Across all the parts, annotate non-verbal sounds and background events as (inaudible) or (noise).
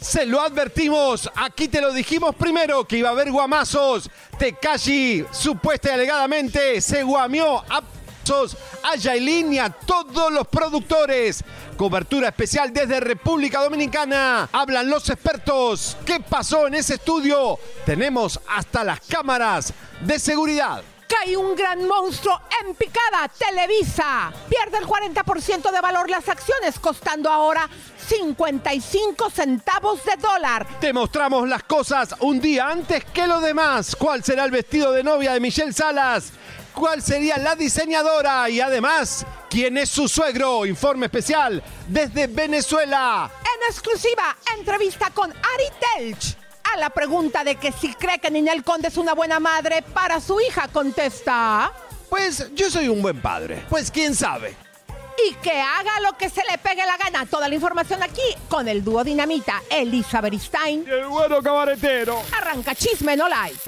Se lo advertimos, aquí te lo dijimos primero que iba a haber guamazos. Tekashi, supuesta y alegadamente, se guamió a a Yailin y a todos los productores. Cobertura especial desde República Dominicana. Hablan los expertos. ¿Qué pasó en ese estudio? Tenemos hasta las cámaras de seguridad. Cae un gran monstruo en picada, Televisa. Pierde el 40% de valor las acciones, costando ahora 55 centavos de dólar. Te mostramos las cosas un día antes que lo demás. ¿Cuál será el vestido de novia de Michelle Salas? ¿Cuál sería la diseñadora? Y además, ¿quién es su suegro? Informe especial desde Venezuela. En exclusiva, entrevista con Ari Telch. A la pregunta de que si cree que Ninel Conde es una buena madre para su hija, contesta. Pues yo soy un buen padre. Pues quién sabe. Y que haga lo que se le pegue la gana. Toda la información aquí con el dúo dinamita Elizabeth Stein. Y el bueno cabaretero. Arranca chisme no like.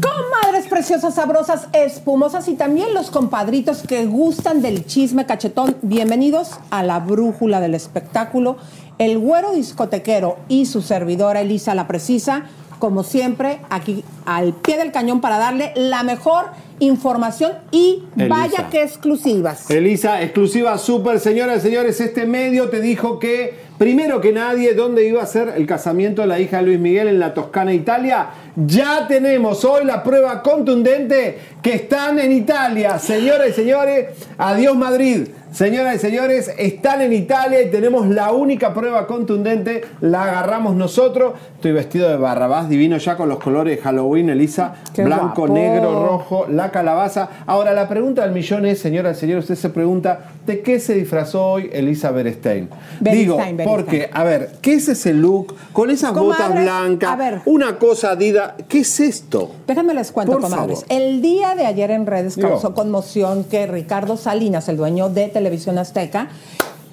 Comadres preciosas, sabrosas, espumosas y también los compadritos que gustan del chisme cachetón. Bienvenidos a la brújula del espectáculo. El güero discotequero y su servidora Elisa la Precisa, como siempre, aquí al pie del cañón para darle la mejor información y Elisa. vaya que exclusivas. Elisa, exclusiva súper, señoras y señores, este medio te dijo que, primero que nadie, dónde iba a ser el casamiento de la hija de Luis Miguel en la Toscana, Italia. Ya tenemos hoy la prueba contundente que están en Italia. Señoras y señores, adiós Madrid. Señoras y señores, están en Italia y tenemos la única prueba contundente, la agarramos nosotros. Estoy vestido de barrabás divino ya con los colores de Halloween, Elisa, Qué blanco, guapo. negro, rojo, la calabaza. Ahora, la pregunta del millón es, señoras y señores, usted se pregunta, ¿de qué se disfrazó hoy Elisa Berestein? Digo, porque, a ver, ¿qué es ese look con esas botas blancas? a ver. Una cosa, Dida, ¿qué es esto? Déjenme les cuento, Por comadres. favor. El día de ayer en redes Digo. causó conmoción que Ricardo Salinas, el dueño de Televisión Azteca,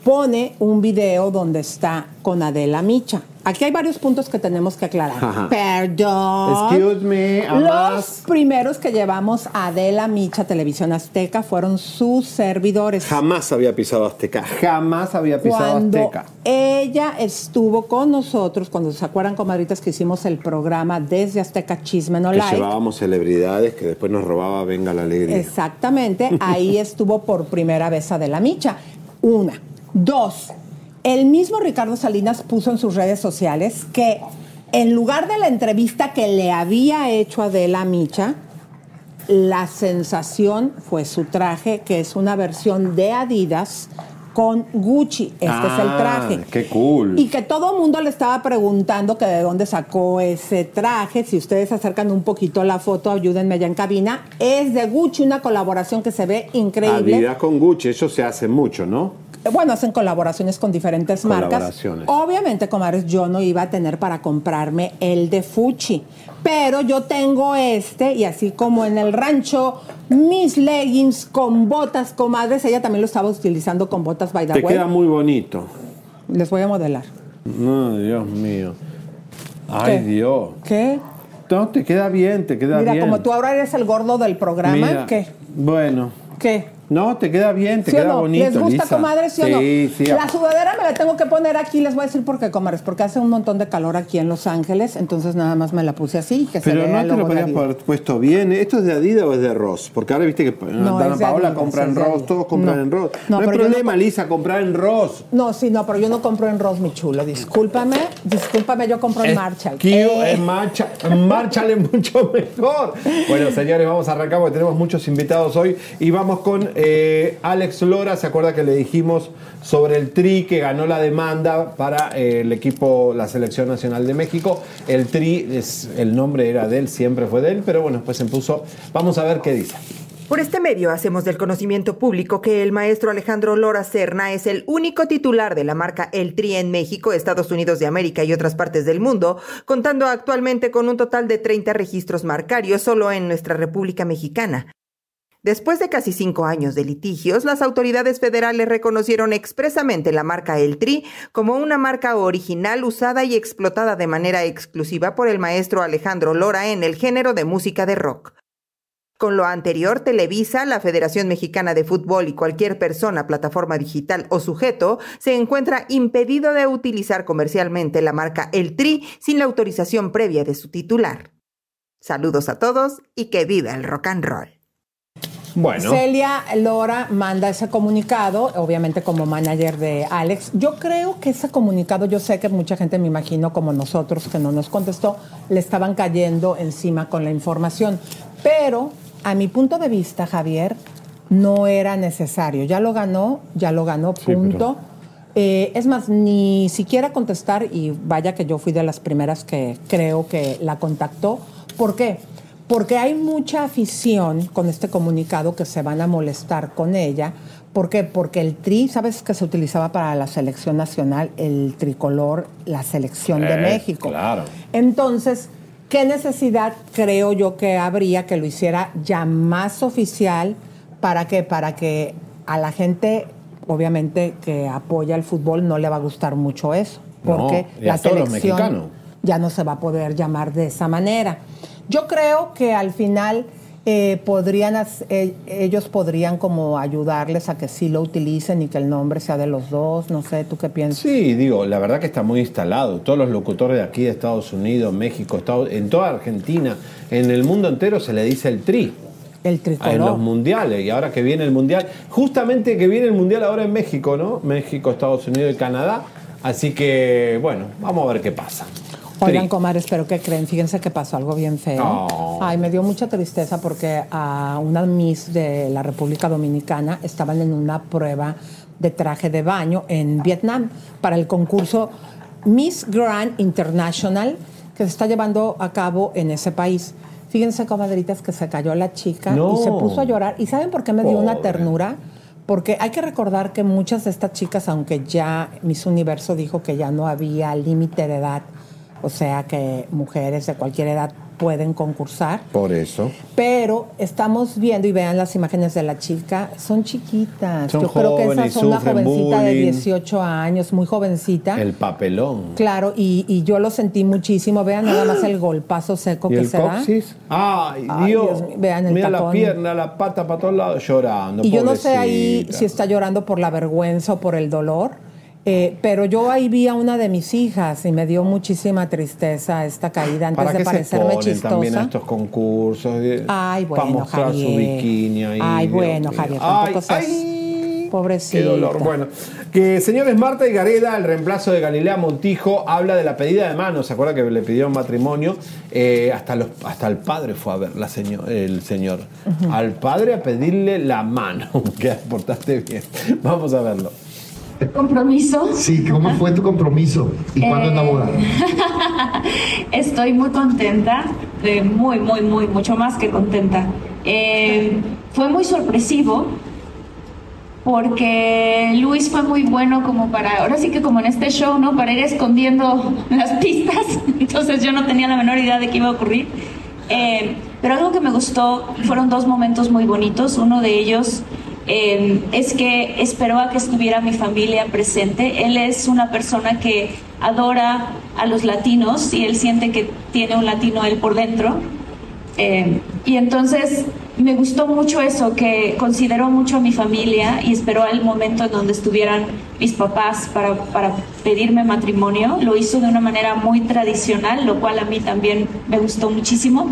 pone un video donde está con Adela Micha. Aquí hay varios puntos que tenemos que aclarar. Ajá. Perdón. Excuse me, Los primeros que llevamos a Adela Micha Televisión Azteca fueron sus servidores. Jamás había pisado Azteca, jamás había pisado Cuando Azteca. ella estuvo con nosotros, cuando se acuerdan, comadritas, que hicimos el programa desde Azteca Chisme No Que Like. llevábamos celebridades que después nos robaba Venga la Alegría. Exactamente, ahí (laughs) estuvo por primera vez Adela Micha. Una. Dos, el mismo Ricardo Salinas puso en sus redes sociales que en lugar de la entrevista que le había hecho Adela Micha, la sensación fue su traje, que es una versión de Adidas con Gucci. Este es el Ah, traje. qué cool. Y que todo el mundo le estaba preguntando que de dónde sacó ese traje. Si ustedes acercan un poquito la foto, ayúdenme allá en cabina. Es de Gucci, una colaboración que se ve increíble. Adidas con Gucci, eso se hace mucho, ¿no? Bueno, hacen colaboraciones con diferentes marcas. Colaboraciones. Obviamente, comadres, yo no iba a tener para comprarme el de Fuchi. Pero yo tengo este, y así como en el rancho, mis leggings con botas, comadres. Ella también lo estaba utilizando con botas by the Te way. queda muy bonito. Les voy a modelar. No, Dios mío. Ay, ¿Qué? Dios. ¿Qué? No, te queda bien, te queda Mira, bien. como tú ahora eres el gordo del programa, Mira, ¿qué? Bueno, ¿Qué? No, te queda bien, te ¿Sí o queda no? bonito. ¿Les gusta, Lisa. comadres, sí, o no? Sí, sí. La sudadera me la tengo que poner aquí, les voy a decir por qué, comadres, porque hace un montón de calor aquí en Los Ángeles, entonces nada más me la puse así, que se Pero vea no te lo Adidas. haber puesto bien. ¿Esto es de Adidas o es de Ross? Porque ahora viste que No, Dana Paola compra en Ross, todos compran No. en Ross. No, hay problema, Lisa, comprar en Ross. No, sí, no, pero yo no compro en Ross, mi chulo. Discúlpame, discúlpame, yo compro en Marshall. Q, Eh, en Marshall es (laughs) mucho mejor. Bueno, señores, vamos a arrancar porque tenemos muchos invitados hoy y vamos con eh, Alex Lora. ¿Se acuerda que le dijimos sobre el Tri que ganó la demanda para eh, el equipo, la Selección Nacional de México? El Tri, es, el nombre era de él, siempre fue de él, pero bueno, después se puso. Vamos a ver qué dice. Por este medio hacemos del conocimiento público que el maestro Alejandro Lora Serna es el único titular de la marca El Tri en México, Estados Unidos de América y otras partes del mundo, contando actualmente con un total de 30 registros marcarios solo en nuestra República Mexicana. Después de casi cinco años de litigios, las autoridades federales reconocieron expresamente la marca El Tri como una marca original usada y explotada de manera exclusiva por el maestro Alejandro Lora en el género de música de rock. Con lo anterior, Televisa, la Federación Mexicana de Fútbol y cualquier persona, plataforma digital o sujeto se encuentra impedido de utilizar comercialmente la marca El Tri sin la autorización previa de su titular. Saludos a todos y que viva el rock and roll. Bueno. Celia Lora manda ese comunicado, obviamente como manager de Alex. Yo creo que ese comunicado, yo sé que mucha gente me imagino como nosotros que no nos contestó, le estaban cayendo encima con la información. Pero a mi punto de vista, Javier, no era necesario. Ya lo ganó, ya lo ganó, Sí, punto. Eh, es más, ni siquiera contestar, y vaya que yo fui de las primeras que creo que la contactó. ¿Por qué? Porque hay mucha afición con este comunicado que se van a molestar con ella. ¿Por qué? Porque el tri, ¿sabes que se utilizaba para la selección nacional? El tricolor, la selección de Eh, México. claro. Entonces, ¿qué necesidad creo yo que habría que lo hiciera ya más oficial? ¿Para qué? Para que a la gente, obviamente, que apoya el fútbol no le va a gustar mucho eso. No, Porque a la selección ya no se va a poder llamar de esa manera. Yo creo que al final eh, podrían, eh, ellos podrían como ayudarles a que sí lo utilicen y que el nombre sea de los dos. No sé, ¿tú qué piensas? Sí, digo, la verdad que está muy instalado. Todos los locutores de aquí de Estados Unidos, México, Estados- en toda Argentina, en el mundo entero se le dice el tri. El En los tricolor. mundiales, y ahora que viene el mundial, justamente que viene el mundial ahora en México, ¿no? México, Estados Unidos y Canadá. Así que, bueno, vamos a ver qué pasa. Oigan, Tri. comadres, pero ¿qué creen? Fíjense que pasó algo bien feo. Ay, me dio mucha tristeza porque a una Miss de la República Dominicana estaban en una prueba de traje de baño en Vietnam para el concurso Miss Grand International que se está llevando a cabo en ese país. Fíjense, comadritas, que se cayó la chica No. y se puso a llorar. ¿Y saben por qué me dio una ternura? Porque hay que recordar que muchas de estas chicas, aunque ya Miss Universo dijo que ya no había límite de edad, o sea que mujeres de cualquier edad pueden concursar, Por eso. pero estamos viendo y vean las imágenes de la chica, son chiquitas. Son Yo creo que esa jóvenes, es una jovencita de bullying. 18 años, muy jovencita. El papelón. Claro, y, y yo lo sentí muchísimo. Vean nada más el golpazo seco ¿Y que el se da. coxis? Ay, Ay, Dios. Vean el Mira la pierna, la pata para todos lados, llorando. Y yo no sé ahí pobrecita. si está llorando por la vergüenza o por el dolor, eh, pero yo ahí vi a una de mis hijas y me dio muchísima tristeza esta caída antes ¿Para de qué se parecerme ponen también a estos concursos? de- Ay, Para bueno, mostrar su bikini ahí. Ay, bueno. Javier, Ay, tampoco seas ay, pobrecita. Qué dolor. Bueno, que señores Marta y Gareda, el reemplazo de Galilea Montijo, habla de la pedida de mano. ¿Se acuerda que le pidió matrimonio? Eh, hasta, los, hasta el padre fue a ver la señor, el señor. Al padre a pedirle la mano. (laughs) que portaste bien. Vamos a verlo. Compromiso. Sí, ¿cómo fue tu compromiso? ¿Y cuándo es la boda? (laughs) Estoy muy contenta, eh, muy, muy, muy, mucho más que contenta. Eh, fue muy sorpresivo porque Luis fue muy bueno como para, ahora sí que como en este show, ¿no? Para ir escondiendo las pistas. (laughs) Entonces yo no tenía la menor idea de qué iba a ocurrir. Eh, pero algo que me gustó fueron dos momentos muy bonitos. Uno de ellos eh, es que esperó a que estuviera mi familia presente. Él es una persona que adora a los latinos y él siente que tiene un latino él por dentro. Eh, y entonces me gustó mucho eso, que consideró mucho a mi familia y esperó el momento en donde estuvieran mis papás para pedirme matrimonio. Lo hizo de una manera muy tradicional, lo cual a mí también me gustó muchísimo.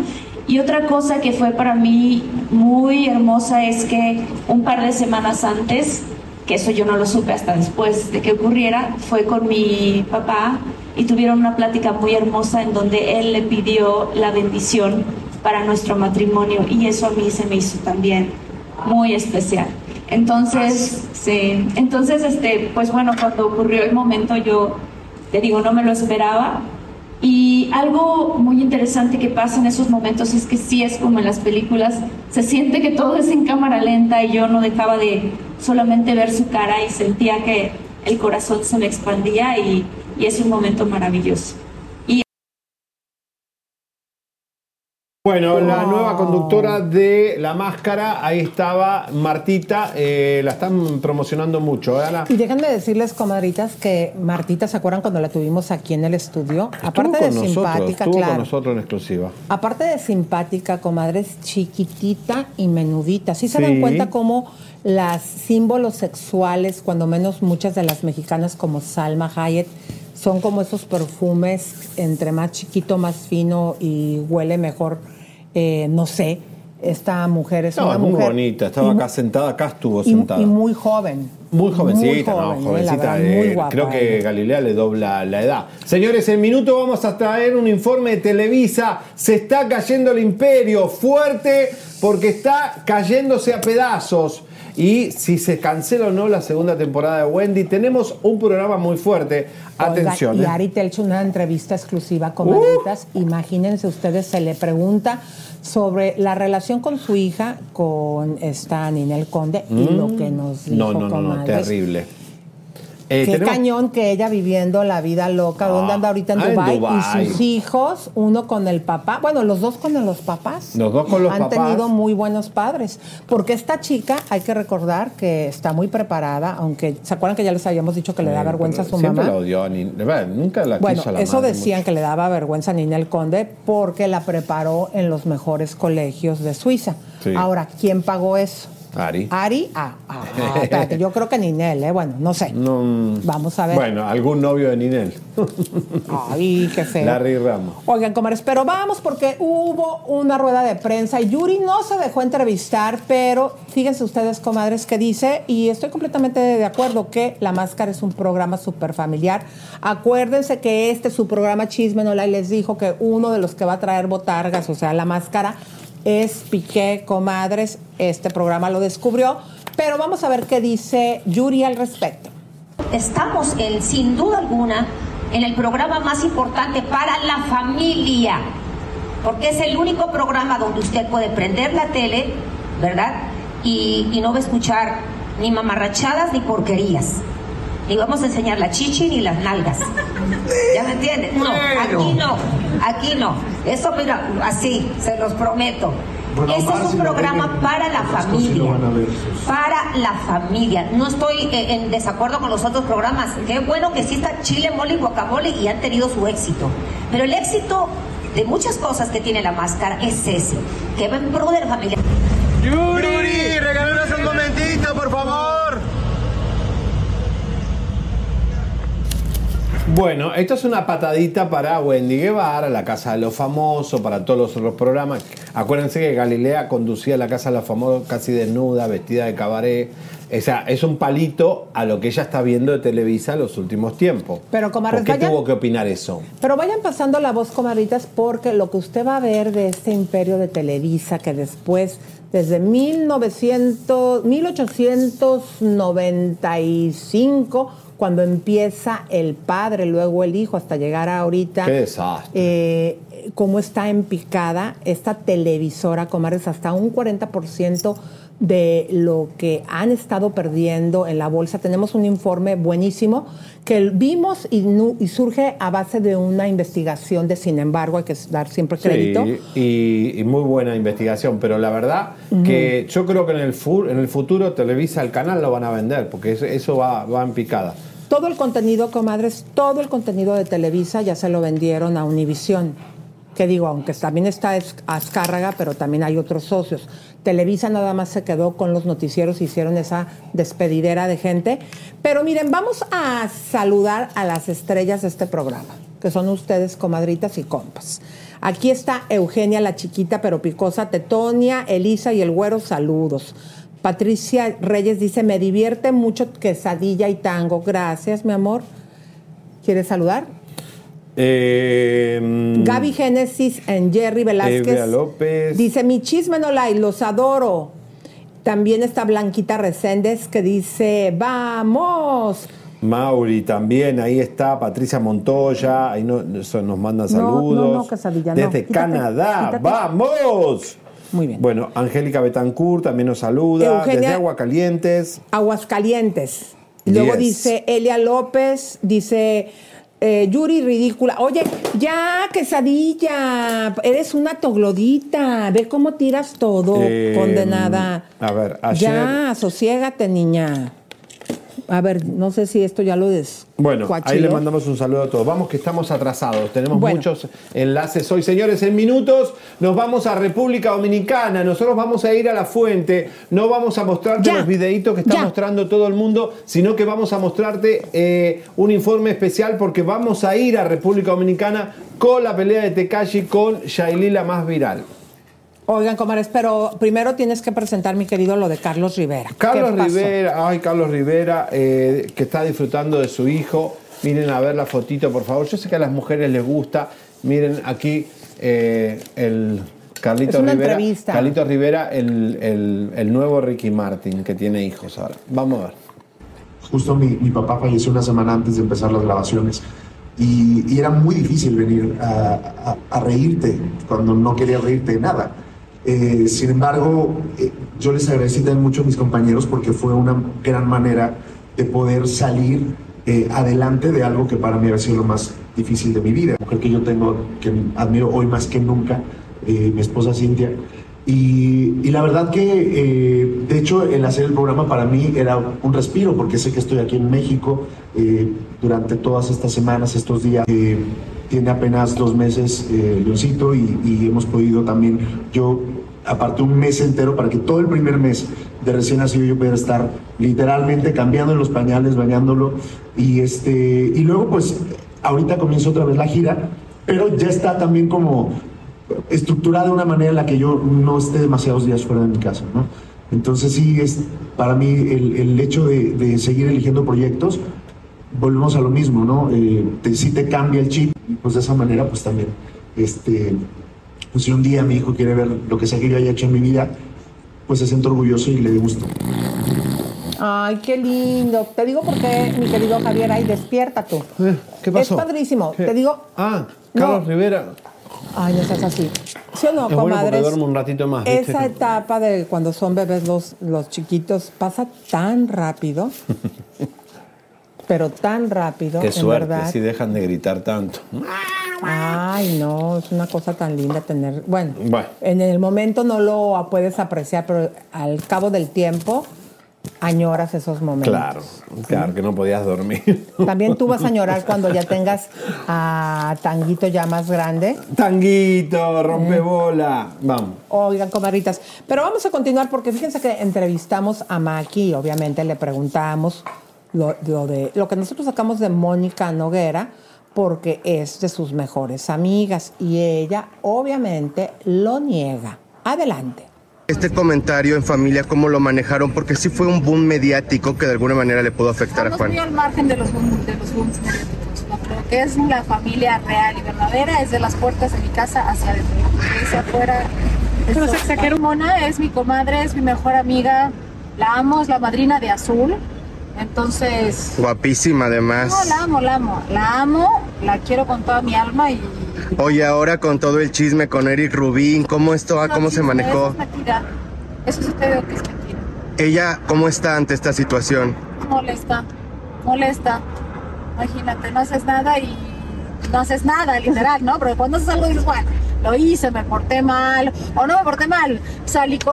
Y otra cosa que fue para mí muy hermosa es que un par de semanas antes, que eso yo no lo supe hasta después de que ocurriera, fue con mi papá y tuvieron una plática muy hermosa en donde él le pidió la bendición para nuestro matrimonio y eso a mí se me hizo también muy especial. Entonces, sí, entonces, este, pues bueno, cuando ocurrió el momento yo, te digo, no me lo esperaba. Y algo muy interesante que pasa en esos momentos es que sí es como en las películas, se siente que todo es en cámara lenta y yo no dejaba de solamente ver su cara y sentía que el corazón se me expandía y, y es un momento maravilloso. Bueno, la nueva conductora de La Máscara, ahí estaba Martita, eh, la están promocionando mucho, ¿eh, Ana? Y déjenme decirles, comadritas, que Martita, ¿se acuerdan cuando la tuvimos aquí en el estudio? Estuvo Aparte con de nosotros, simpática, estuvo claro. con nosotros en exclusiva. Aparte de simpática, comadre, es chiquitita y menudita. ¿Sí se Sí. dan cuenta cómo las símbolos sexuales, cuando menos muchas de las mexicanas como Salma Hayek, son como esos perfumes, entre más chiquito, más fino y huele mejor, eh, no sé, esta mujer es No, una es muy mujer... bonita, estaba acá sentada, acá estuvo y, sentada. y muy joven. Muy jovencita, Muy no, joven, eh, jovencita. eh, muy guapa creo que. Galilea le dobla la edad. Señores, en minuto vamos a traer un informe de Televisa. Se está cayendo el imperio fuerte porque está cayéndose a pedazos. Y si se cancela o no la segunda temporada de Wendy, tenemos un programa muy fuerte. Oigan, Atención. y eh. Ari Telch, una entrevista exclusiva con Maritas. Imagínense ustedes, se le pregunta sobre la relación con su hija, con esta Ninel Conde, y lo que nos dijo Mm. No, no, no, no, terrible. Eh, Qué tenemos- cañón que ella viviendo la vida loca, donde Ah, anda ahorita en ah, en Dubái. y sus hijos, uno con el papá, bueno, los dos con los papás. Los dos con los Han papás. tenido muy buenos padres, porque esta chica, hay que recordar que está muy preparada, aunque, ¿se acuerdan que ya les habíamos dicho que le da vergüenza a su Siempre mamá? la odió a Nunca la Bueno, quiso a la eso madre decían mucho. que le daba vergüenza a Ninel Conde porque la preparó en los mejores colegios de Suiza. Sí. Ahora, ¿quién pagó eso? Ari. Ari, ah, ah, ah, (laughs) espérate, yo creo que Ninel, ¿eh? Bueno, no sé. No, mm, Vamos a ver. Bueno, algún novio de Ninel. Ay, qué feo. Larry Ramos. Oigan, comadres, pero vamos porque hubo una rueda de prensa y Yuri no se dejó entrevistar, pero fíjense ustedes, comadres, que dice, y estoy completamente de acuerdo, que La Máscara es un programa súper familiar. Acuérdense que este, su programa Chisme No y les dijo que uno de los que va a traer botargas, o sea, La Máscara, es Piqué, comadres. Este programa lo descubrió, pero vamos a ver qué dice Yuri al respecto. Estamos, en, sin duda alguna, en el programa más importante para la familia, porque es el único programa donde usted puede prender la tele, ¿verdad? Y, y no va a escuchar ni mamarrachadas ni porquerías. Ni vamos a enseñar la chichi ni las nalgas. ¿Ya me entienden? No, aquí no, aquí no. Eso, mira, así, se los prometo. Bueno, este es un programa ven, para la familia. Para la familia. No estoy eh, en desacuerdo con los otros programas. Qué bueno que está Chile, Mole y Guacamole y han tenido su éxito. Pero el éxito de muchas cosas que tiene la máscara es ese, que va en pro de la familia. Yuri, regálanos un momentito, por favor. Bueno, esto es una patadita para Wendy Guevara, la Casa de los Famosos, para todos los otros programas. Acuérdense que Galilea conducía la Casa de los Famosos casi desnuda, vestida de cabaret. O sea, es un palito a lo que ella está viendo de Televisa los últimos tiempos. Pero, comadres, ¿Por qué vayan- tuvo que opinar eso? Pero vayan pasando la voz, comadritas, porque lo que usted va a ver de este imperio de Televisa, que después, desde 1900, 1895, cuando empieza el padre, luego el hijo, hasta llegar a ahorita. Qué desastre. eh, cómo está en picada esta televisora, comadres, hasta un 40% de lo que han estado perdiendo en la bolsa. Tenemos un informe buenísimo que vimos y, surge a base de una investigación de, sin embargo, hay que dar siempre crédito. Sí, y, y muy buena investigación, pero la verdad que yo creo que en el, en el futuro Televisa, el canal lo van a vender, porque eso, eso va, va en picada. Todo el contenido, comadres, todo el contenido de Televisa ya se lo vendieron a Univisión. que digo, aunque también está Es- Azcárraga, pero también hay otros socios. Televisa nada más se quedó con los noticieros, hicieron esa despedidera de gente. Pero miren, vamos a saludar a las estrellas de este programa, que son ustedes, comadritas y compas. Aquí está Eugenia, la chiquita pero picosa, Tetonia, Elisa y el güero, saludos. Patricia Reyes dice, me divierte mucho quesadilla y tango. Gracias, mi amor. ¿Quieres saludar? Eh, Gaby Génesis en Jerry Velázquez. Evia López. Dice, mi chisme no like, los adoro. También está Blanquita Reséndez que dice, vamos. Mauri también, ahí está, Patricia Montoya, ahí no- nos manda No, saludos. no, no, quesadilla, no. Desde Quítate, Canadá, quítate. ¡vamos! Muy bien. Bueno, Angélica Betancourt también nos saluda, Eugenia- desde Aguacalientes. Aguascalientes. Luego Yes. dice Elia López, dice eh, Yuri ridícula. Oye, ya, quesadilla, eres una toglodita. Ve cómo tiras todo, Eh, condenada. A ver, ayer. Ya, sosiégate, niña. A ver, no sé si esto ya lo des. Bueno, ahí le mandamos un saludo a todos. Vamos que estamos atrasados, tenemos Bueno. muchos enlaces hoy. Señores, en minutos nos vamos a República Dominicana, nosotros vamos a ir a la fuente, no vamos a mostrarte Ya, los videitos que está ya. mostrando todo el mundo, sino que vamos a mostrarte eh, un informe especial porque vamos a ir a República Dominicana con la pelea de Tekashi con Shailí la más viral. Oigan, comadres, pero primero tienes que presentar, mi querido, lo de Carlos Rivera. Carlos. Rivera, ay, Carlos Rivera, eh, que está disfrutando de su hijo. Miren a ver la fotito, por favor. Yo sé que a las mujeres les gusta. Miren aquí eh, el Carlito Es una Rivera. entrevista. Carlito Rivera, el, el- el nuevo Ricky Martin, que tiene hijos ahora. Vamos a ver. Justo mi, mi papá falleció una semana antes de empezar las grabaciones y, y era muy difícil venir a, a- a reírte cuando no quería reírte de nada. Eh, sin embargo, eh, yo les agradecí también mucho a mis compañeros porque fue una gran manera de poder salir eh, adelante de algo que para mí había sido lo más difícil de mi vida. Mujer que yo tengo, que admiro hoy más que nunca, mi esposa Cintia. Y, la verdad que, de hecho, el hacer el programa para mí era un respiro, porque sé que estoy aquí en México durante todas estas semanas, estos días. Tiene apenas dos meses eh, Leoncito y, y hemos podido también, yo aparte un mes entero para que todo el primer mes de recién nacido yo pudiera estar literalmente cambiando los pañales, bañándolo y este y luego pues ahorita comienza otra vez la gira, pero ya está también como estructurada de una manera en la que yo no esté demasiados días fuera de mi casa, ¿no? Entonces sí es para mí el, hecho de, de seguir eligiendo proyectos, volvemos a lo mismo, ¿no? Eh, te, sí te cambia el chip y pues de esa manera pues también, este, pues si un día mi hijo quiere ver lo que sea que yo haya hecho en mi vida, pues se siente orgulloso y le dé gusto. Ay, qué lindo. Te digo porque, mi querido Javier, ahí despierta tú. Eh, ¿Qué pasó? Es padrísimo. ¿Qué? Te digo. Ah, Carlos No. Rivera. Ay, no seas así. ¿Sí o no, Es bueno comadres? duermo un ratito más, ¿viste? Esa etapa de cuando son bebés los, los chiquitos pasa tan rápido. Pero tan rápido, Qué en suerte, verdad. si dejan de gritar tanto. Ay, no, es una cosa tan linda tener. Bueno, Bueno. en el momento no lo puedes apreciar, pero al cabo del tiempo añoras esos momentos. Claro, claro, que no podías dormir. (laughs) También tú vas a añorar cuando ya tengas a Tanguito ya más grande. Tanguito, rompebola. Vamos. Oigan, comadritas. Pero vamos a continuar porque fíjense que entrevistamos a Maki obviamente le preguntamos lo, lo de, lo que nosotros sacamos de Mónica Noguera porque es de sus mejores amigas y ella obviamente lo niega. Adelante. Este comentario en familia, ¿cómo lo manejaron? Porque sí fue un boom mediático que de alguna manera le pudo afectar a Estamos Juan. muy al margen de los boom- de los booms mediáticos. Lo que es la familia real y verdadera es de las puertas de mi casa hacia adentro. Dice afuera. Exagero, Mona es mi comadre, es mi mejor amiga. La amo, es la madrina de Azul. Entonces, Guapísima además. no, la amo, la amo. La amo, la quiero con toda mi alma y. Oye, ahora con todo el chisme con Eric Rubín, ¿cómo esto, No, cómo se chisme, Eso manejó? es mentira. Eso sí te digo que es mentira. Ella, ¿cómo está ante esta situación? molesta, molesta. Imagínate, no haces nada y no haces nada, literal, ¿no? Pero cuando haces algo dices, bueno, lo hice, me porté mal, o no me porté mal, salí con...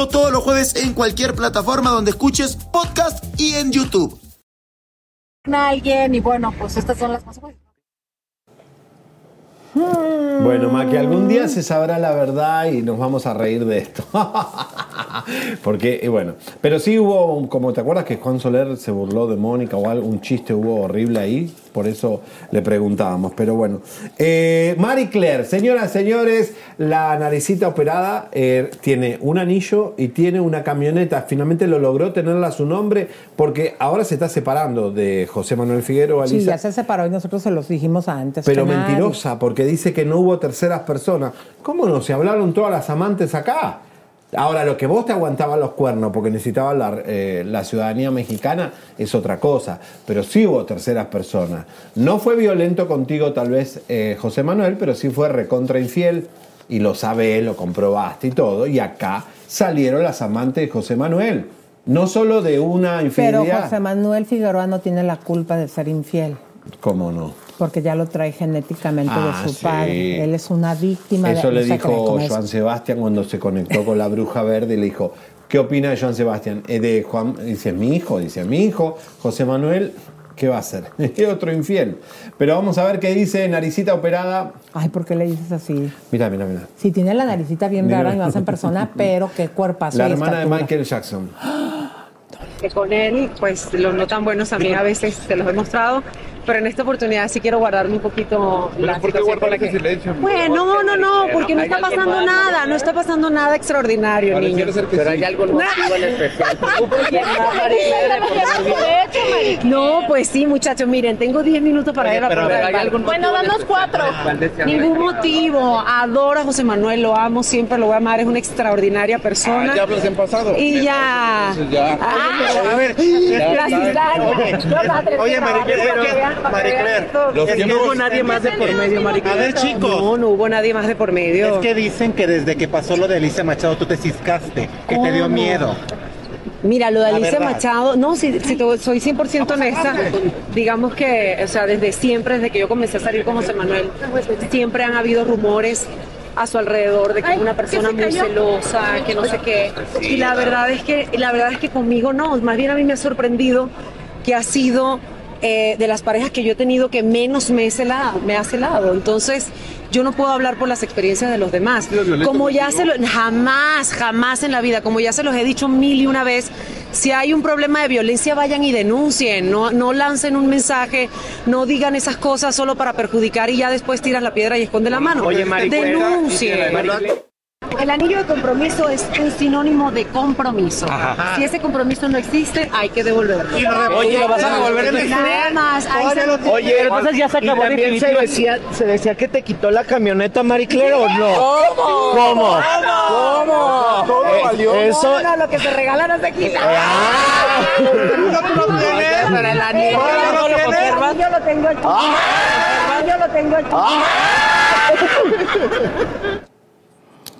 todos los jueves en cualquier plataforma donde escuches podcast y en YouTube. alguien y bueno, pues estas son las consecuencias. Bueno, Ma, que algún día se sabrá la verdad y nos vamos a reír de esto. (laughs) Porque, y bueno, pero sí hubo, como te acuerdas que Juan Soler se burló de Mónica o algo, un chiste hubo horrible ahí, por eso le preguntábamos. Pero bueno, eh, Marie Claire, señoras, señores, la naricita operada eh, tiene un anillo y tiene una camioneta. Finalmente lo logró tenerla a su nombre porque ahora se está separando de José Manuel Figueroa. Sí, Lisa. ya se separó y nosotros se los dijimos antes. Pero nadie- mentirosa, porque dice que no hubo terceras personas. ¿Cómo no? Se hablaron todas las amantes acá. Ahora, lo que vos te aguantabas los cuernos porque necesitabas la, eh, la ciudadanía mexicana es otra cosa. Pero sí hubo terceras personas. No fue violento contigo, tal vez, eh, José Manuel, pero sí fue recontra infiel. Y lo sabe lo comprobaste y todo. Y acá salieron las amantes de José Manuel. No solo de una Pero infidelidad. José Manuel Figueroa no tiene la culpa de ser infiel, ¿Cómo no? Porque ya lo trae genéticamente Ah, de su sí. padre. Él es una víctima de Eso le se cree dijo. Joan Sebastián cuando se conectó con la bruja verde y le dijo, ¿qué opina de Joan Sebastián? Eh, de Juan, dice, mi hijo, dice, mi hijo, José Manuel, ¿qué va a hacer? (laughs) Es otro infiel. Pero vamos a ver qué dice Naricita Operada. Ay, ¿por qué le dices así? Mira, mira, mira. Si tiene la naricita bien Mira. rara y más en persona, (laughs) pero qué cuerpazo La hermana de. Michael Jackson. que con él, pues los no tan buenos también a veces se los he mostrado, pero en esta oportunidad sí quiero guardarme un poquito la situación con la que... Bueno, no, no, no, porque no está pasando nada, no está pasando nada extraordinario, niño. Pero hay algo motivo en especial. (laughs) No, pues sí, muchachos, miren, tengo 10 minutos para ir a la Bueno, danos cuatro. Ningún motivo. Adoro a José Manuel, lo amo, siempre lo voy a amar, es una extraordinaria persona. Ah, ya hablas en pasado. Y ya. Ah, a ver, Gracias, Dani. Oye, pero, Maricler, Los es que no hubo nadie más de por medio, Maricler. A ver, chicos. No, no hubo nadie más de por medio. Es que dicen que desde que pasó lo de Alicia Machado tú te ciscaste, que te dio miedo. Mira, lo de Alicia. Machado, no, si, si te- soy 100% honesta, digamos que, o sea, desde siempre, desde que yo comencé a salir con José Manuel, siempre han habido rumores a su alrededor de que es una persona muy celosa, que no sé qué. Y la verdad es que, y la verdad es que conmigo no, más bien a mí me ha sorprendido que ha sido eh, de las parejas que yo he tenido que menos me, he celado, me ha celado. Entonces, yo no puedo hablar por las experiencias de los demás. Como ya se lo, jamás, jamás en la vida, como ya se los he dicho mil y una vez, si hay un problema de violencia, vayan y denuncien, no, no lancen un mensaje, no digan esas cosas solo para perjudicar y ya después tiras la piedra y esconde la mano. Oye, denuncien. El anillo de compromiso es un sinónimo de compromiso. Ajá. Si ese compromiso no existe, hay que devolverlo. Oye, ¿lo vas a devolver? Nada más. ahí se- Oye, entonces ya se acabó y también se decía, se decía que te quitó la camioneta Marie Claire o no. ¿Cómo? ¿Cómo? ¿Cómo? Todo Eh, valió. Eso. No, no, lo que se regala no se quita. Ah. ¿Tú lo tienes? Pero el anillo ¿Ahora no lo lo tienes? conservas. Yo lo tengo aquí. Yo lo tengo aquí.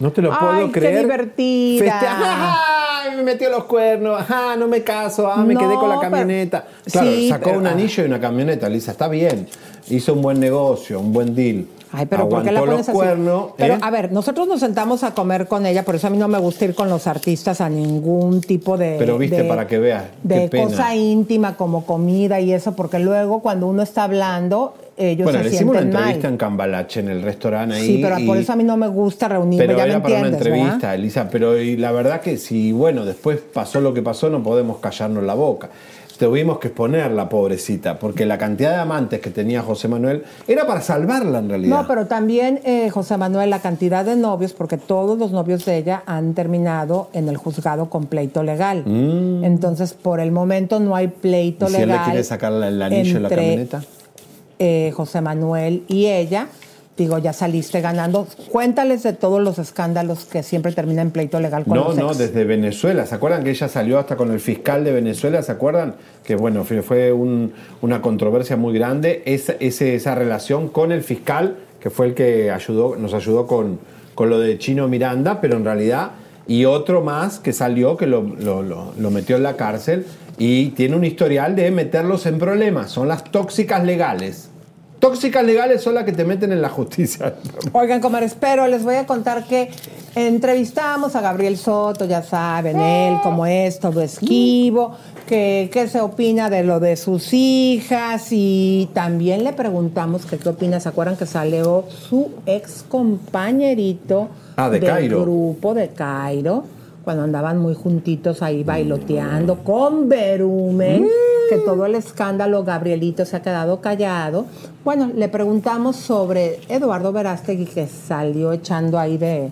No te lo Ay, puedo qué creer. divertida. Feste- (laughs) ¡Ay, me metió los cuernos, ajá, no me caso, ah, me No, quedé con la pero- camioneta. Claro, Sí, sacó pero- un anillo y una camioneta, Lisa, está bien. Hizo un buen negocio, un buen deal. Ay, pero ¿por qué la pones los así? cuernos. Pero ¿eh? a ver, nosotros nos sentamos a comer con ella, por eso a mí no me gusta ir con los artistas a ningún tipo de. Pero viste, de- para que veas, de qué pena. cosa íntima como comida y eso, porque luego cuando uno está hablando, ellos bueno, se le hicimos una mal. entrevista en Cambalache, en el restaurante ahí. Sí, pero y- por eso a mí no me gusta reunirme, Pero ya me era para una entrevista, ¿verdad? Elisa. Pero y la verdad que si, bueno, después pasó lo que pasó, no podemos callarnos la boca. Tuvimos que exponerla, pobrecita, porque la cantidad de amantes que tenía José Manuel era para salvarla en realidad. No, pero también, eh, José Manuel, la cantidad de novios, porque todos los novios de ella han terminado en el juzgado con pleito legal. Mm. Entonces, por el momento no hay pleito ¿Y si él legal. le quiere sacar el anillo en la entre, camioneta? Eh, José Manuel y ella. Digo, ya saliste ganando. Cuéntales de todos los escándalos que siempre terminan en pleito legal con No, los no, ex. desde Venezuela. ¿Se acuerdan que ella salió hasta con el fiscal de Venezuela? ¿Se acuerdan? Que bueno, fue, fue un- una controversia muy grande esa, esa relación con el fiscal, que fue el que ayudó, nos ayudó con, con lo de Chino Miranda, pero en realidad, y otro más que salió, que lo, lo- lo- lo metió en la cárcel y tiene un historial de meterlos en problemas. Son las tóxicas legales. Tóxicas legales son las que te meten en la justicia. (laughs) Oigan, comadres, pero les voy a contar que entrevistamos a Gabriel Soto, ya saben, él como es, todo esquivo, que qué se opina de lo de sus hijas y también le preguntamos que qué opina, ¿se acuerdan que salió su ex compañerito Ah, de del Cairo. grupo de Cairo? Cuando andaban muy juntitos ahí bailoteando con Berumen, que todo el escándalo, Gabrielito se ha quedado callado. Bueno, le preguntamos sobre Eduardo Verástegui, que salió echando ahí de,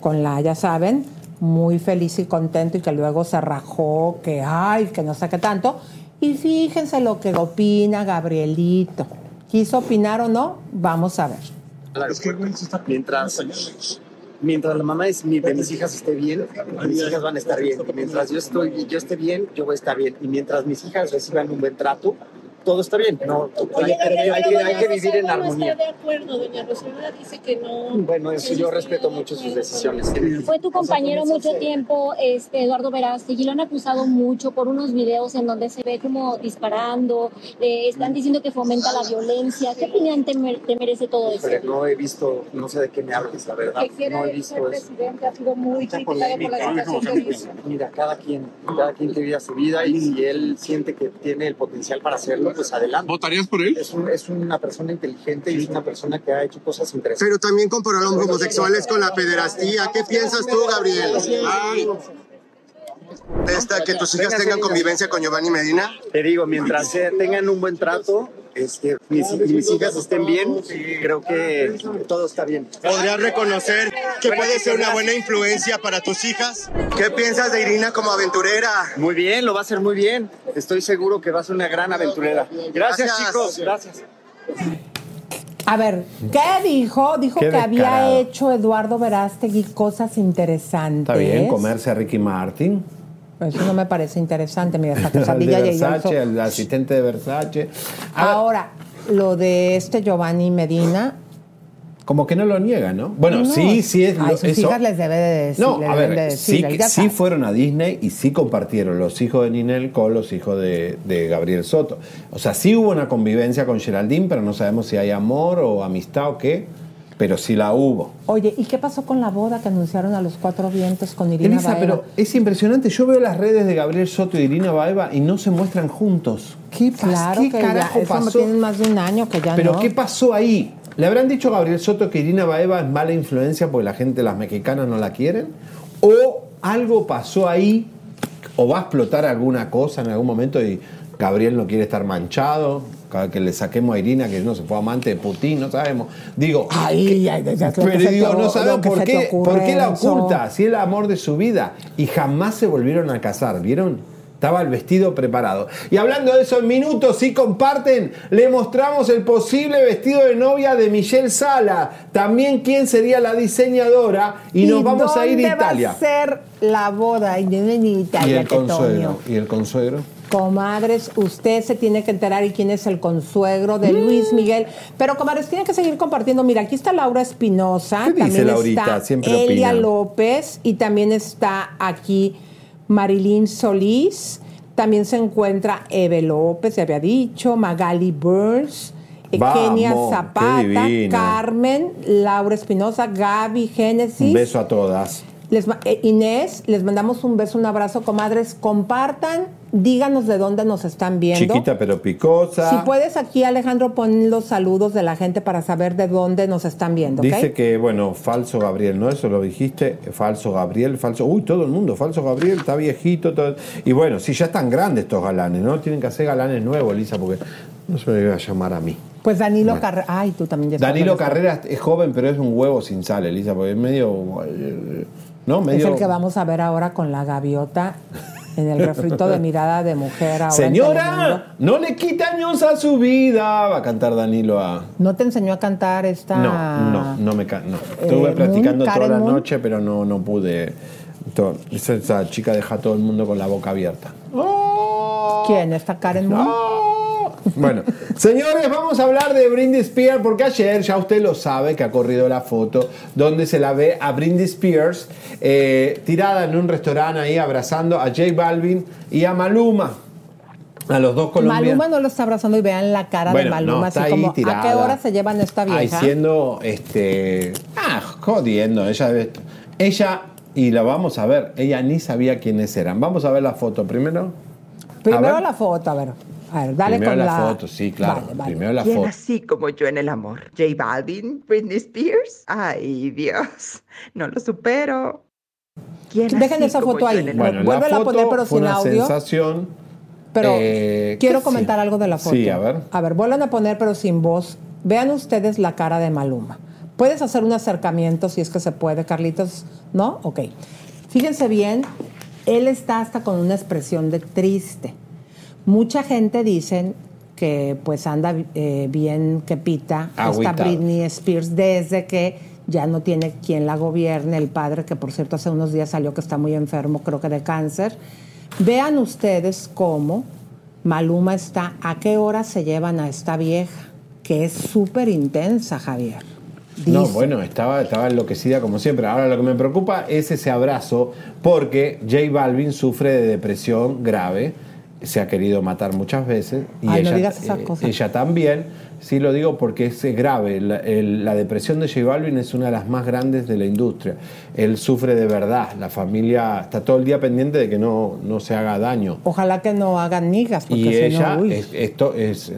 con la, ya saben, muy feliz y contento y que luego se rajó, que ay, que no sé qué tanto. Y fíjense lo que opina Gabrielito. ¿Quiso opinar o no? Vamos a ver. Es que mientras, mientras la mamá es de mis hijas esté bien, mis hijas van a estar bien. Mientras yo estoy, yo esté bien, yo voy a estar bien. Y mientras mis hijas reciban un buen trato, todo está bien. No, hay, hay- hay que, hay que vivir en armonía. de acuerdo, doña Rosalba dice que no. Bueno, eso yo respeto mucho sus decisiones. Fue tu compañero mucho tiempo, este, Eduardo Verástegui, lo han acusado mucho por unos videos en donde se ve como disparando, eh, están diciendo que fomenta la violencia. ¿Qué opinión te, mer- te merece todo eso? Pero no he visto, no sé de qué me hablas, la verdad. No he visto eso. presidente ha sido muy criticado por la vive. Mira, cada quien, cada quien que viva su vida y si él siente que tiene el potencial para hacerlo, pues adelante. ¿Votarías por él? Es, un- es una persona inteligente y es una persona que ha hecho cosas interesantes. Pero también comparó a los homosexuales con la pederastía. ¿Qué piensas tú, Gabriel? Ay. Esta, que tus hijas tengan convivencia con Giovanni Medina. Te digo, mientras tengan un buen trato, este, mis, y mis hijas estén bien, creo que todo está bien. ¿Podrías reconocer que puede ser una buena influencia para tus hijas? ¿Qué piensas de Irina como aventurera? Muy bien, lo va a hacer muy bien. Estoy seguro que va a ser una gran aventurera. Gracias, Gracias. chicos. Gracias. A ver, ¿qué dijo? Dijo Qué que había hecho Eduardo Verástegui cosas interesantes. Está bien, comerse a Ricky Martin. Eso no me parece interesante, mira, (laughs) quesadilla y ello. Versace, al asistente de Versace. Ahora, lo de este Giovanni Medina. Como que no lo niega, ¿no? Bueno, no, sí, sí es A sus eso. hijas les debe de decir. No, a ver, de sí, decir, fueron a Disney y sí compartieron los hijos de Ninel con los hijos de, de Gabriel Soto. O sea, sí hubo una convivencia con Geraldine, pero no sabemos si hay amor o amistad o qué, pero sí la hubo. Oye, ¿y qué pasó con la boda que anunciaron a los cuatro vientos con Irina Elisa, Baeva? pero es impresionante. Yo veo las redes de Gabriel Soto y Irina Baeva y no se muestran juntos. ¿Qué, Claro qué que carajo ya, eso pasó? tienen más de un año que ya Pero no. ¿qué pasó ahí? ¿Le habrán dicho a Gabriel Soto que Irina Baeva es mala influencia porque la gente, las mexicanas no la quieren? ¿O algo pasó ahí? ¿O va a explotar alguna cosa en algún momento y Gabriel no quiere estar manchado? Que le saquemos a Irina, que no se fue amante de Putin, no sabemos. Digo, Ay, ay, ay, ya, pero digo, te- no sabemos por qué, ocurre, por qué la oculta, si es el amor de su vida. Y jamás se volvieron a casar, ¿vieron? Estaba el vestido preparado. Y hablando de eso, en minutos, si comparten, le mostramos el posible vestido de novia de Michelle Sala. También quién sería la diseñadora. Y, nos vamos a ir a Italia. va a ser la boda? Y en y Italia, el que consuegro. Toño. Y el consuegro. Comadres, usted se tiene que enterar y quién es el consuegro de Luis Miguel. Pero, comadres, tienen que seguir compartiendo. Mira, aquí está Laura Espinosa. ¿Qué dice también Laurita? está Siempre Elia opina. López y también está aquí Marilyn Solís. También se encuentra Eve López, ya había dicho, Magali Burns. Vamos, Kenia Zapata. Carmen, Laura Espinosa, Gaby Un Génesis. beso a todas. Les eh, Inés, les mandamos un beso, un abrazo, comadres. Compartan, díganos de dónde nos están viendo. Chiquita pero picosa. Si puedes aquí, Alejandro, pon los saludos de la gente para saber de dónde nos están viendo. Dice que, bueno, falso Gabriel, ¿no? Eso lo dijiste. Falso Gabriel, falso. Uy, todo el mundo, falso Gabriel, está viejito. Todo... Y bueno, sí, ya están grandes estos galanes, ¿no? Tienen que hacer galanes nuevos, Elisa, porque no se me iba a llamar a mí. Pues Danilo Bueno. Carrera. Ay, tú también ya Danilo. Carreras es joven, pero es un huevo sin sal, Elisa, porque es medio. Eh. Es el que vamos a ver ahora con la gaviota en el refrito de mirada de mujer. Ahora. Señora, no le quita años a su vida. Va a cantar Danilo a. ¿No te enseñó a cantar esta...? No, no, no me ca- no. Eh, Estuve Moon, practicando toda la Moon. noche, pero no, no pude. Esa, esa chica deja a todo el mundo con la boca abierta. ¿Quién? ¿Esta Karen Moon? Bueno, señores, vamos a hablar de Britney Spears porque ayer, ya usted lo sabe, que ha corrido la foto donde se la ve a Britney Spears eh, tirada en un restaurante ahí abrazando a J Balvin y a Maluma. A los dos colombianos. Maluma no lo está abrazando y vean la cara Bueno, de Maluma, no, está ahí como, ¿a tirada. qué hora se llevan esta Ahí vieja? siendo, este, ah, jodiendo. Ella, ella, y la vamos a ver, ella ni sabía quiénes eran. Vamos a ver la foto primero. Primero la foto, a ver. A ver, dale Primero con la la... foto, sí, claro. Vale, vale. Primero la ¿Quién foto. así como yo en el amor? ¿J Balvin? ¿Britney Spears? Ay, Dios, no lo supero. ¿Quién Dejen así esa foto ahí. Bueno, Vuélvela a poner, pero fue sin una audio. sensación. Pero Eh, quiero ¿qué comentar sí? algo de la foto. Sí, a ver. A ver, vuelvan a poner, pero sin voz. Vean ustedes la cara de Maluma. Puedes hacer un acercamiento si es que se puede, Carlitos. ¿No? Ok. Fíjense bien, él está hasta con una expresión de triste. Mucha gente dicen que pues anda eh, bien que pita esta. Britney Spears desde que ya no tiene quien la gobierne, el padre que por cierto hace unos días salió que está muy enfermo, creo que de cáncer. Vean ustedes cómo Maluma está, a qué hora se llevan a esta vieja, que es súper intensa, Javier. No, bueno, estaba, estaba enloquecida como siempre. Ahora lo que me preocupa es ese abrazo, porque J Balvin sufre de depresión grave, se ha querido matar muchas veces. Y Ay, no ella, digas esas eh, cosas. ella también. Sí lo digo porque es grave. La, el- la depresión de J Balvin es una de las más grandes de la industria. Él sufre de verdad. La familia está todo el día pendiente de que no, no se haga daño. Ojalá que no hagan migas, porque Y si ella, no, es- esto es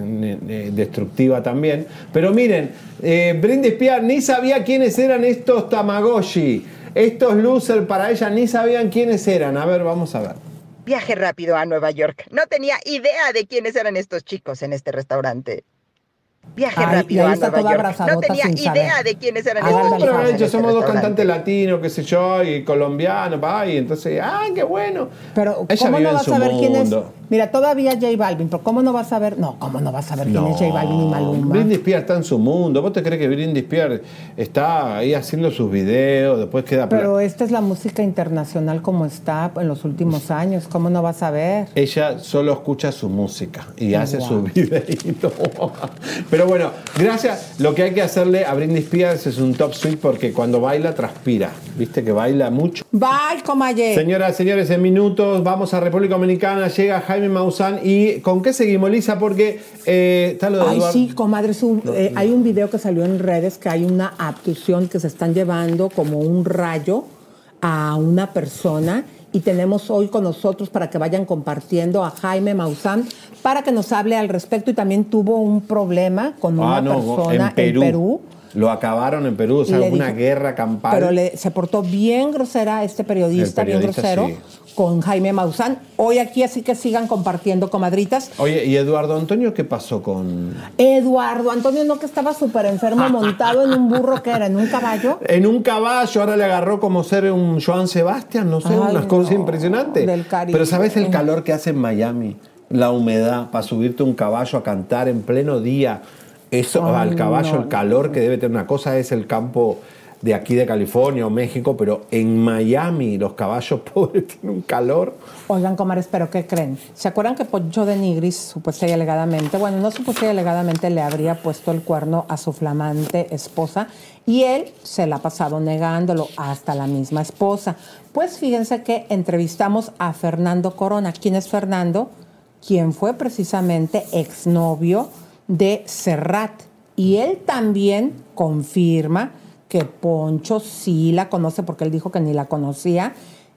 destructiva también. Pero miren, eh, Britney Spears ni sabía quiénes eran estos Tamagotchi. Estos losers para ella ni sabían quiénes eran. A ver, vamos a ver. Viaje rápido a Nueva York. No tenía idea de quiénes eran estos chicos en este restaurante. Viaje Ay, y rápido ahí a está toda York. No abrazadota tenía sin idea saber. de quiénes eran Háganle estos el Pero chicos. han en hecho, este somos dos cantantes latinos, qué sé yo, y colombianos, pa, y entonces, ¡ah, qué bueno! Pero ella ¿cómo vive no en vas su a saber quién es? mundo. Mira, todavía J Balvin, pero ¿cómo no vas a ver? No, ¿cómo no vas a ver quién es J Balvin y Maluma? Britney Spears está en su mundo. ¿Vos te crees que Britney Spears está ahí haciendo sus videos, después queda... Pero esta es la música internacional como está en los últimos años. ¿Cómo no vas a ver? Ella solo escucha su música y Oh, hace wow. sus (laughs) videitos. Pero bueno, gracias. Lo que hay que hacerle a Britney Spears es un top suite porque cuando baila transpira. Viste que baila mucho. Bye, comaye. Señoras, señores, en minutos vamos a República Dominicana. Llega Jaime Maussan. ¿Y con qué seguimos, Lisa? Porque eh, está lo de Ay, Eduardo- sí, comadre, un- eh, hay un video que salió en redes que hay una abducción que se están llevando como un rayo a una persona y tenemos hoy con nosotros para que vayan compartiendo a Jaime Maussan para que nos hable al respecto y también tuvo un problema con una Ah, no, persona en Perú. en Perú Lo acabaron en Perú, o sea, una dijo- guerra campal. pero le- se portó bien grosera este periodista, bien grosero, sí. Con Jaime Maussan. Hoy aquí así que sigan compartiendo, comadritas. Oye, ¿y Eduardo Antonio qué pasó con...? Eduardo Antonio, no que estaba súper enfermo, montado en un burro que era, en un caballo. En un caballo, ahora le agarró como ser un Joan Sebastián, no sé, Ay, unas no, cosas impresionantes. del Caribe. Pero ¿sabes el calor que hace en Miami? La humedad, para subirte un caballo a cantar en pleno día. Eso, Ay, al caballo, no, el calor que debe tener. Una cosa es el campo de aquí de California o México, pero en Miami los caballos (laughs) pobres tienen un calor. Oigan, comares, ¿pero qué creen? ¿Se acuerdan que Poncho de Nigris, supuesta y alegadamente, bueno, no supuesta y alegadamente, le habría puesto el cuerno a su flamante esposa y él se la ha pasado negándolo hasta la misma esposa? Pues fíjense que entrevistamos a Fernando Corona. ¿Quién es Fernando? Quien fue precisamente exnovio de Serrat. Y él también confirma que Poncho sí la conoce porque él dijo que ni la conocía.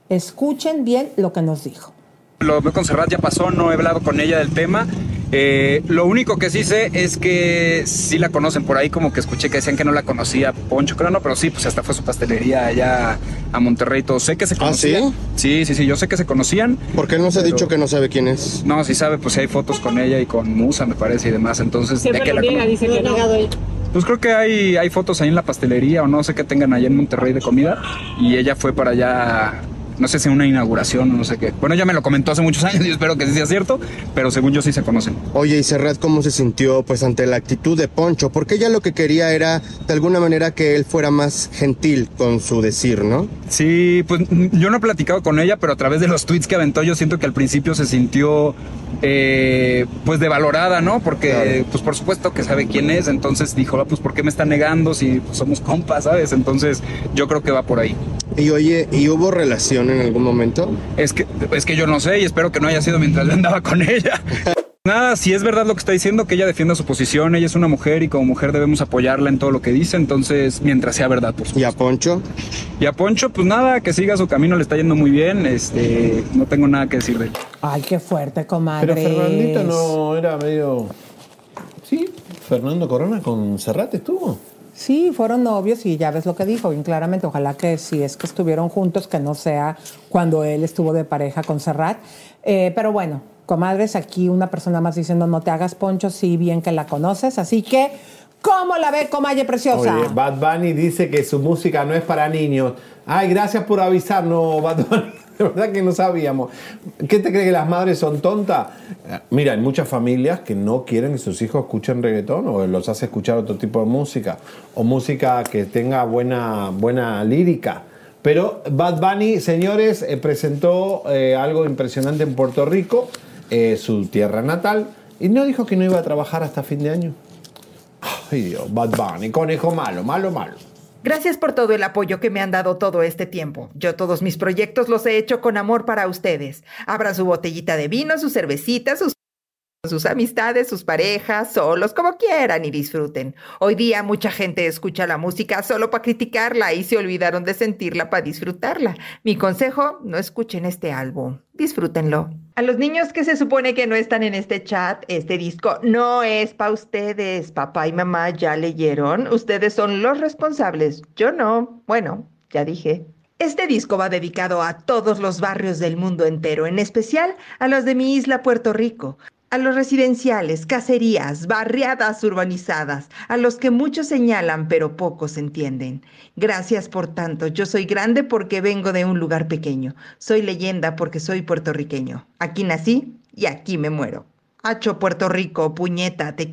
Escuchen bien lo que nos dijo. Lo con Serrat ya pasó, no he hablado con ella del tema. Eh, lo único que sí sé es que sí la conocen por ahí, como que escuché que decían que no la conocía Poncho, creo no, pero sí, pues hasta fue su pastelería allá a Monterrey y todo. Sé que se conocían. sí? Sí, sí, yo sé que se conocían. ¿Por qué no se ha dicho que no sabe quién es? No, sí sabe, pues sí hay fotos con ella y con Musa, me parece, y demás. Entonces, Siempre de que lo la niega, dice que no. Pues creo que hay, hay fotos ahí en la pastelería o no sé qué tengan allá en Monterrey de comida. Y ella fue para allá, no sé si una inauguración o no sé qué. Bueno, ya me lo comentó hace muchos (laughs) años y espero que sí sea cierto, pero según yo sí se conocen. Oye, y Serrat, ¿cómo se sintió pues ante la actitud de Poncho? Porque ella lo que quería era de alguna manera que él fuera más gentil con su decir, ¿no? Sí, pues yo no he platicado con ella, pero a través de los tweets que aventó yo siento que al principio se sintió eh, pues devalorada, ¿no? Porque pues por supuesto que sabe quién es, entonces dijo, "Ah, pues ¿por qué me está negando si pues, somos compas, ¿sabes? Entonces yo creo que va por ahí. Y oye, ¿y hubo relación en algún momento? Es que, es que yo no sé y espero que no haya sido mientras yo andaba con ella. (laughs) Nada, si es verdad lo que está diciendo, que ella defienda su posición, ella es una mujer y como mujer debemos apoyarla en todo lo que dice, entonces mientras sea verdad, por supuesto. ¿Y a Poncho? Y a Poncho, pues nada, que siga su camino, le está yendo muy bien, este, no tengo nada que decir de él. Ay, qué fuerte, comadre. Pero Fernandito no era medio. Sí, Fernando Corona con Serrat estuvo. Sí, fueron novios y ya ves lo que dijo bien claramente. Ojalá que si es que estuvieron juntos, que no sea cuando él estuvo de pareja con Serrat. Eh, pero bueno, comadres, aquí una persona más diciendo no te hagas poncho, sí, bien que la conoces. Así que, ¿cómo la ve, comadre preciosa? Bad Bunny dice que su música no es para niños. Ay, gracias por avisarnos, (laughs) Bad Bunny. De verdad que no sabíamos. ¿Qué te crees que las madres son tontas? Eh, Mira, hay muchas familias que no quieren que sus hijos escuchen reggaetón o los hace escuchar otro tipo de música o música que tenga buena, buena lírica. Pero Bad Bunny, señores, eh, presentó eh, algo impresionante en Puerto Rico, su tierra natal, y no dijo que no iba a trabajar hasta fin de año. Ay Dios, Bad Bunny, conejo malo, malo, malo. Gracias por todo el apoyo que me han dado todo este tiempo. Yo todos mis proyectos los he hecho con amor para ustedes. Abran su botellita de vino, su cervecita, sus sus amistades, sus parejas, solos, como quieran y disfruten. Hoy día mucha gente escucha la música solo para criticarla y se olvidaron de sentirla para disfrutarla. Mi consejo, no escuchen este álbum, disfrútenlo. A los niños que se supone que no están en este chat, este disco no es para ustedes. Papá y mamá ya leyeron, ustedes son los responsables, yo no. Bueno, ya dije. Este disco va dedicado a todos los barrios del mundo entero, en especial a los de mi isla Puerto Rico, a los residenciales, caserías, barriadas urbanizadas, a los que muchos señalan pero pocos entienden. Gracias por tanto, yo soy grande porque vengo de un lugar pequeño, soy leyenda porque soy puertorriqueño. Aquí nací y aquí me muero. Hacho Puerto Rico, puñeta, te.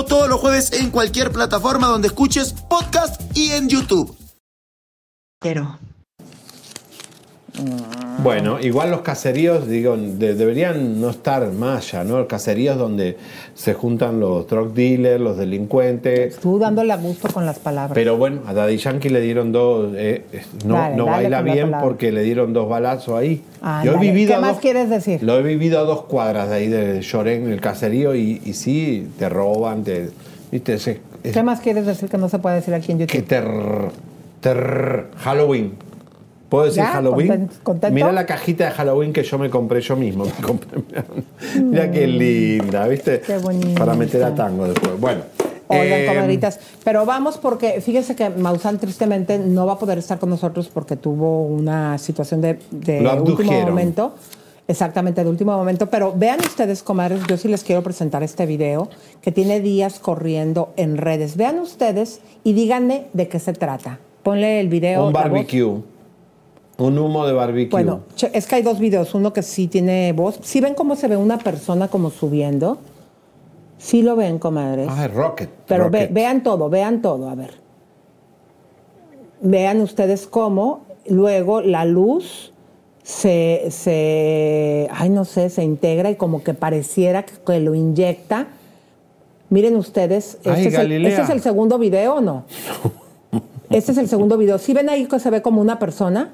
todos los jueves en cualquier plataforma donde escuches podcast y en YouTube. Quiero. Bueno, igual los caseríos, digo, de- deberían no estar más allá, ¿no? Caseríos donde se juntan los drug dealers, los delincuentes. Tú dándole a gusto con las palabras. Pero bueno, a Daddy Yankee le dieron dos. eh, eh, no Dale, no dale baila bien porque le dieron dos balazos ahí. Ándale. Yo he vivido ¿Qué más dos- quieres decir? Lo he vivido a dos cuadras de ahí de Llorén, en el caserío, y, y sí, te roban, te. Es- ¿Qué más quieres decir que no se puede decir aquí en YouTube? que ter, ter- Halloween. ¿Puedo decir Ya, Halloween? conten- ¿contento? Mira la cajita de Halloween que yo me compré yo mismo. (laughs) Mira qué linda, ¿viste? Qué bonita. Para meter a tango después. Bueno, Oigan, Eh, comadritas, pero vamos porque fíjense que Maussan tristemente no va a poder estar con nosotros porque tuvo una situación de, de Lo último momento. Exactamente, de último momento. Pero vean ustedes, comadres, yo sí les quiero presentar este video que tiene días corriendo en redes. Vean ustedes y díganme de qué se trata. Ponle el video. Un barbecue. Un humo de barbecue. Bueno, es que hay dos videos. Uno que sí tiene voz. ¿Sí ven cómo se ve una persona como subiendo? Sí lo ven, comadres. Ah, es Rocket. Pero ve- Rocket. vean todo, vean todo, a ver. Vean ustedes cómo luego la luz se, se, ay no sé, se integra y como que pareciera que, lo inyecta. Miren ustedes, Ay, este, es el, este es el segundo video o no? (laughs) Este es el segundo video. ¿Sí ven ahí que se ve como una persona?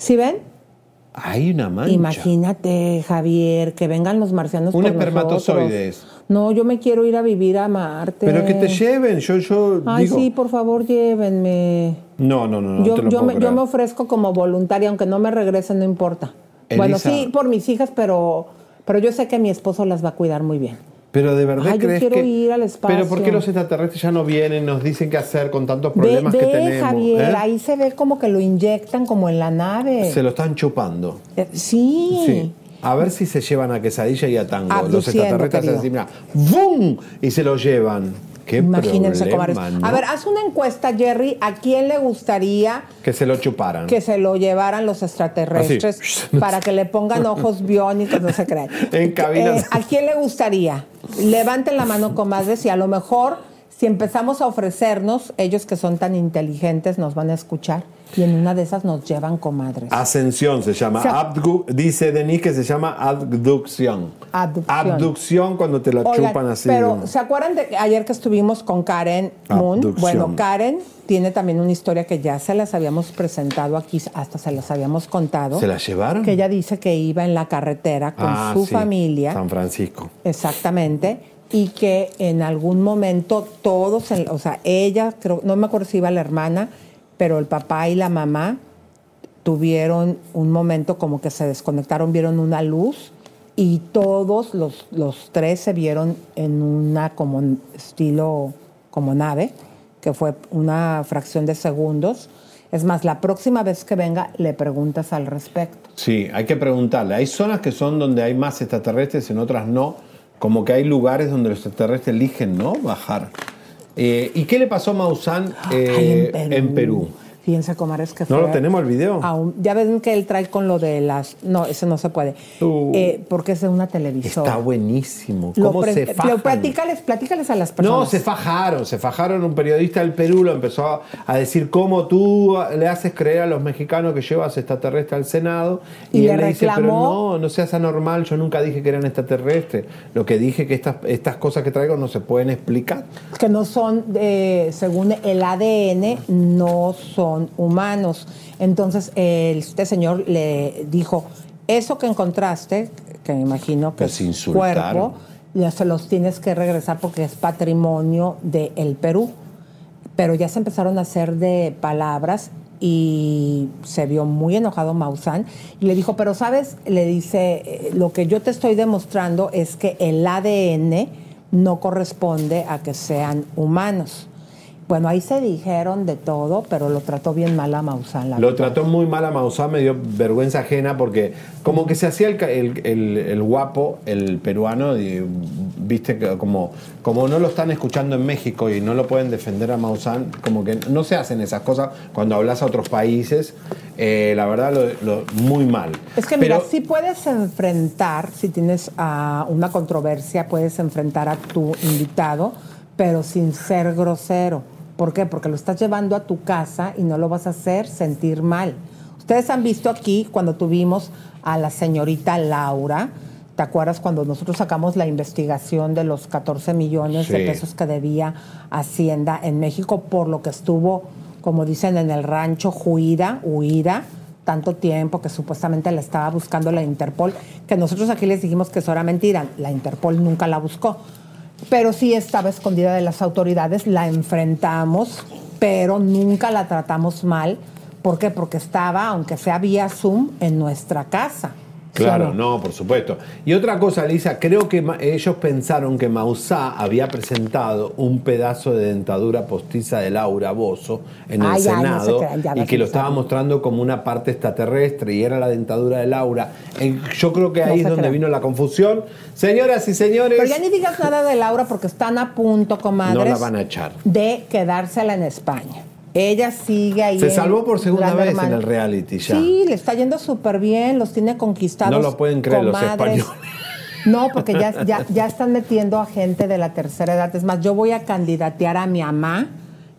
¿Sí ven? Hay una mancha. Imagínate, Javier, que vengan los marcianos Un por espermatozoide es. nosotros. No, yo me quiero ir a vivir a Marte. Pero que te lleven, yo, yo Ay, digo. sí, por favor, llévenme. No, no, no, no yo, te lo yo puedo me, yo me ofrezco como voluntaria, aunque no me regresen, no importa. Bueno, sí, por mis hijas, pero, pero yo sé que mi esposo las va a cuidar muy bien. Pero de verdad Ay, yo crees quiero que. ir al espacio. Pero ¿por qué los extraterrestres ya no vienen? Nos dicen qué hacer con tantos Ve, problemas que ve, tenemos. Javier, ¿eh? ahí se ve como que lo inyectan como en la nave. Se lo están chupando. Eh, sí. Sí. A ver si se llevan a quesadilla y a tango. los extraterrestres querido. así, mira, ¡bum! Y se lo llevan. Qué Imagínense, problema. ¿no? A ver, haz una encuesta, Jerry. ¿A quién le gustaría Que se lo chuparan. que se lo llevaran los extraterrestres Así. (laughs) para que le pongan ojos biónicos, no se crean? (laughs) En cabina. Eh, ¿A quién le gustaría? Levanten la mano, comadres, y a lo mejor, si empezamos a ofrecernos, ellos que son tan inteligentes nos van a escuchar y en una de esas nos llevan comadres. Ascensión se llama. Abdu- dice Denise que se llama abducción. Abducción. Abducción cuando te lo Oigan, chupan así. Pero, ¿no? ¿se acuerdan de ayer que estuvimos con Karen Moon? Abducción. Bueno, Karen tiene también una historia que ya se las habíamos presentado aquí, hasta se las habíamos contado. ¿Se la llevaron? Que ella dice que iba en la carretera con Ah, su sí, familia. San Francisco. Exactamente. Y que en algún momento todos, o sea, ella, creo, no me acuerdo si iba la hermana, pero el papá y la mamá tuvieron un momento como que se desconectaron, vieron una luz y todos los, los tres se vieron en una como estilo, como nave, que fue una fracción de segundos. Es más, la próxima vez que venga le preguntas al respecto. Sí, hay que preguntarle. Hay zonas que son donde hay más extraterrestres, en otras no. Como que hay lugares donde los extraterrestres eligen no bajar. Eh, ¿Y qué le pasó a Maussan eh, Ay, en Perú? Fíjense, Comares, que ¿No fue lo tenemos el video? aún- ya ven que él trae con lo de las... No, eso no se puede. Uh. Eh, porque es de una televisora. Está buenísimo. Lo ¿Cómo pre- se pero fajan? platícales, platícales a las personas. No, se fajaron, se fajaron. Un periodista del Perú lo empezó a, a decir cómo tú le haces creer a los mexicanos que llevas extraterrestre al Senado. Y Y, le él le dice, pero no, no seas anormal, yo nunca dije que eran extraterrestres. Lo que dije que estas, estas cosas que traigo no se pueden explicar. que no son, eh, según el ADN, no son humanos. Entonces, eh, este señor le dijo, eso que encontraste, que me imagino que Pues es cuerpo, ya se los tienes que regresar porque es patrimonio del Perú. Pero ya se empezaron a hacer de palabras y se vio muy enojado Maussan y le dijo, pero sabes, le dice, eh, lo que yo te estoy demostrando es que el ADN no corresponde a que sean humanos. Bueno, ahí se dijeron de todo, pero lo trató bien mal a Maussan. la Lo verdad. trató muy mal a Maussan, me dio vergüenza ajena porque como que se hacía el, el- el- el guapo, el peruano, y, viste que como, como no lo están escuchando en México y no lo pueden defender a Maussan, como que no se hacen esas cosas cuando hablas a otros países, eh, la verdad lo, lo- muy mal. Es que mira, si puedes enfrentar, si tienes ah, una controversia, puedes enfrentar a tu invitado, pero sin ser grosero. ¿Por qué? Porque lo estás llevando a tu casa y no lo vas a hacer sentir mal. Ustedes han visto aquí cuando tuvimos a la señorita Laura, ¿te acuerdas cuando nosotros sacamos la investigación de los 14 millones de pesos que debía Hacienda en México por lo que estuvo, como dicen en el rancho, huida, huida? tanto tiempo que supuestamente la estaba buscando la Interpol, que nosotros aquí les dijimos que eso era mentira, la Interpol nunca la buscó, pero sí estaba escondida de las autoridades, la enfrentamos, pero nunca la tratamos mal. ¿Por qué? Porque estaba, aunque sea vía Zoom, en nuestra casa. Claro, ¿Sí o no? por supuesto. Y otra cosa, Lisa, creo que ellos pensaron que Mausá había presentado un pedazo de dentadura postiza de Laura Bozo en el ya, no Senado crean, y que lo estaba mostrando como una parte extraterrestre y era la dentadura de Laura. Yo creo que ahí es donde crean. vino la confusión. Señoras y señores, Pero ya ni digas nada de Laura porque están a punto, comadres, no la van a echar. de quedársela en España. Ella sigue ahí. Se salvó por segunda vez en el reality ya. Sí, le está yendo súper bien, los tiene conquistados. No lo pueden creer los españoles. (laughs) No, porque ya, ya, ya están metiendo a gente de la tercera edad. Es más, yo voy a candidatear a mi mamá.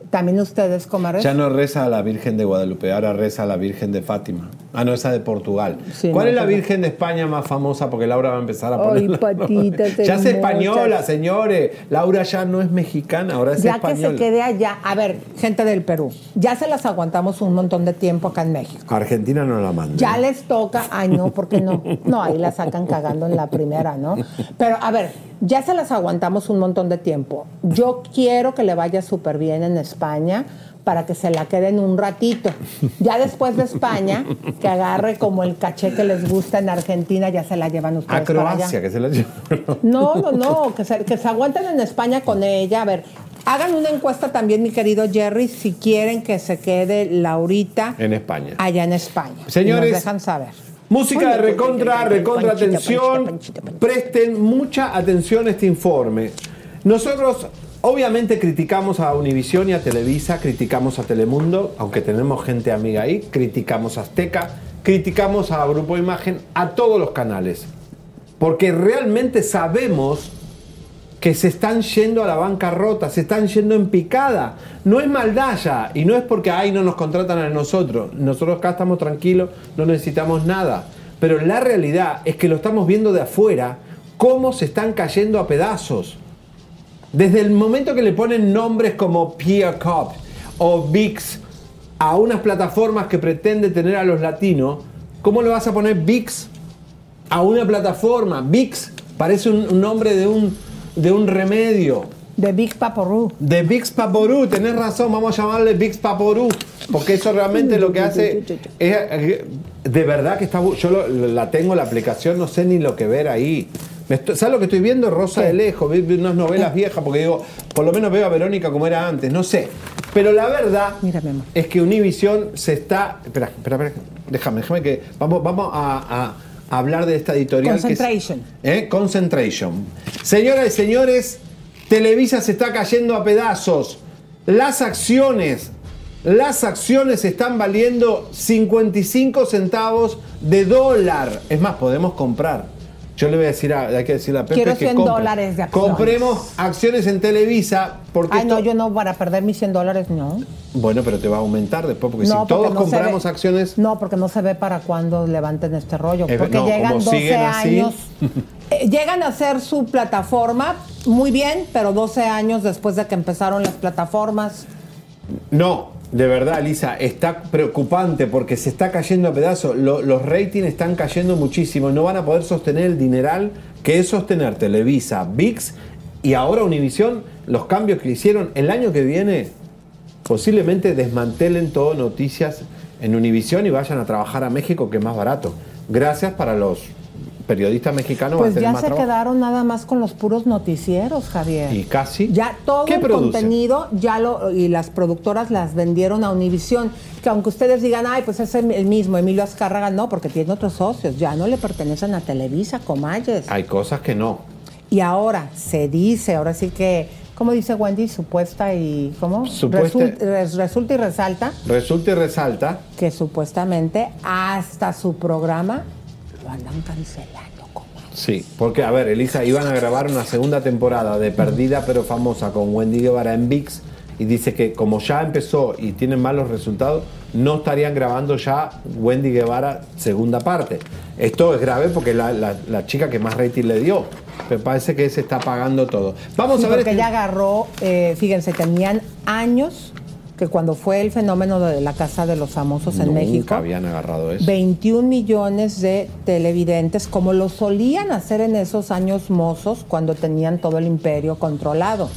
También ustedes, comadres. Ya no reza a la Virgen de Guadalupe, ahora reza a la Virgen de Fátima. Ah, no, esa de Portugal. Sí, ¿Cuál no, es la Virgen de España más famosa? Porque Laura va a empezar a Ay, poner. patitas (laughs) Ya es española, señores. Laura ya no es mexicana, ahora es ya que española. se quede allá. A ver, gente del Perú, ya se las aguantamos un montón de tiempo acá en México. Argentina no la manda. Ya les toca, ay no, ¿por qué no? No, ahí la sacan cagando en la primera, ¿no? Pero a ver, ya se las aguantamos un montón de tiempo. Yo quiero que le vaya súper bien en España para que se la queden un ratito. Ya después de España, que agarre como el caché que les gusta en Argentina, ya se la llevan ustedes A para allá. Croacia, que se la lleva. No, no, no, que se, que se aguanten en España con ella. A ver, hagan una encuesta también, mi querido Jerry, si quieren que se quede Laurita En España. allá en España. Señores, Y nos dejan saber. Música de recontra, recontra atención. Presten mucha atención a este informe. Nosotros obviamente criticamos a Univisión y a Televisa, criticamos a Telemundo, aunque tenemos gente amiga ahí, criticamos a Azteca, criticamos a Grupo Imagen, a todos los canales. Porque realmente sabemos que se están yendo a la bancarrota, se están yendo en picada. No es maldad ya, y no es porque ay no nos contratan a nosotros. Nosotros acá estamos tranquilos, no necesitamos nada. Pero la realidad es que lo estamos viendo de afuera, cómo se están cayendo a pedazos. Desde el momento que le ponen nombres como Peer Cup o VIX a unas plataformas que pretende tener a los latinos, ¿cómo le vas a poner VIX a una plataforma? VIX parece un, un nombre de un, de un remedio. De Big Paporú. De Vix Paporú, tenés razón, vamos a llamarle Vix Paporú, porque eso realmente lo que hace es, eh, de verdad que está, yo lo- la tengo la aplicación, no sé ni lo que ver ahí. ¿Sabes lo que estoy viendo? Rosa de lejos, vi, unas novelas viejas, porque digo, por lo menos veo a Verónica como era antes, no sé. Pero la verdad es que Univision se está. Espera, espera, espera, déjame, déjame que. Vamos, vamos a, a hablar de esta editorial. que es- Concentration. ¿Eh? Concentration. Señoras y señores, Televisa se está cayendo a pedazos. Las acciones, las acciones están valiendo 55 centavos de dólar. Es más, podemos comprar. Yo le voy a decir a, hay que decirle a Pepe Quiero que 100 compre. dólares de acciones. Compremos acciones en Televisa porque Ay, no, yo no, para perder mis 100 dólares, no. bueno, pero te va a aumentar después porque no, si todos porque no se compramos acciones No, porque no se ve para cuándo levanten este rollo. Eh, porque no, llegan como 12 siguen así. años. (laughs) eh, llegan a hacer su plataforma muy bien, pero 12 años después de que empezaron las plataformas. No, de verdad, Lisa, está preocupante porque se está cayendo a pedazos. Lo- los ratings están cayendo muchísimo. No van a poder sostener el dineral que es sostener Televisa, VIX y ahora Univisión. Los cambios que hicieron el año que viene posiblemente desmantelen todo noticias en Univisión y vayan a trabajar a México, que es más barato. Gracias para los periodistas mexicanos. van a Pues tener ya más se trabajo. quedaron nada más con los puros noticieros, Javier. Y casi. Ya todo ¿Qué el contenido ya lo y las productoras las vendieron a Univisión, que aunque ustedes digan, "Ay, pues es el mismo Emilio Azcárraga", no, porque tiene otros socios, ya no le pertenecen a Televisa, Comayes. Hay cosas que no. Y ahora se dice, ahora sí que ¿cómo dice Wendy? Supuesta y ¿cómo? Supuesta- Result- res- resulta y resalta Resulta y resalta que supuestamente hasta su programa lo andan cancelando. Sí, porque a ver, Elisa, iban a grabar una segunda temporada de Perdida pero famosa con Wendy Guevara en VIX y dice que como ya empezó y tienen malos resultados, no estarían grabando ya Wendy Guevara segunda parte. Esto es grave porque la, la- la chica que más rating le dio, me parece que se está pagando todo. Vamos Sí, a ver... porque este- ella agarró, eh, fíjense, tenían años que cuando fue el fenómeno de la Casa de los Famosos en Nunca México, habían agarrado eso. 21 millones de televidentes, como lo solían hacer en esos años mozos cuando tenían todo el imperio controlado.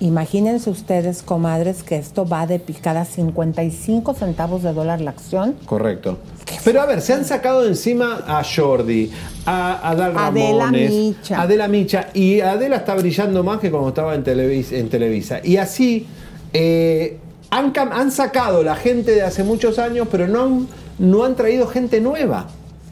Imagínense ustedes, comadres, que esto va de picada 55 centavos de dólar la acción. Correcto. Pero a ver, se han sacado de encima a Jordi, a Adal Adela Ramones, Micha. Adela Micha, y Adela está brillando más que cuando estaba en Televisa. En Televisa. Y así eh, han, sacado la gente de hace muchos años, pero no han, no han traído gente nueva.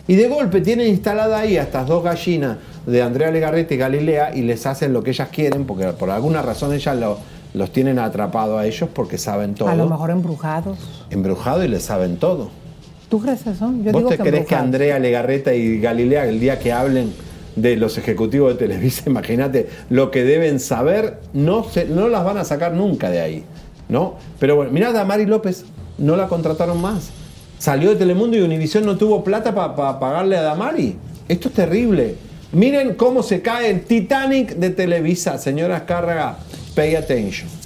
Y de golpe tienen instalada ahí a estas dos gallinas de Andrea Legarreta y Galilea y les hacen lo que ellas quieren, porque por alguna razón ellas lo- los tienen atrapados a ellos porque saben todo. A lo mejor embrujados. Embrujado y les saben todo. ¿Tú crees eso? Yo ¿Vos digo te que crees que embrujados. Andrea Legarreta y Galilea, el día que hablen de los ejecutivos de Televisa, (laughs) imagínate lo que deben saber, no, se, no las van a sacar nunca de ahí, ¿no? Pero bueno, mirá, Damari López, no la contrataron más. Salió de Telemundo y Univisión no tuvo plata para pagarle a Damari. Esto es terrible. Miren cómo se cae el Titanic de Televisa, señora Cárraga. Pay attention.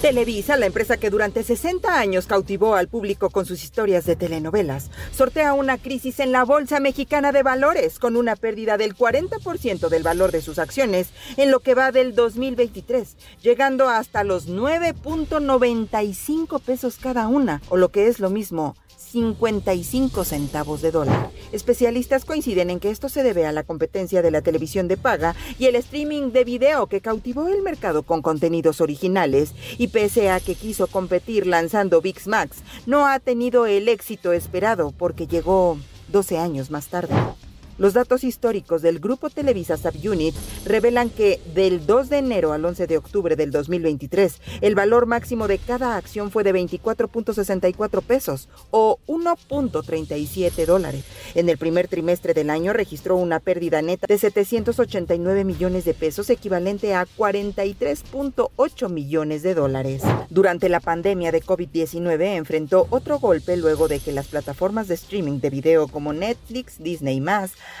Televisa, la empresa que durante 60 años cautivó al público con sus historias de telenovelas, sortea una crisis en la Bolsa Mexicana de Valores con una pérdida del 40% del valor de sus acciones en lo que va del 2023, llegando hasta los 9.95 pesos cada una, o lo que es lo mismo, 55 centavos de dólar. Especialistas coinciden en que esto se debe a la competencia de la televisión de paga y el streaming de video que cautivó el mercado con contenidos originales y pese a que quiso competir lanzando VIX Max, no ha tenido el éxito esperado porque llegó 12 años más tarde. Los datos históricos del grupo Televisa Subunit revelan que del 2 de enero al 11 de octubre del 2023, el valor máximo de cada acción fue de 24.64 pesos o 1.37 dólares. En el primer trimestre del año registró una pérdida neta de 789 millones de pesos, equivalente a 43.8 millones de dólares. Durante la pandemia de COVID-19 enfrentó otro golpe luego de que las plataformas de streaming de video como Netflix, Disney+,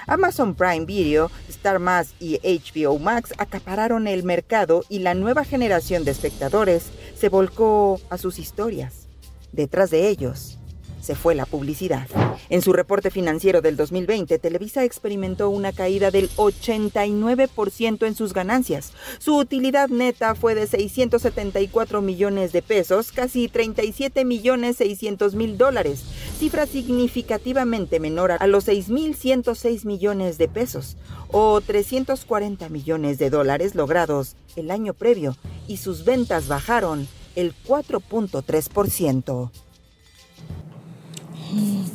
Amazon Prime Video, Star Más y HBO Max acapararon el mercado y la nueva generación de espectadores se volcó a sus historias. Detrás de ellos se fue la publicidad. En su reporte financiero del 2020, Televisa experimentó una caída del 89% en sus ganancias. Su utilidad neta fue de 674 millones de pesos, casi 37 millones 600 mil dólares, cifra significativamente menor a los 6.106 millones de pesos o 340 millones de dólares logrados el año previo y sus ventas bajaron el 4.3%.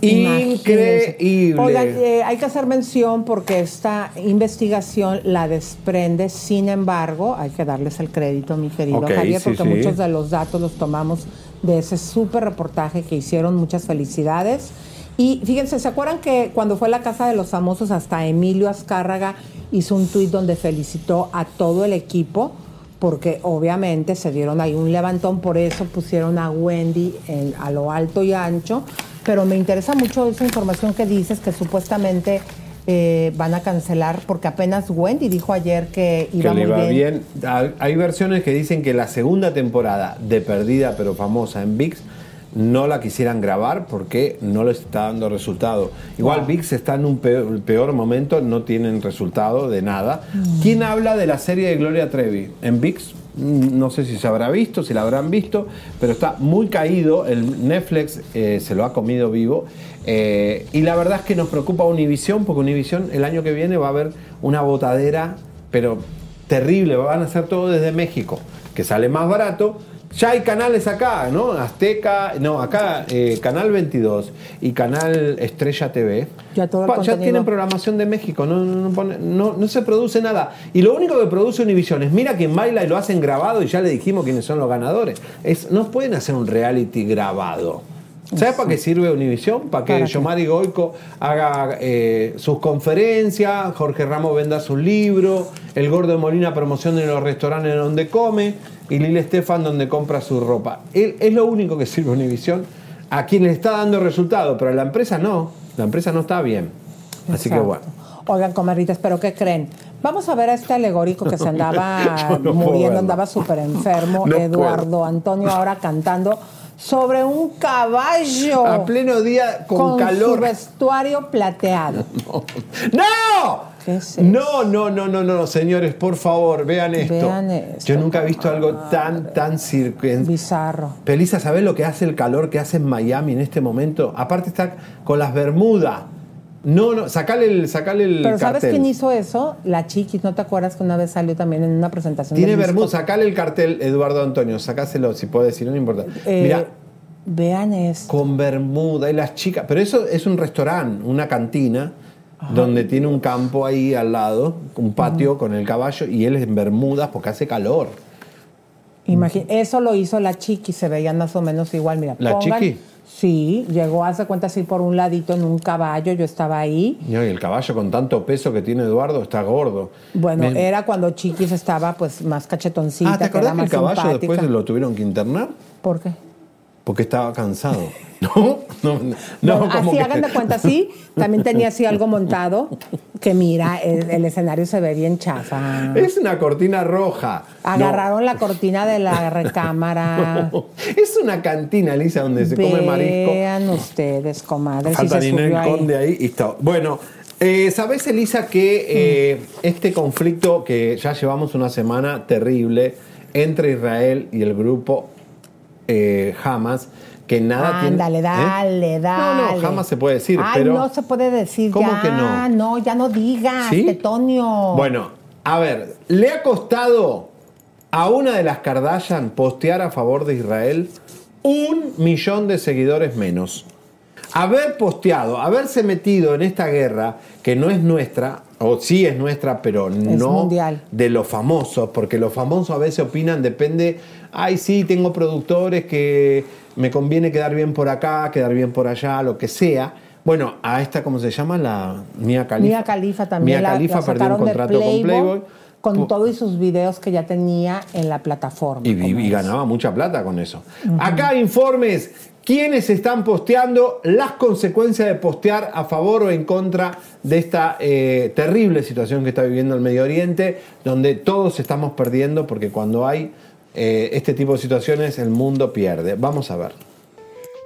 Increíble. Oigan, eh, hay que hacer mención porque esta investigación la desprende, sin embargo, hay que darles el crédito, mi querido Javier, porque sí. muchos de los datos los tomamos de ese súper reportaje que hicieron. Muchas felicidades. Y fíjense, ¿se acuerdan que cuando fue la Casa de los Famosos, hasta Emilio Azcárraga hizo un tuit donde felicitó a todo el equipo? Porque obviamente se dieron ahí un levantón, por eso pusieron a Wendy en- a lo alto y ancho. Pero me interesa mucho esa información que dices que supuestamente eh, van a cancelar, porque apenas Wendy dijo ayer que iba que le muy va bien. bien. Hay- versiones que dicen que la segunda temporada de Perdida pero famosa en VIX no la quisieran grabar porque no les está dando resultado. Igual Wow. VIX está en un peor, peor momento, no tienen resultado de nada. ¿Quién habla de la serie de Gloria Trevi? En VIX, no sé si se habrá visto, si la habrán visto, pero está muy caído. El Netflix eh, se lo ha comido vivo. Eh, y la verdad es que nos preocupa Univision, porque Univision el año que viene va a haber una botadera, pero terrible, van a hacer todo desde México, que sale más barato. Ya hay canales acá, ¿no? Azteca, no, acá eh, Canal 22 y Canal Estrella TV. Ya todo el Pa- ya contenido. tienen programación de México, no, no, no pone- no- no se produce nada. Y lo único que produce Univision es mira quién baila y lo hacen grabado y ya le dijimos quiénes son los ganadores. Es, no pueden hacer un reality grabado. ¿Sabes para qué sirve Univision? Para que. Yomari Goico haga eh, sus conferencias, Jorge Ramos venda sus libros, el Gordo de Molina promocione los restaurantes donde come y Lil Estefan donde compra su ropa. Él- es lo único que sirve Univision. A quien le está dando resultado, pero a la empresa no. La empresa no está bien. Así que bueno. Oigan, comadritas, ¿pero qué creen? Vamos a ver a este alegórico que se (laughs) andaba no muriendo, andaba súper enfermo, No Eduardo Antonio ahora cantando sobre un caballo. A pleno día con, calor. su vestuario plateado. (laughs) ¡No! ¿Qué es No, no, no, no, no, señores, por favor, vean esto. Vean esto, Yo nunca he visto algo tan, tan circuen. Bizarro. Pelisa, ¿sabés lo que hace el calor que hace en Miami en este momento? Aparte está con las bermudas. No, no, sacale el, sacale el Pero ¿sabes cartel. quién hizo eso? La Chiquis, ¿no te acuerdas que una vez salió también en una presentación Tiene bermuda, sacale el cartel, Eduardo Antonio, sacáselo si puedes, si no, importa. Eh, Mira, Vean esto. con bermuda y las chicas. Pero eso es un restaurante, una cantina, donde tiene un campo ahí al lado, un patio con el caballo, y él es en bermudas porque hace calor. Imagi- eso lo hizo la Chiqui, se veían más o menos igual. Mira, ¿La Chiqui? Sí, llegó, hace cuenta así por un ladito en un caballo, yo estaba ahí. Y el caballo con tanto peso que tiene Eduardo está gordo. Bueno, Me- era cuando Chiquis estaba pues más cachetoncita, Ah, ¿te que era que el caballo simpática. después lo tuvieron que internar? ¿Por qué? Porque estaba cansado. (laughs) ¿No? No, no, Bueno, como así que- hagan de cuenta, sí. También tenía así algo montado, que mira, el, el escenario se ve bien chafa. Es una cortina roja. Agarraron la cortina de la (laughs) recámara. No. Es una cantina, Lisa, donde se come marisco. Vean ustedes, comadre, si Falta se Ninel ahí. Conde ahí y está. Bueno, eh, ¿sabes, Elisa, que eh, este conflicto que ya llevamos una semana terrible entre Israel y el grupo eh, Hamas, que nada tiene. Ándale, ¿eh? dale, dale. No, no, jamás se puede decir, Ay, pero. no se puede decir ¿Cómo ya. que no? No, ya no digas, ¿Sí? Tetonio. Bueno, a ver, le ha costado a una de las Kardashian postear a favor de Israel un millón de seguidores menos. Haber posteado, haberse metido en esta guerra que no es nuestra, o sí es nuestra, pero no mundial. de los famosos, porque los famosos a veces opinan, depende, ay sí, tengo productores que me conviene quedar bien por acá, quedar bien por allá, lo que sea. Bueno, a esta, ¿cómo se llama? La Mia Khalifa. Mia Khalifa también Mia la perdió un sacaron de contrato con Playboy. con todo y sus videos que ya tenía en la plataforma. Y, y- y ganaba mucha plata con eso. Acá informes. ¿Quiénes están posteando las consecuencias de postear a favor o en contra de esta eh, terrible situación que está viviendo el Medio Oriente, donde todos estamos perdiendo porque cuando hay eh, este tipo de situaciones el mundo pierde? Vamos a ver.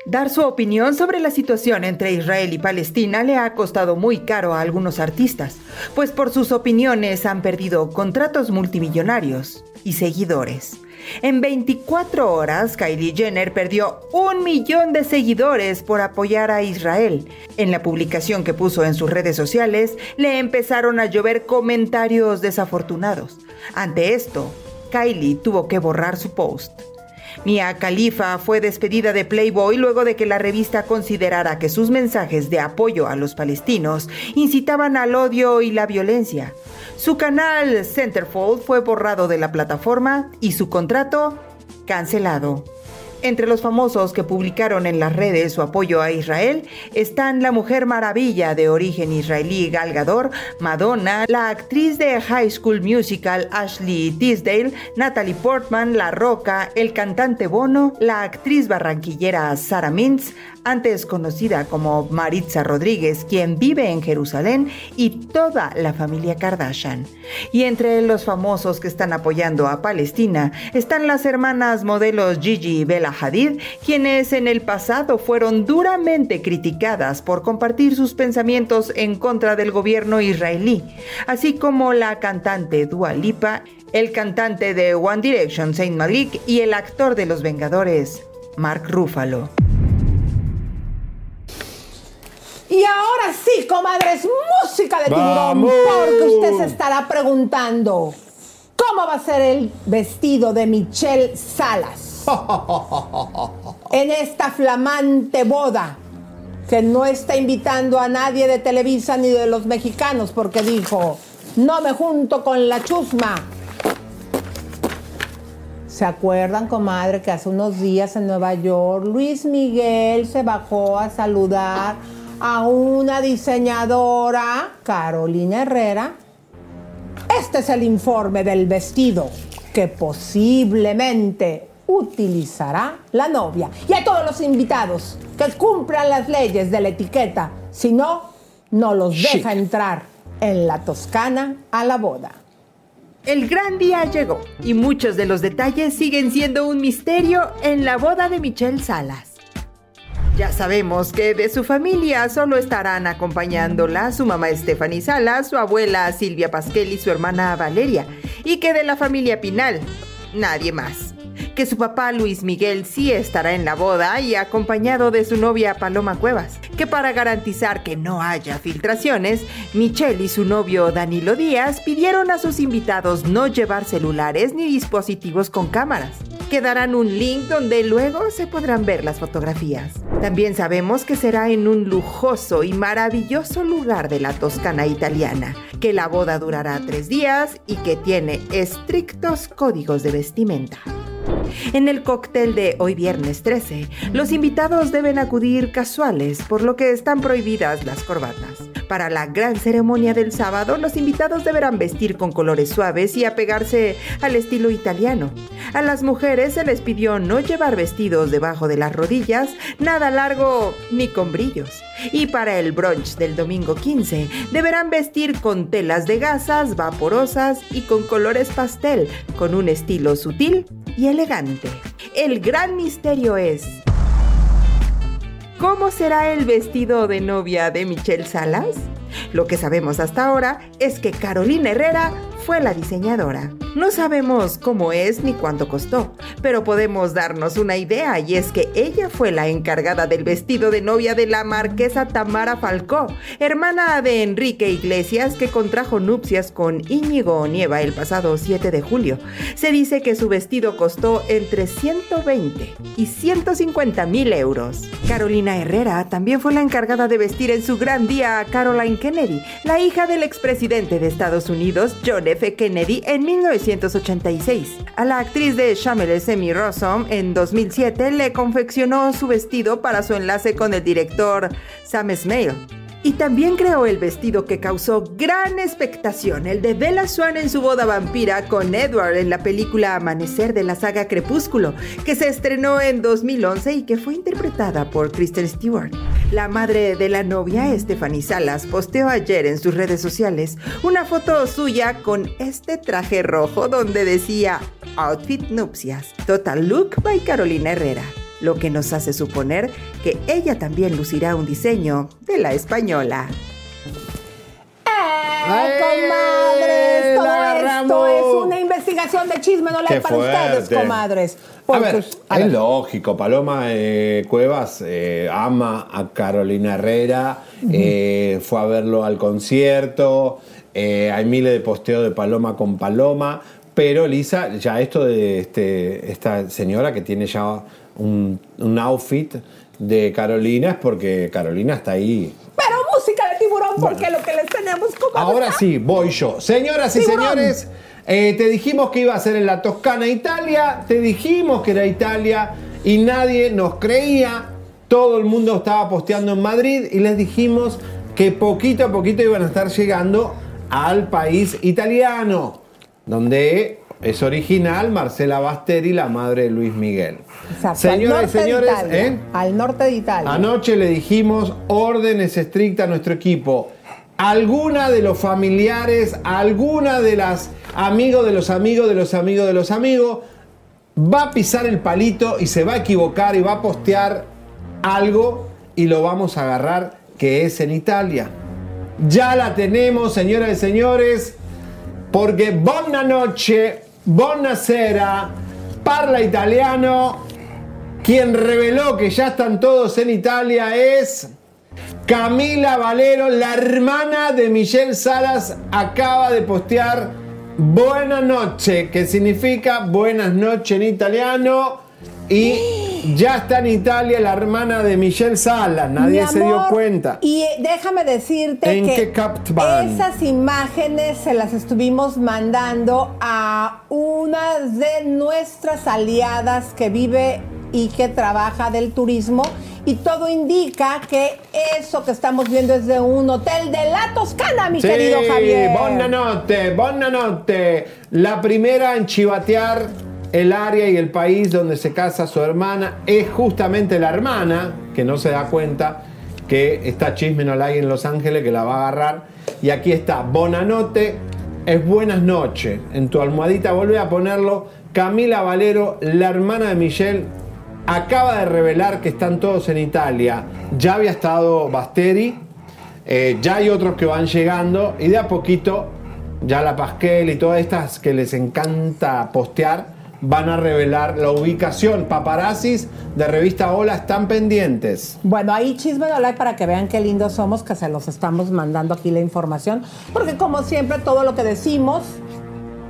Dar su opinión sobre la situación entre Israel y Palestina le ha costado muy caro a algunos artistas, pues por sus opiniones han perdido contratos multimillonarios y seguidores. En 24 horas, Kylie Jenner perdió un millón de seguidores por apoyar a Israel. En la publicación que puso en sus redes sociales, le empezaron a llover comentarios desafortunados. Ante esto, Kylie tuvo que borrar su post. Mia Khalifa fue despedida de Playboy luego de que la revista considerara que sus mensajes de apoyo a los palestinos incitaban al odio y la violencia. Su canal Centerfold fue borrado de la plataforma y su contrato cancelado. Entre los famosos que publicaron en las redes su apoyo a Israel están la Mujer Maravilla de origen israelí Gal Gadot, Madonna, la actriz de High School Musical Ashley Tisdale, Natalie Portman, La Roca, el cantante Bono, la actriz barranquillera Sara Mintz, antes conocida como Maritza Rodríguez, quien vive en Jerusalén, y toda la familia Kardashian. Y entre los famosos que están apoyando a Palestina están las hermanas modelos Gigi y Bella Hadid, quienes en el pasado fueron duramente criticadas por compartir sus pensamientos en contra del gobierno israelí, así como la cantante Dua Lipa, el cantante de One Direction Saint Malik y el actor de Los Vengadores, Mark Ruffalo. Y ahora sí, comadres, música de tiburón, ¡Vamos! porque usted se estará preguntando, ¿cómo va a ser el vestido de Michelle Salas (laughs) en esta flamante boda? Que no está invitando a nadie de Televisa ni de los mexicanos, porque dijo, no me junto con la chusma. ¿Se acuerdan, comadre, que hace unos días en Nueva York Luis Miguel se bajó a saludar a una diseñadora, Carolina Herrera? Este es el informe del vestido que posiblemente utilizará la novia. Y a todos los invitados que cumplan las leyes de la etiqueta, si no, no los deja entrar en la Toscana a la boda. El gran día llegó y muchos de los detalles siguen siendo un misterio en la boda de Michelle Salas. Ya sabemos que de su familia solo estarán acompañándola su mamá Stephanie Salas, su abuela Silvia Pasquel y su hermana Valeria, y que de la familia Pinal, nadie más. Que su papá Luis Miguel sí estará en la boda y acompañado de su novia Paloma Cuevas. Que para garantizar que no haya filtraciones, Michelle y su novio Danilo Díaz pidieron a sus invitados no llevar celulares ni dispositivos con cámaras. Que darán un link donde luego se podrán ver las fotografías. También sabemos que será en un lujoso y maravilloso lugar de la Toscana italiana, que la boda durará tres días y que tiene estrictos códigos de vestimenta. En el cóctel de hoy viernes 13, los invitados deben acudir casuales, por lo que están prohibidas las corbatas. Para la gran ceremonia del sábado, los invitados deberán vestir con colores suaves y apegarse al estilo italiano. A las mujeres se les pidió no llevar vestidos debajo de las rodillas, nada largo ni con brillos. Y para el brunch del domingo 15, deberán vestir con telas de gasas vaporosas y con colores pastel, con un estilo sutil y elegante. El gran misterio es... ¿Cómo será el vestido de novia de Michelle Salas? Lo que sabemos hasta ahora es que Carolina Herrera fue la diseñadora. No sabemos cómo es ni cuánto costó, pero podemos darnos una idea y es que ella fue la encargada del vestido de novia de la marquesa Tamara Falcó, hermana de Enrique Iglesias que contrajo nupcias con Íñigo Onieva el pasado 7 de julio. Se dice que su vestido costó entre 120 y 150 mil euros. Carolina Herrera también fue la encargada de vestir en su gran día a Caroline Kennedy, la hija del expresidente de Estados Unidos, John. Kennedy, en 1986. A la actriz de Shameless Emmy Rossum en 2007 le confeccionó su vestido para su enlace con el director Sam Smale. Y también creó el vestido que causó gran expectación, el de Bella Swan en su boda vampira con Edward en la película Amanecer de la saga Crepúsculo, que se estrenó en 2011 y que fue interpretada por Kristen Stewart. La madre de la novia, Stephanie Salas, posteó ayer en sus redes sociales una foto suya con este traje rojo donde decía Outfit Nupcias, Total Look by Carolina Herrera lo que nos hace suponer que ella también lucirá un diseño de la española. ¡Eh, comadres! Todo esto es una investigación de chisme, no la Qué hay para ustedes, comadres. A ver, a es ver, lógico, Paloma eh, Cuevas eh, ama a Carolina Herrera, eh, fue a verlo al concierto, eh, hay miles de posteos de Paloma con Paloma, pero Lisa, ya esto de este, esta señora que tiene ya un, un outfit de Carolina es porque Carolina está ahí. Pero música de tiburón, porque lo que les tenemos, comadres. Ahora sí, voy yo. Señoras y señores, eh, te dijimos que iba a ser en la Toscana, Italia. Te dijimos que era Italia y nadie nos creía. Todo el mundo estaba posteando en Madrid y les dijimos que poquito a poquito iban a estar llegando al país italiano, donde es original Marcela Basteri, la madre de Luis Miguel. Exacto, Señoras y señores, Italia, ¿eh? Al norte de Italia. Anoche le dijimos órdenes estrictas a nuestro equipo. Alguna de los familiares, alguna de las amigos de los amigos de los amigos de los amigos va a pisar el palito y se va a equivocar y va a postear algo y lo vamos a agarrar que es en Italia. Ya la tenemos, señoras y señores, porque buona noche, buonasera, parla italiano. Quien reveló que ya están todos en Italia es Camila Valero, la hermana de Michelle Salas, acaba de postear Buena noche, que significa buenas noches en italiano. Y ya está en Italia la hermana de Michelle Salas, nadie se dio cuenta. Y eh, déjame decirte ¿En que esas imágenes se las estuvimos mandando a una de nuestras aliadas que vive y que trabaja del turismo. Y todo indica que eso que estamos viendo es de un hotel de la Toscana, mi Sí, querido Javier. Buonanotte, buonanotte. La primera en chivatear el área y el país donde se casa su hermana es justamente la hermana, que no se da cuenta que está Chisme no la hay en Los Ángeles, que la va a agarrar. Y aquí está, Bonanote, es buenas noches. En tu almohadita vuelve a ponerlo. Camila Valero, la hermana de Michelle, acaba de revelar que están todos en Italia. Ya había estado Basteri, eh, ya hay otros que van llegando y de a poquito ya la Pasquel y todas estas que les encanta postear van a revelar la ubicación. Paparazzis de revista Hola están pendientes. Bueno, ahí chisme de para que vean qué lindos somos, que se los estamos mandando aquí la información. Porque como siempre, todo lo que decimos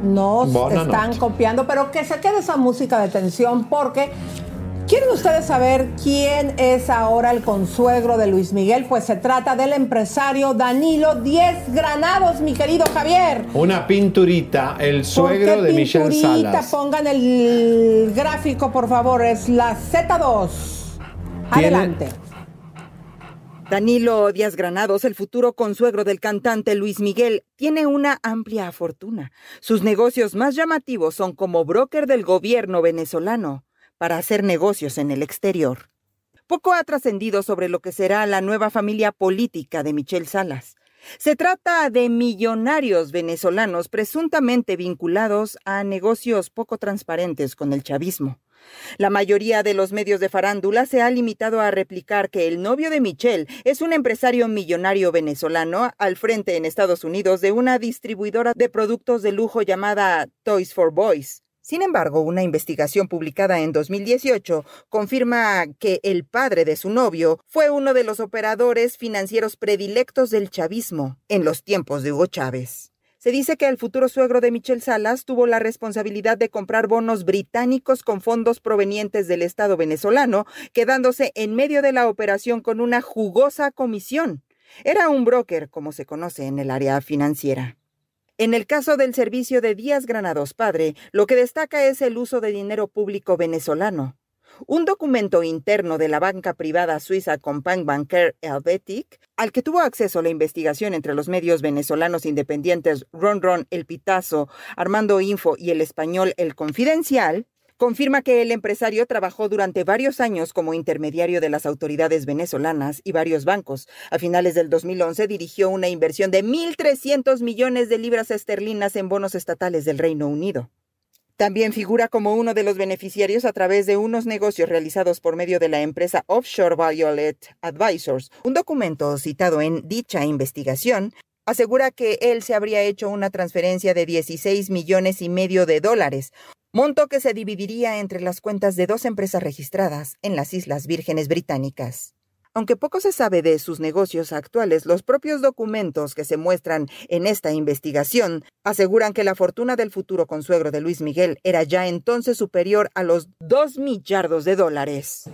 nos están copiando, pero que se quede esa música de tensión porque ¿quieren ustedes saber quién es ahora el consuegro de Luis Miguel? Pues se trata del empresario Danilo Diez Granados, mi querido Javier. Una pinturita, el ¿Por suegro qué de Michelle pinturita? Salas. Pongan el gráfico, por favor, es la Z2. Adelante. Danilo Díaz Granados, el futuro consuegro del cantante Luis Miguel, tiene una amplia fortuna. Sus negocios más llamativos son como broker del gobierno venezolano para hacer negocios en el exterior. Poco ha trascendido sobre lo que será la nueva familia política de Michelle Salas. Se trata de millonarios venezolanos presuntamente vinculados a negocios poco transparentes con el chavismo. La mayoría de los medios de farándula se ha limitado a replicar que el novio de Michelle es un empresario millonario venezolano al frente en Estados Unidos de una distribuidora de productos de lujo llamada Toys for Boys. Sin embargo, una investigación publicada en 2018 confirma que el padre de su novio fue uno de los operadores financieros predilectos del chavismo en los tiempos de Hugo Chávez. Se dice que el futuro suegro de Michelle Salas tuvo la responsabilidad de comprar bonos británicos con fondos provenientes del Estado venezolano, quedándose en medio de la operación con una jugosa comisión. Era un broker, como se conoce en el área financiera. En el caso del servicio de Díaz Granados Padre, lo que destaca es el uso de dinero público venezolano. Un documento interno de la banca privada suiza Companc Bancaire Helvetic, al que tuvo acceso la investigación entre los medios venezolanos independientes Ron Ron El Pitazo, Armando Info y el español El Confidencial, confirma que el empresario trabajó durante varios años como intermediario de las autoridades venezolanas y varios bancos. A finales del 2011 dirigió una inversión de 1.300 millones de libras esterlinas en bonos estatales del Reino Unido. También figura como uno de los beneficiarios a través de unos negocios realizados por medio de la empresa Offshore Violet Advisors. Un documento citado en dicha investigación asegura que él se habría hecho una transferencia de 16 millones y medio de dólares, monto que se dividiría entre las cuentas de dos empresas registradas en las Islas Vírgenes Británicas. Aunque poco se sabe de sus negocios actuales, los propios documentos que se muestran en esta investigación aseguran que la fortuna del futuro consuegro de Luis Miguel era ya entonces superior a los 2 millardos de dólares.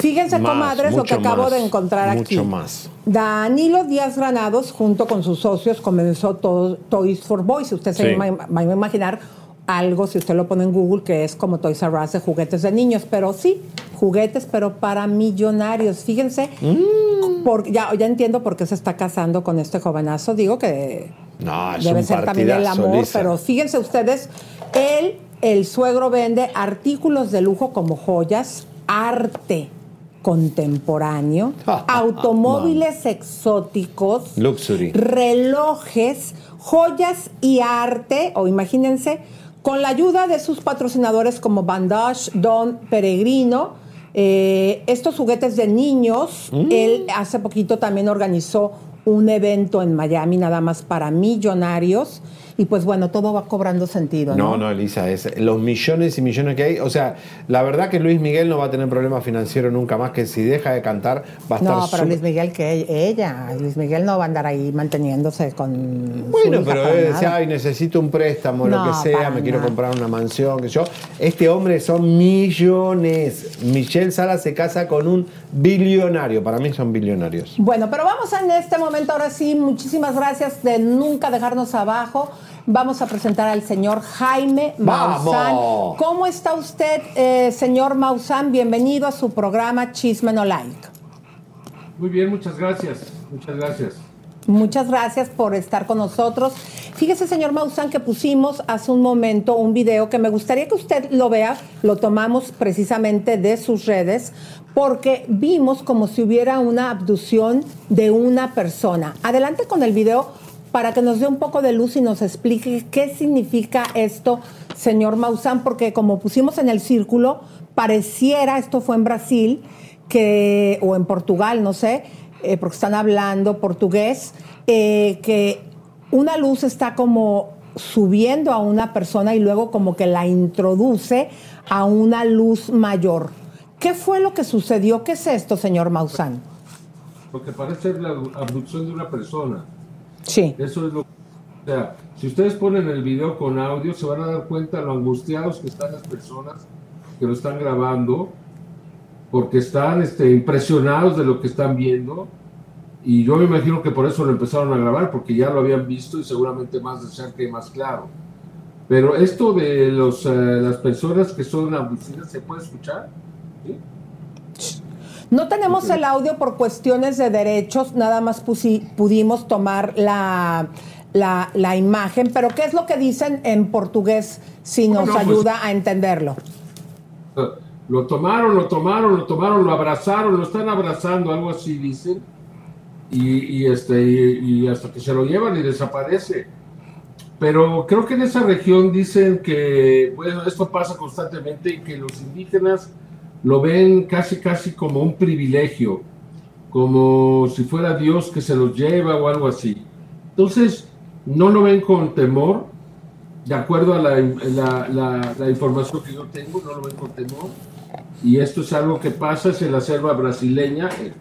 Fíjense, Más, comadres, lo que acabo más, de encontrar aquí. Mucho más. Danilo Díaz Granados, junto con sus socios, comenzó todo Toys for Boys. Usted se Sí. va a imaginar algo, si usted lo pone en Google, que es como Toys R Us de juguetes de niños. Pero sí, juguetes, pero para millonarios. Fíjense, Mm. por- ya, ya entiendo por qué se está casando con este jovenazo. Digo que No, es debe ser también el amor, Lisa. pero fíjense ustedes, él, el suegro vende artículos de lujo como joyas, arte contemporáneo, automóviles exóticos, Luxury. relojes, joyas y arte, o imagínense, con la ayuda de sus patrocinadores como Bandage, Don Peregrino, eh, estos juguetes de niños, Mm. él hace poquito también organizó un evento en Miami nada más para millonarios y pues bueno, todo va cobrando sentido, ¿no? No, no, Elisa, es los millones y millones que hay. O sea, la verdad que Luis Miguel no va a tener problema financiero nunca más, que si deja de cantar va a estar No, pero Luis Miguel que ella, Luis Miguel no va a andar ahí manteniéndose con su Bueno, hija pero él decía, ay, necesito un préstamo, lo que sea, me quiero comprar una mansión, que yo. Este hombre son millones. Michelle Salas se casa con un billonario. Para mí son billonarios. Bueno, pero vamos en este momento, ahora sí, muchísimas gracias de nunca dejarnos abajo. Vamos a presentar al señor Jaime ¡Vamos! Maussan. ¿Cómo está usted, eh, señor Maussan? Bienvenido a su programa Chisme No Like. Muy bien, muchas gracias. Muchas gracias. Muchas gracias por estar con nosotros. Fíjese, señor Maussan, que pusimos hace un momento un video que me gustaría que usted lo vea. Lo tomamos precisamente de sus redes porque vimos como si hubiera una abducción de una persona. Adelante con el video para que nos dé un poco de luz y nos explique qué significa esto, señor Maussan, porque como pusimos en el círculo, pareciera, esto fue en Brasil, que, o en Portugal, no sé, eh, porque están hablando portugués, eh, que una luz está como subiendo a una persona y luego como que la introduce a una luz mayor. ¿Qué fue lo que sucedió? ¿Qué es esto, señor Maussan? Lo que parece la abducción de una persona. Sí. Eso es lo O sea, si ustedes ponen el video con audio, se van a dar cuenta lo angustiados que están las personas que lo están grabando, porque están este, impresionados de lo que están viendo. Y yo me imagino que por eso lo empezaron a grabar, porque ya lo habían visto y seguramente más desean que más claro. Pero esto de los, eh, las personas que son abducidas, ¿se puede escuchar? ¿Sí? No tenemos el audio por cuestiones de derechos, nada más pudimos tomar la, la, la imagen, pero ¿qué es lo que dicen en portugués si nos No, pues- ayuda a entenderlo? Lo tomaron, lo tomaron, lo tomaron, lo abrazaron, lo están abrazando, algo así dicen. Y, y este, y, y hasta que se lo llevan y desaparece. Pero creo que en esa región dicen que bueno, esto pasa constantemente y que los indígenas lo ven casi casi como un privilegio, como si fuera Dios que se los lleva o algo así. Entonces, no lo ven con temor, de acuerdo a la, la- la- la información que yo tengo, no lo ven con temor. Y esto es algo que pasa es en la selva brasileña. eh,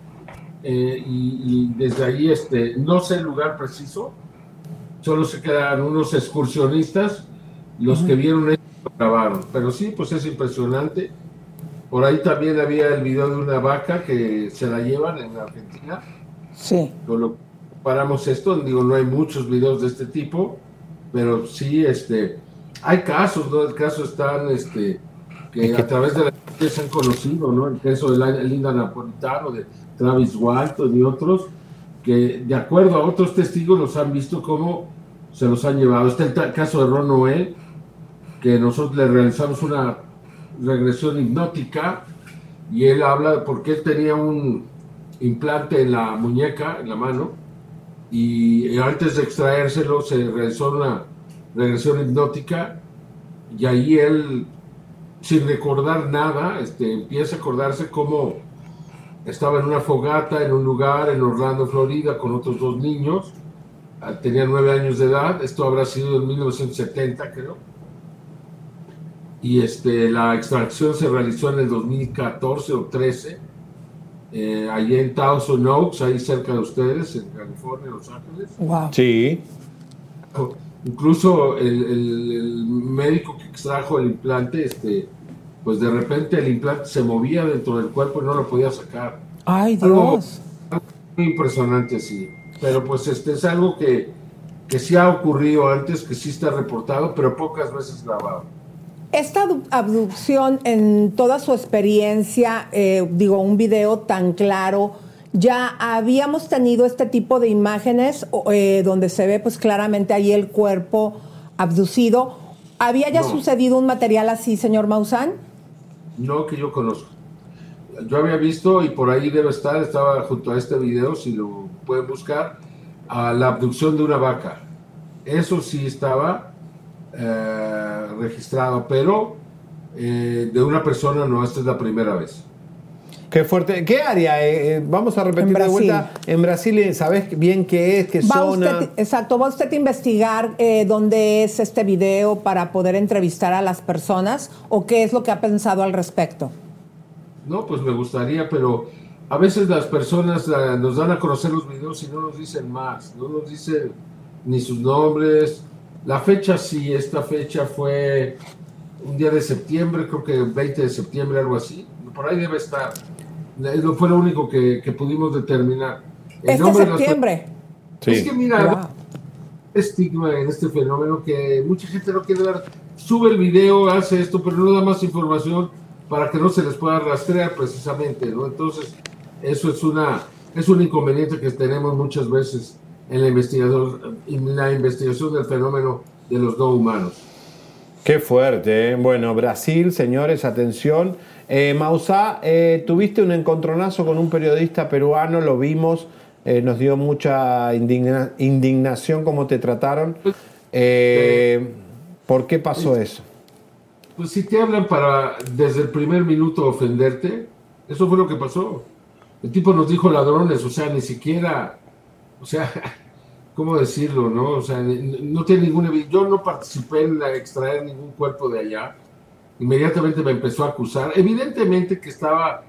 eh, y, y desde ahí, este, no sé el lugar preciso, solo se quedan unos excursionistas, los que vieron esto grabaron. Pero sí, pues es impresionante. Por ahí también había el video de una vaca que se la llevan en Argentina. Sí. Con lo paramos esto, digo, no hay muchos videos de este tipo, pero sí, este, hay casos, ¿no? El caso están, este, que a través de la gente se han conocido, ¿no? El caso de Linda Napolitano, de Travis Walton y otros, que de acuerdo a otros testigos los han visto cómo se los han llevado. Está el caso de Ron Noel, que nosotros le realizamos una regresión hipnótica y él habla porque él tenía un implante en la muñeca, en la mano, y antes de extraérselo se realizó una regresión hipnótica y ahí él, sin recordar nada, este, empieza a acordarse cómo estaba en una fogata en un lugar en Orlando, Florida, con otros dos niños, Ah, tenía nueve años de edad, esto habrá sido en 1970 creo, y este, la extracción se realizó en el 2014 o 13, eh, allí en Thousand Oaks, ahí cerca de ustedes, en California, Los Ángeles. Wow. Sí. Incluso el, el- el médico que extrajo el implante, este, pues de repente el implante se movía dentro del cuerpo y no lo podía sacar. Ay, Dios. algo muy impresionante, sí. Pero pues este es algo que, que sí ha ocurrido antes, que sí está reportado, pero pocas veces grabado. Esta abdu- abducción en toda su experiencia, eh, digo, un video tan claro, ya habíamos tenido este tipo de imágenes eh, donde se ve pues claramente ahí el cuerpo abducido. ¿Había ya No. sucedido un material así, señor Maussan? No que yo conozco. Yo había visto, y por ahí debe estar, estaba junto a este video, si lo pueden buscar, a la abducción de una vaca. Eso sí estaba eh, registrado, pero eh, de una persona no, esta es la primera vez. Qué fuerte. ¿Qué área? Eh, eh, vamos a repetir de vuelta. En Brasil, ¿sabes bien qué es? ¿Qué Va zona? usted, exacto, va usted a investigar eh, dónde es este video para poder entrevistar a las personas o qué es lo que ha pensado al respecto. No, pues me gustaría, pero a veces las personas ah, nos dan a conocer los videos y no nos dicen más, no nos dicen ni sus nombres. La fecha sí, esta fecha fue un día de septiembre, creo que 20 de septiembre, algo así. Por ahí debe estar. Eh, Fue lo único que, que pudimos determinar. El Este nombre de las- septiembre. Es que mira, Wow. estigma en este fenómeno que mucha gente no quiere dar. Sube el video, hace esto, pero no da más información para que no se les pueda rastrear precisamente, ¿no? Entonces, eso es una es un inconveniente que tenemos muchas veces en la investigación, en la investigación del fenómeno de los no humanos. Qué fuerte. ¿eh? Bueno, Brasil, señores, atención. Eh, Mausá, eh, tuviste un encontronazo con un periodista peruano, lo vimos eh, nos dio mucha indigna- indignación cómo te trataron. Eh, ¿Por qué pasó eso? Pues si te hablan para desde el primer minuto ofenderte, eso fue lo que pasó. El tipo nos dijo ladrones, o sea, ni siquiera, o sea, (laughs) ¿cómo decirlo, no? O sea, no tiene ninguna Yo no participé en extraer ningún cuerpo de allá. Inmediatamente me empezó a acusar. Evidentemente que estaba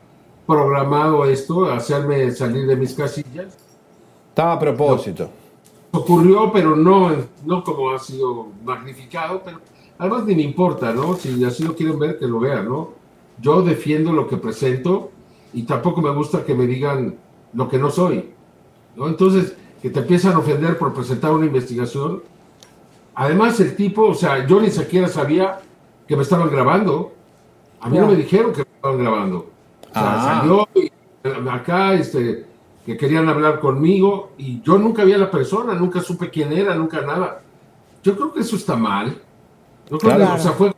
programado esto, hacerme salir de mis casillas. Estaba a propósito. Ocurrió, pero no, no como ha sido magnificado, pero además ni me importa, ¿no? Si así lo quieren ver, que lo vean, ¿no? Yo defiendo lo que presento y tampoco me gusta que me digan lo que no soy, ¿no? Entonces, que te empiezan a ofender por presentar una investigación. Además, el tipo, o sea, yo ni siquiera sabía que me estaban grabando. A mí no me dijeron que me estaban grabando. O sea, Ah. salió y, acá, este, que querían hablar conmigo y yo nunca vi a la persona, nunca supe quién era, nunca nada. Yo creo que eso está mal. Yo creo Claro. que, o sea, fue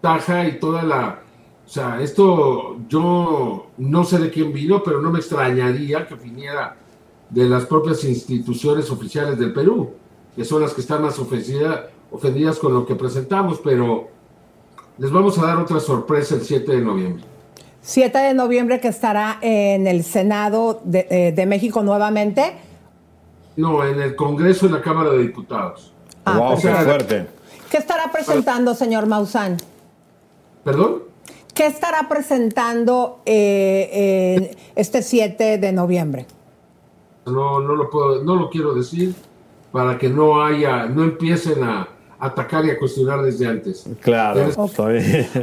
taja y toda la... O sea, esto yo no sé de quién vino, pero no me extrañaría que viniera de las propias instituciones oficiales del Perú, que son las que están más ofendida- ofendidas con lo que presentamos, pero les vamos a dar otra sorpresa el 7 de noviembre. 7 de noviembre que estará en el Senado de, eh, de México nuevamente. No, en el Congreso y la Cámara de Diputados. Ah, wow, qué fuerte. ¿Qué estará presentando, señor Maussan? ¿Perdón? ¿Qué estará presentando eh, eh, este 7 de noviembre? No, no lo puedo, no lo quiero decir para que no haya, no empiecen a atacar y a cuestionar desde antes. Claro.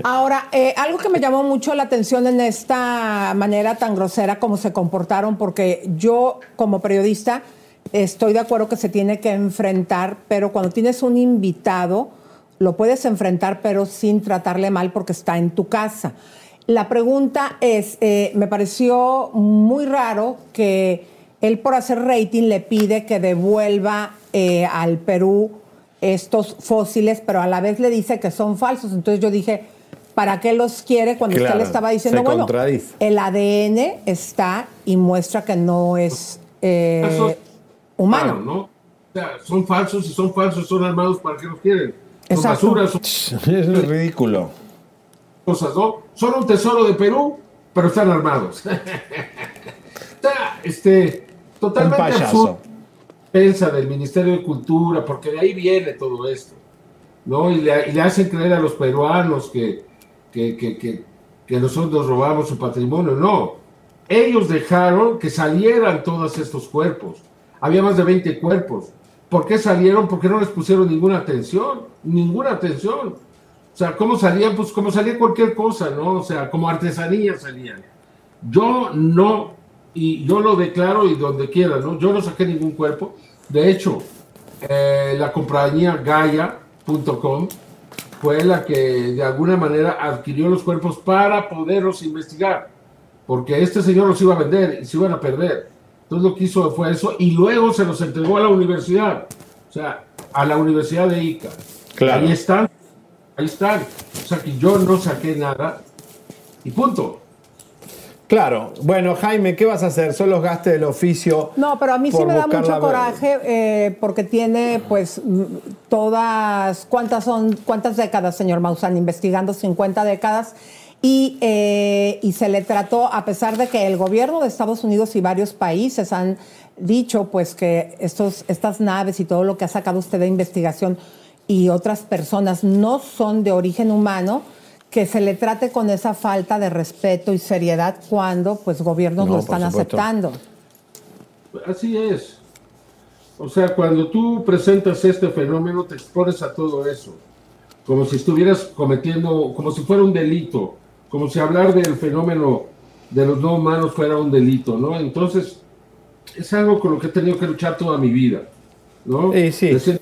Ahora, eh, algo que me llamó mucho la atención en esta manera tan grosera como se comportaron, porque yo como periodista estoy de acuerdo que se tiene que enfrentar, pero cuando tienes un invitado, lo puedes enfrentar, pero sin tratarle mal porque está en tu casa. La pregunta es, eh, me pareció muy raro que él por hacer rating le pide que devuelva eh, al Perú estos fósiles, pero a la vez le dice que son falsos. Entonces yo dije, ¿para qué los quiere cuando usted Claro, le estaba diciendo, se bueno, el ADN está y muestra que no es eh, Eso humano? Claro, ¿no? O sea, son falsos y son falsos, son armados para que los quieren. Son basuras, son (laughs) Es ridículo. cosas, ¿no? Son un tesoro de Perú, pero están armados. (laughs) este, totalmente absurdo. Pensa del Ministerio de Cultura, porque de ahí viene todo esto, ¿no? Y le, y le hacen creer a los peruanos que, que, que, que, que nosotros robamos su patrimonio. No, ellos dejaron que salieran todos estos cuerpos. Había más de 20 cuerpos. ¿Por qué salieron? Porque no les pusieron ninguna atención, ninguna atención. O sea, ¿cómo salían? Pues como salía cualquier cosa, ¿no? O sea, como artesanía salían. Yo no, y yo lo declaro y donde quiera, ¿no? Yo no saqué ningún cuerpo. De hecho, eh, la compañía Gaia.com fue la que de alguna manera adquirió los cuerpos para poderlos investigar. Porque este señor los iba a vender y se iban a perder. Entonces lo que hizo fue eso y luego se los entregó a la universidad. O sea, a la Universidad de Ica. Claro. Ahí están. Ahí están. O sea que yo no saqué nada y punto. Claro. Bueno, Jaime, ¿qué vas a hacer? Son los gastos del oficio. No, pero a mí sí me da mucho coraje eh, porque tiene, pues, todas, ¿cuántas son, cuántas décadas, señor Maussan? Investigando 50 décadas. Y, eh, y se le trató, a pesar de que el gobierno de Estados Unidos y varios países han dicho, pues, que estos, estas naves y todo lo que ha sacado usted de investigación y otras personas no son de origen humano, que se le trate con esa falta de respeto y seriedad cuando, pues, gobiernos No, lo están aceptando. Así es. O sea, cuando tú presentas este fenómeno, te expones a todo eso. Como si estuvieras cometiendo, como si fuera un delito. Como si hablar del fenómeno de los no humanos fuera un delito, ¿no? Entonces, es algo con lo que he tenido que luchar toda mi vida, ¿no? Hacer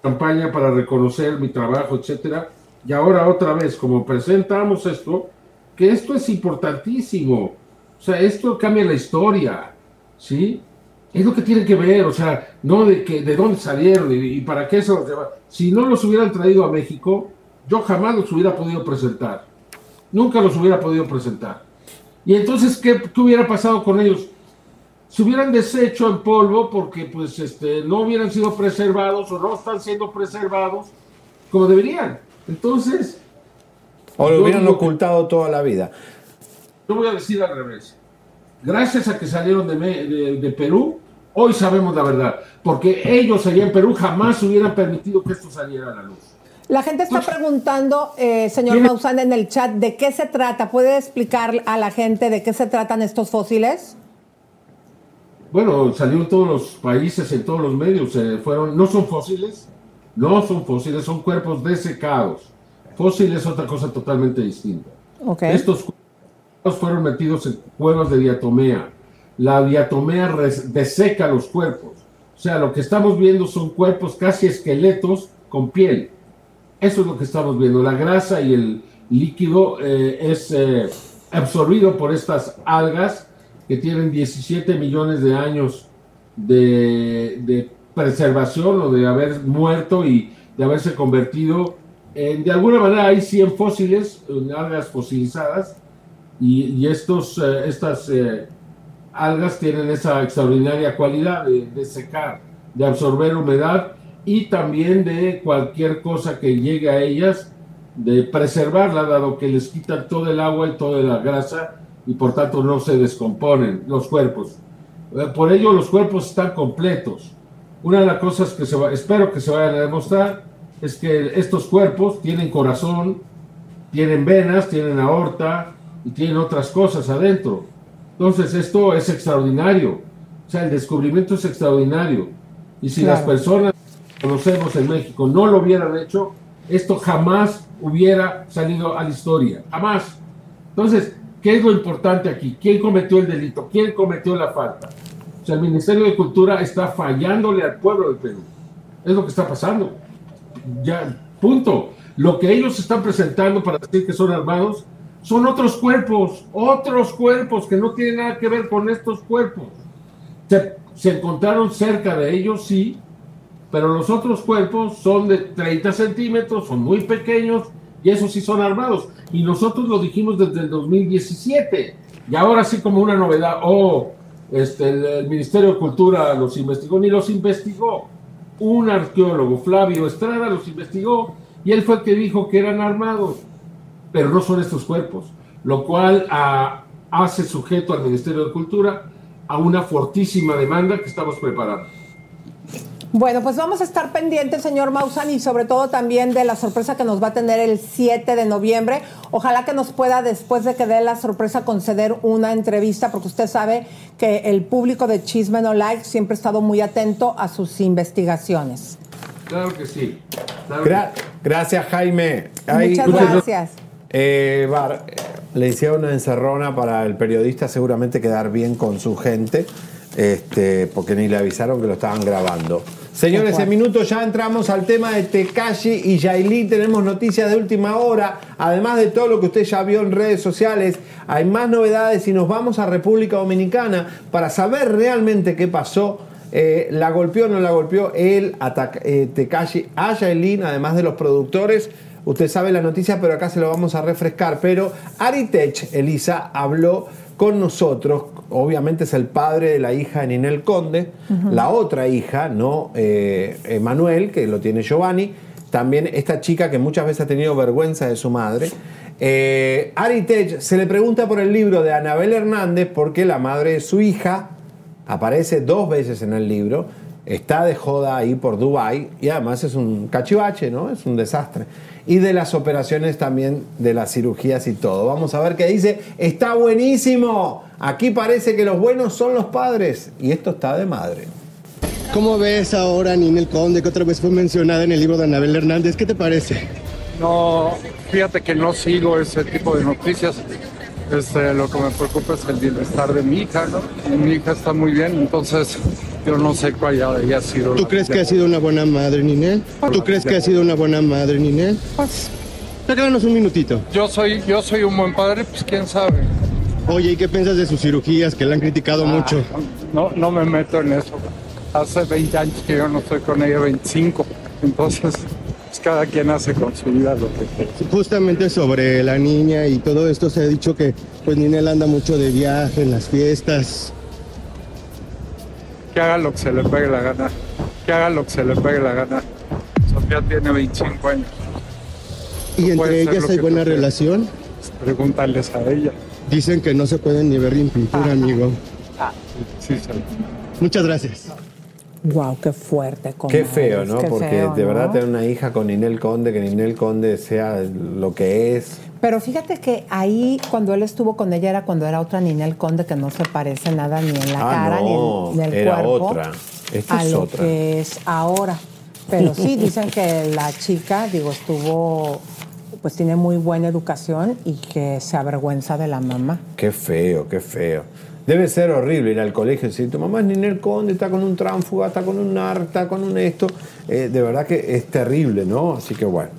campaña para reconocer mi trabajo, etcétera. Y ahora otra vez, como presentamos esto, que esto es importantísimo. O sea, esto cambia la historia, ¿sí? Es lo que tiene que ver, o sea, no de que de dónde salieron y, para qué se los llevaron. Si no los hubieran traído a México, yo jamás los hubiera podido presentar. Nunca los hubiera podido presentar. Y entonces, ¿qué, qué hubiera pasado con ellos? se hubieran deshecho en polvo porque pues este, no hubieran sido preservados o no están siendo preservados como deberían. Entonces, O lo hubieran que- ocultado toda la vida. yo voy a decir al revés. Gracias a que salieron de, Me- de- de Perú, hoy sabemos la verdad. Porque ellos allá en Perú jamás hubieran permitido que esto saliera a la luz. La gente está preguntando, eh, señor Maussan, en el chat, ¿de qué se trata? ¿Puede explicar a la gente de qué se tratan estos fósiles? Bueno, salió en todos los países, en todos los medios. eh, fueron, no son fósiles, no son fósiles, son cuerpos desecados. Fósiles es otra cosa totalmente distinta. Estos cuerpos fueron metidos en cuevas de diatomea. La diatomea deseca los cuerpos. O sea, lo que estamos viendo son cuerpos casi esqueletos con piel. Eso es lo que estamos viendo. La grasa y el líquido eh, es eh, absorbido por estas algas que tienen 17 millones de años de, de preservación o de haber muerto y de haberse convertido en, de alguna manera hay 100 fósiles, en algas fosilizadas, y, y estos, eh, estas eh, algas tienen esa extraordinaria cualidad de, de secar, de absorber humedad y también de cualquier cosa que llegue a ellas, de preservarla, dado que les quitan todo el agua y toda la grasa y por tanto no se descomponen los cuerpos. Eh, Por ello los cuerpos están completos. Una de las cosas que se va- espero que se vayan a demostrar es que estos cuerpos tienen corazón, tienen venas, tienen aorta y tienen otras cosas adentro. Entonces esto es extraordinario. O sea, el descubrimiento es extraordinario. Y si las Claro. personas que conocemos en México no lo hubieran hecho, esto jamás hubiera salido a la historia. Jamás. Entonces, ¿qué es lo importante aquí? ¿Quién cometió el delito? ¿Quién cometió la falta? O sea, el Ministerio de Cultura está fallándole al pueblo del Perú. Es lo que está pasando. Ya, punto. Lo que ellos están presentando para decir que son armados son otros cuerpos, otros cuerpos que no tienen nada que ver con estos cuerpos. Se, encontraron cerca de ellos, sí, pero los otros cuerpos son de 30 centímetros, son muy pequeños y esos sí son armados. Y nosotros lo dijimos desde el 2017. Y ahora sí como una novedad, oh, este, el, Ministerio de Cultura los investigó, ni los investigó. Un arqueólogo, Flavio Estrada, los investigó y él fue el que dijo que eran armados, pero no son estos cuerpos, lo cual ah, hace sujeto al Ministerio de Cultura a una fortísima demanda que estamos preparando. Bueno, pues vamos a estar pendientes, señor Maussan, y sobre todo también de la sorpresa que nos va a tener el 7 de noviembre. Ojalá que nos pueda, después de que dé la sorpresa, conceder una entrevista, porque usted sabe que el público de Chisme No Like siempre ha estado muy atento a sus investigaciones. Claro que sí. Claro que Gra- gracias, Jaime. Muchas gracias. Eh, Bar, eh, le hicieron una encerrona para el periodista seguramente quedar bien con su gente, este, porque ni le avisaron que lo estaban grabando. Señores, en minutos ya entramos al tema de Tekashi y Yailin. Tenemos noticias de última hora. Además de todo lo que usted ya vio en redes sociales, hay más novedades y nos vamos a República Dominicana para saber realmente qué pasó. Eh, ¿La golpeó o no la golpeó ataca- eh, Tekashi, a Yailin, además de los productores? Usted sabe la noticia, pero acá se lo vamos a refrescar. Pero Aritech, Elisa, habló con nosotros. Obviamente es el padre de la hija de Ninel Conde. La otra hija, ¿no? Eh, Emanuel, que lo tiene Giovanni. También esta chica que muchas veces ha tenido vergüenza de su madre. Eh, Aritech se le pregunta por el libro de Anabel Hernández porque la madre de su hija aparece dos veces en el libro, está de joda ahí por Dubai y además es un cachivache, ¿no? Es un desastre. Y de las operaciones también, de las cirugías y todo. Vamos a ver qué dice. Está buenísimo. Aquí parece que los buenos son los padres y esto está de madre. ¿Cómo ves ahora a Ninel Conde, que otra vez fue mencionada en el libro de Anabel Hernández? ¿Qué te parece? No, fíjate que no sigo ese tipo de noticias. Este, lo que me preocupa es el bienestar de mi hija, ¿no? Mi hija está muy bien, entonces yo no sé cuál haya, sido. ¿Tú crees que ha sido una buena madre, Ninel? ¿Tú crees que ha sido una buena madre, Ninel? Pues, Regálanos un minutito. Yo soy, yo soy un buen padre, pues quién sabe. Oye, ¿y qué piensas de sus cirugías que le han criticado Ah, mucho? No, no me meto en eso. Hace 20 años que yo no estoy con ella, 25. Entonces, pues cada quien hace con su vida lo que quiere. Justamente sobre la niña y todo esto se ha dicho que pues Ninel anda mucho de viaje en las fiestas. Que haga lo que se le pegue la gana, que haga lo que se le pegue la gana. Sofía tiene 25 años. ¿Y entre ellas hay buena relación? Pregúntales a ella. Dicen que no se pueden ni ver ni pintura, amigo. Sí, sí. Muchas gracias. Wow, qué fuerte. Qué comadres, feo, ¿no? qué Porque feo, de ¿no? verdad tener una hija con Ninel Conde, que Ninel Conde sea lo que es. Pero fíjate que ahí, cuando él estuvo con ella, era cuando era otra Ninel Conde que no se parece nada ni en la Ah, cara no, ni en, ni en el era cuerpo. otra. Esta a es lo otra. que es ahora. Pero sí, (laughs) dicen que la chica, digo, estuvo, pues tiene muy buena educación y que se avergüenza de la mamá. Qué feo, qué feo. Debe ser horrible ir al colegio y decir, tu mamá es Ninel Conde, está con un tránfuga, está con un nar, está con un esto. Eh, de verdad que es terrible, ¿no? Así que bueno.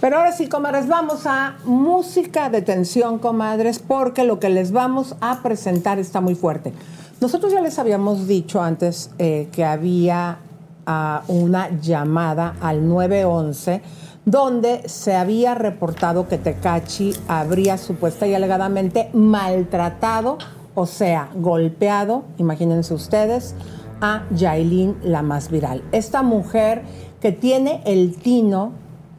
Pero ahora sí, comadres, vamos a música de tensión, comadres, porque lo que les vamos a presentar está muy fuerte. Nosotros ya les habíamos dicho antes eh, que había ah, una llamada al 911 donde se había reportado que Tecachi habría supuesta y alegadamente maltratado, o sea, golpeado, imagínense ustedes, a Yailin, la más viral. Esta mujer que tiene el tino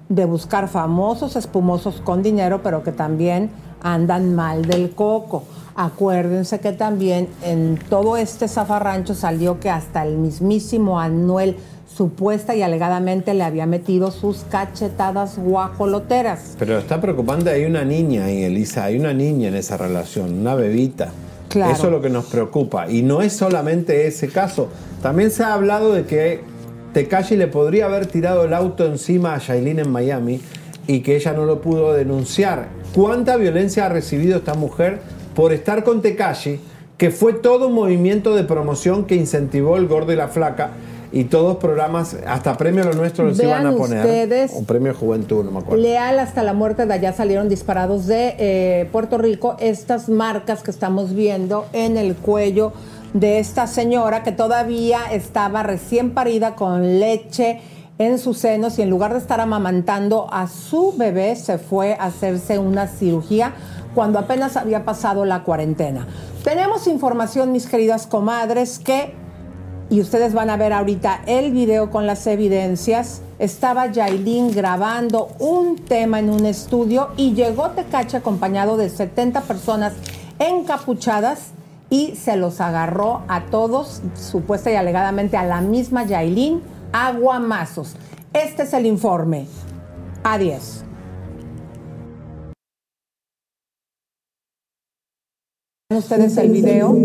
de buscar famosos espumosos con dinero, pero que también andan mal del coco. Acuérdense que también en todo este zafarrancho salió que hasta el mismísimo Anuel supuesta y alegadamente le había metido sus cachetadas guajoloteras. Pero está preocupante, hay una niña ahí, Elisa, hay una niña en esa relación, una bebita. Claro. Eso es lo que nos preocupa. Y no es solamente ese caso. También se ha hablado de que Tekashi le podría haber tirado el auto encima a Yailin en Miami y que ella no lo pudo denunciar. ¿Cuánta violencia ha recibido esta mujer por estar con Tekashi? Que fue todo un movimiento de promoción que incentivó el gordo y la flaca. Y todos programas, hasta premio lo nuestro los Vean iban a poner. ustedes. Un premio juventud, no me acuerdo. Leal hasta la muerte de allá salieron disparados de eh, Puerto Rico estas marcas que estamos viendo en el cuello de esta señora que todavía estaba recién parida con leche en sus senos y en lugar de estar amamantando a su bebé se fue a hacerse una cirugía cuando apenas había pasado la cuarentena. Tenemos información, mis queridas comadres, que y ustedes van a ver ahorita el video con las evidencias. Estaba Yailin grabando un tema en un estudio y llegó Tecache acompañado de 70 personas encapuchadas y se los agarró a todos, supuesta y alegadamente a la misma Yailin, aguamazos. Este es el informe. A ustedes el video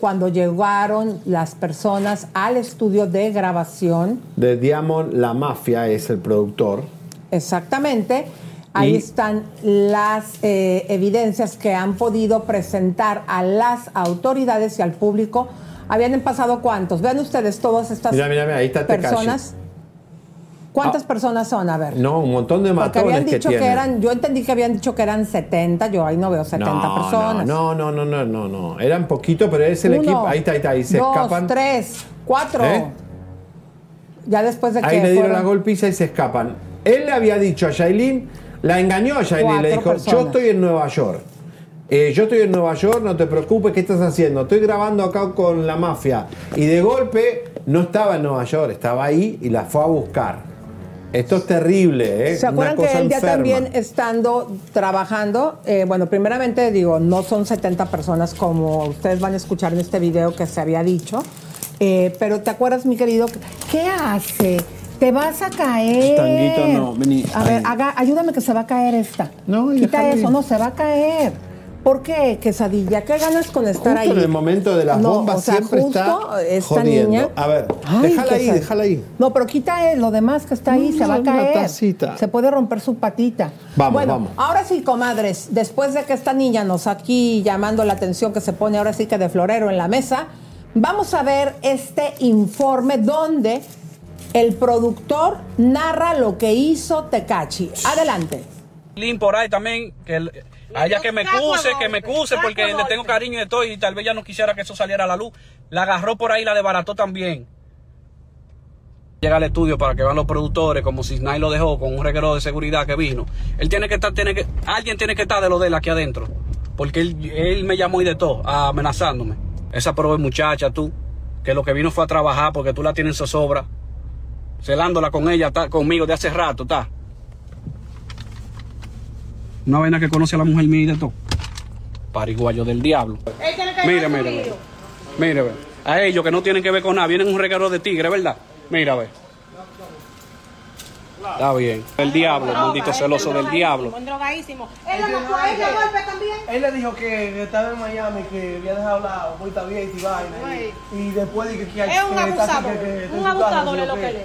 cuando llegaron las personas al estudio de grabación. De Diamond La Mafia es el productor. Exactamente. Ahí Y- están las eh, evidencias que han podido presentar a las autoridades y al público. Habían pasado cuántos. Vean ustedes todas estas Mira, mira, mira, ahí está Tekashi. ¿Cuántas personas son? A ver. No, un montón de Porque matones habían que dicho que, eran, yo entendí que habían dicho que eran 70, yo ahí no veo 70 no, personas. No, no, no, no, no, no. Eran poquitos, pero es el Uno, equipo. Ahí está, ahí está, ahí se dos, escapan. tres, cuatro. ¿Eh? Ya después de que Ahí le dieron fueron- la golpiza y se escapan. Él le había dicho a Yailin, la engañó a Yailin, le dijo, personas. yo estoy en Nueva York. Eh, yo estoy en Nueva York, no te preocupes, ¿qué estás haciendo? Estoy grabando acá con la mafia. Y de golpe no estaba en Nueva York, estaba ahí y la fue a buscar. Esto es terrible, ¿eh? ¿Se acuerdan Una cosa que él ya también estando trabajando? eh, bueno, primeramente digo, no son 70 personas como ustedes van a escuchar en este video que se había dicho. eh, pero ¿te acuerdas, mi querido? ¿Qué hace? Te vas a caer. Tanguito, no, vení, A ver, haga- ayúdame que se va a caer esta. No, y Quita eso, no, se va a caer. ¿Por qué, quesadilla? ¿Qué ganas con estar Justo ahí? en el momento de las No, bombas o sea, siempre justo está esta jodiendo. niña- A ver, Ay, déjala ahí, déjala ahí. No, pero quita lo demás que está ahí, No, se va a una caer. tacita. Se puede romper su patita. Vamos, bueno, vamos. ahora sí, comadres, después de que esta niña nos aquí llamando la atención que se pone ahora sí que de florero en la mesa, vamos a ver este informe donde el productor narra lo que hizo Tecachi. Adelante. Lin por ahí también, que el- a ella que me cuse, que me cuse porque le tengo cariño y de todo y tal vez ya no quisiera que eso saliera a la luz. La agarró por ahí, la desbarató también. Llega al estudio para que vean los productores como si Snai lo dejó con un reguero de seguridad que vino. Él tiene que estar, tiene que, alguien tiene que estar de lo de él aquí adentro. Porque él, él me llamó y de todo, amenazándome. Esa pobre muchacha, tú, que lo que vino fue a trabajar porque tú la tienes en zozobra, celándola con ella, está conmigo de hace rato, está. Una vaina que conoce a la mujer mía y de todo. Pariguayo del diablo. Mire, mire, mire. Mire, ve. A ellos que no tienen que ver con nada, vienen un regalo de tigre, ¿verdad? Mira, ve. Está bien. El diablo, maldito celoso del diablo. Un drogadísimo. Él lo mató a ella golpe también. Él le dijo que estaba en Miami, que había dejado la vuelta bien y vaina. Y, y después de que, que Es un que abusador. que- que Un abusador es lo que él es.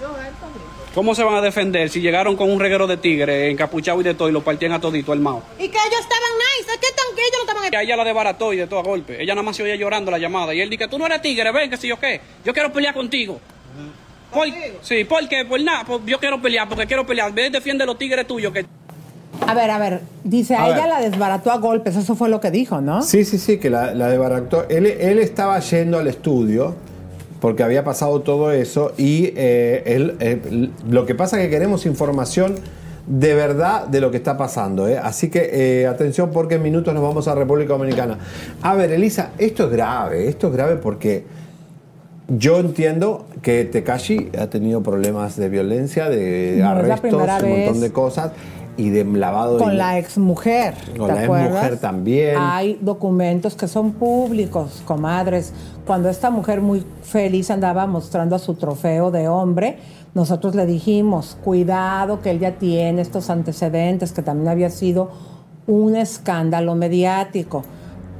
Yo, él también. ¿Cómo se van a defender si llegaron con un reguero de tigre encapuchado y de todo y lo partían a todito el mao? Y que ellos estaban nice. ¿Qué tan que ellos no estaban a ella la desbarató y de todo a golpe. Ella nada más se oía llorando la llamada. Y él dice, tú no eres tigre, ven, que si yo qué. Yo quiero pelear contigo. Por- sí, porque, por nada, por- yo quiero pelear, porque quiero pelear. Ven, defiende los tigres tuyos que... A ver, a ver, dice, a, A ella ver. la desbarató a golpes, eso fue lo que dijo, ¿no? Sí, sí, sí, que la, la desbarató. Él, él estaba yendo al estudio porque había pasado todo eso y eh, eh, lo que pasa es que queremos información de verdad de lo que está pasando. ¿eh? Así que eh, atención porque en minutos nos vamos a República Dominicana. A ver, Elisa, esto es grave, esto es grave porque yo entiendo que Tekashi ha tenido problemas de violencia, de No, arrestos, un montón vez. de cosas y de lavado de Con la exmujer. Con ¿te la acuerdas? exmujer también. Hay documentos que son públicos, comadres. Cuando esta mujer muy feliz andaba mostrando su trofeo de hombre, nosotros le dijimos, cuidado que él ya tiene estos antecedentes, que también había sido un escándalo mediático.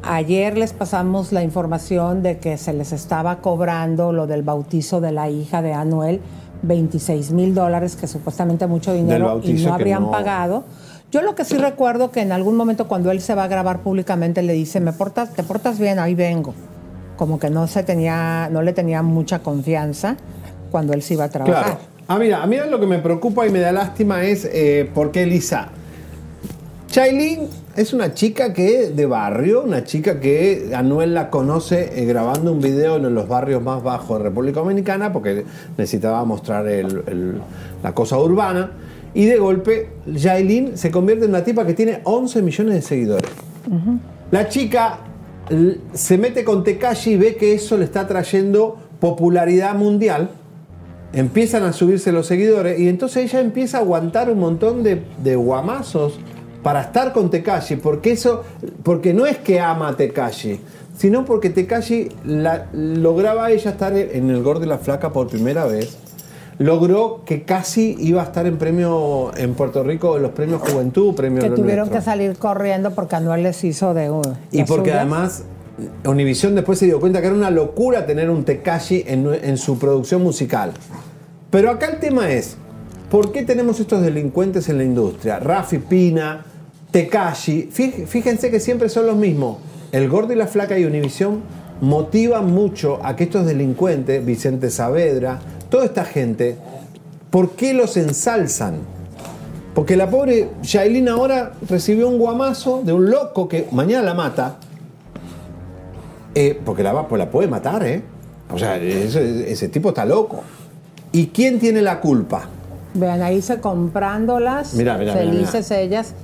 Ayer les pasamos la información de que se les estaba cobrando lo del bautizo de la hija de Anuel, 26 mil dólares, que supuestamente mucho dinero y no habrían no- pagado. Yo lo que sí recuerdo que en algún momento cuando él se va a grabar públicamente le dice, me portas, te portas bien, ahí vengo. Como que no se tenía, no le tenía mucha confianza cuando él se iba a trabajar. Claro. Ah, mira, a mí lo que me preocupa y me da lástima es eh, porque Elisa. Chailin es una chica que de barrio, una chica que Anuel la conoce eh, grabando un video en los barrios más bajos de República Dominicana porque necesitaba mostrar el- el- la cosa urbana. Y de golpe, Yailin se convierte en una tipa que tiene 11 millones de seguidores. La chica se mete con Tekashi y ve que eso le está trayendo popularidad mundial. Empiezan a subirse los seguidores y entonces ella empieza a aguantar un montón de, de guamazos para estar con Tekashi, porque eso, porque no es que ama a Tekashi, sino porque Tekashi la- lograba ella estar en el Gordo y la Flaca por primera vez. Logró que casi iba a estar en premio en Puerto Rico, en los premios Juventud, premios Que tuvieron Nuestro. que salir corriendo porque Anuel les hizo de Y porque suyas. además Univision después se dio cuenta que era una locura tener un Tekashi en, en su producción musical. Pero acá el tema es, ¿por qué tenemos estos delincuentes en la industria? Rafi Pina, Tekashi, fí- fíjense que siempre son los mismos. El Gordo y la Flaca y Univision motivan mucho a que estos delincuentes, Vicente Saavedra, toda esta gente, ¿por qué los ensalzan? Porque la pobre Yailin ahora recibió un guamazo de un loco que mañana la mata. Eh, porque la, pues la puede matar, ¿eh? O sea, ese, ese tipo está loco. ¿Y quién tiene la culpa? Vean, ahí se comprándolas, Mira, mira, mira, felices ellas,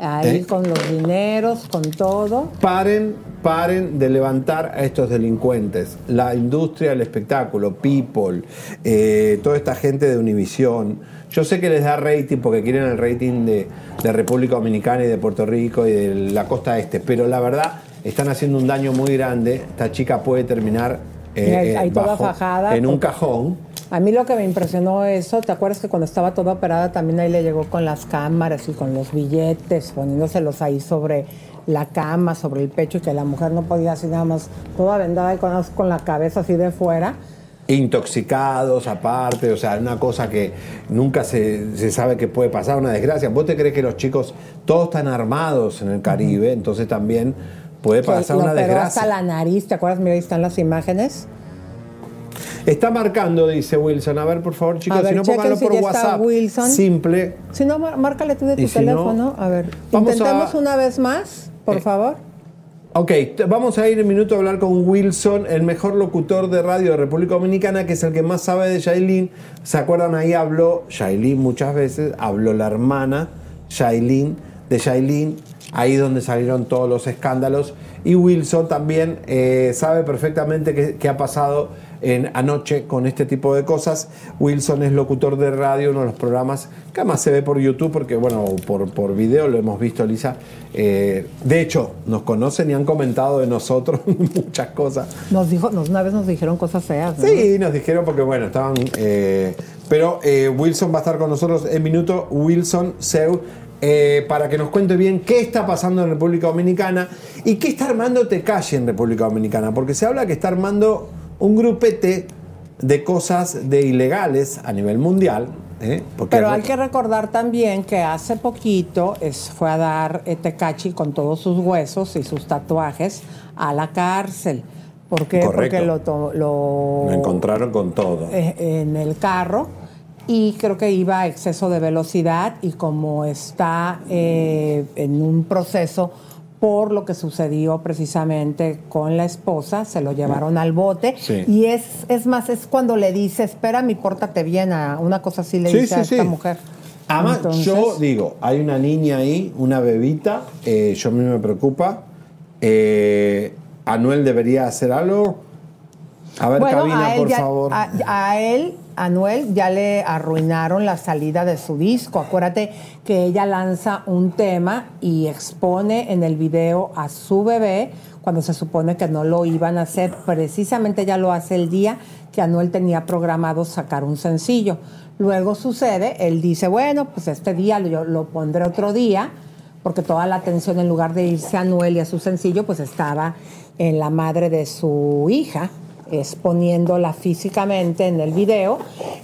ahí ¿Eh? con los dineros, con todo. Paren, paren de levantar a estos delincuentes. La industria del espectáculo, People, eh, toda esta gente de Univisión. Yo sé que les da rating porque quieren el rating de, de República Dominicana y de Puerto Rico y de la costa este, pero la verdad están haciendo un daño muy grande. Esta chica puede terminar eh, Y ahí- eh, toda bajo- fajada, en un cajón. A mí lo que me impresionó eso, ¿te acuerdas que cuando estaba toda operada también ahí le llegó con las cámaras y con los billetes, poniéndoselos ahí sobre la cama, sobre el pecho y que la mujer no podía así nada más, toda vendada y con, con la cabeza así de fuera? intoxicados aparte, o sea, una cosa que nunca se, se sabe que puede pasar, una desgracia. ¿Vos te crees que los chicos todos están armados en el Caribe? Entonces también puede pasar una operó hasta desgracia. la nariz, ¿te acuerdas? Mira, ahí están las imágenes. Está marcando, dice Wilson. A ver, por favor, chicos, A ver, si no pónganlo si por WhatsApp. Wilson. Simple. Si no, márcale tú de tu no, teléfono. a ver, a- intentemos una vez más, por favor. Ok, vamos a ir en minuto a hablar con Wilson, el mejor locutor de radio de República Dominicana, que es el que más sabe de Shailene. ¿Se acuerdan? Ahí habló Shailene muchas veces, habló la hermana Shailene, de Shailene, ahí donde salieron todos los escándalos. Y Wilson también eh, sabe perfectamente qué, qué ha pasado en, anoche con este tipo de cosas. Wilson es locutor de radio, uno de los programas que además se ve por YouTube, porque bueno, por, por video lo hemos visto, Lisa. Eh, de hecho, nos conocen y han comentado de nosotros (laughs) muchas cosas. Nos dijo, una vez nos dijeron cosas feas. ¿no? Sí, nos dijeron porque bueno, estaban... eh, pero eh, Wilson va a estar con nosotros en minuto. Wilson Seu. eh, para que nos cuente bien qué está pasando en República Dominicana y qué está armando Tecalle en República Dominicana, porque se habla que está armando un grupete de cosas de ilegales a nivel mundial. ¿eh? Pero hay que recordar también que hace poquito es, fue a dar eh, Tecachi con todos sus huesos y sus tatuajes a la cárcel. ¿Por qué? Correcto. Porque lo, lo- lo encontraron con todo. eh, en el carro y creo que iba a exceso de velocidad y como está eh, en un proceso por lo que sucedió precisamente con la esposa, se lo llevaron al bote Sí. y es, es más, es cuando le dice, espera mi pórtate bien, a una cosa así le Sí, dice a esta mujer. Además, Entonces- yo digo, hay una niña ahí, una bebita, eh, yo a mí me preocupa. Eh, Anuel debería hacer algo. A ver, Bueno, cabina, a él por ya- favor. A, a él, a Noel, ya le arruinaron la salida de su disco. Acuérdate que ella lanza un tema y expone en el video a su bebé cuando se supone que no lo iban a hacer. Precisamente ella lo hace el día que Anuel tenía programado sacar un sencillo. Luego sucede, él dice, bueno, pues este día yo lo pondré otro día, porque toda la atención en lugar de irse a Anuel y a su sencillo, pues estaba en la madre de su hija, exponiéndola físicamente en el video.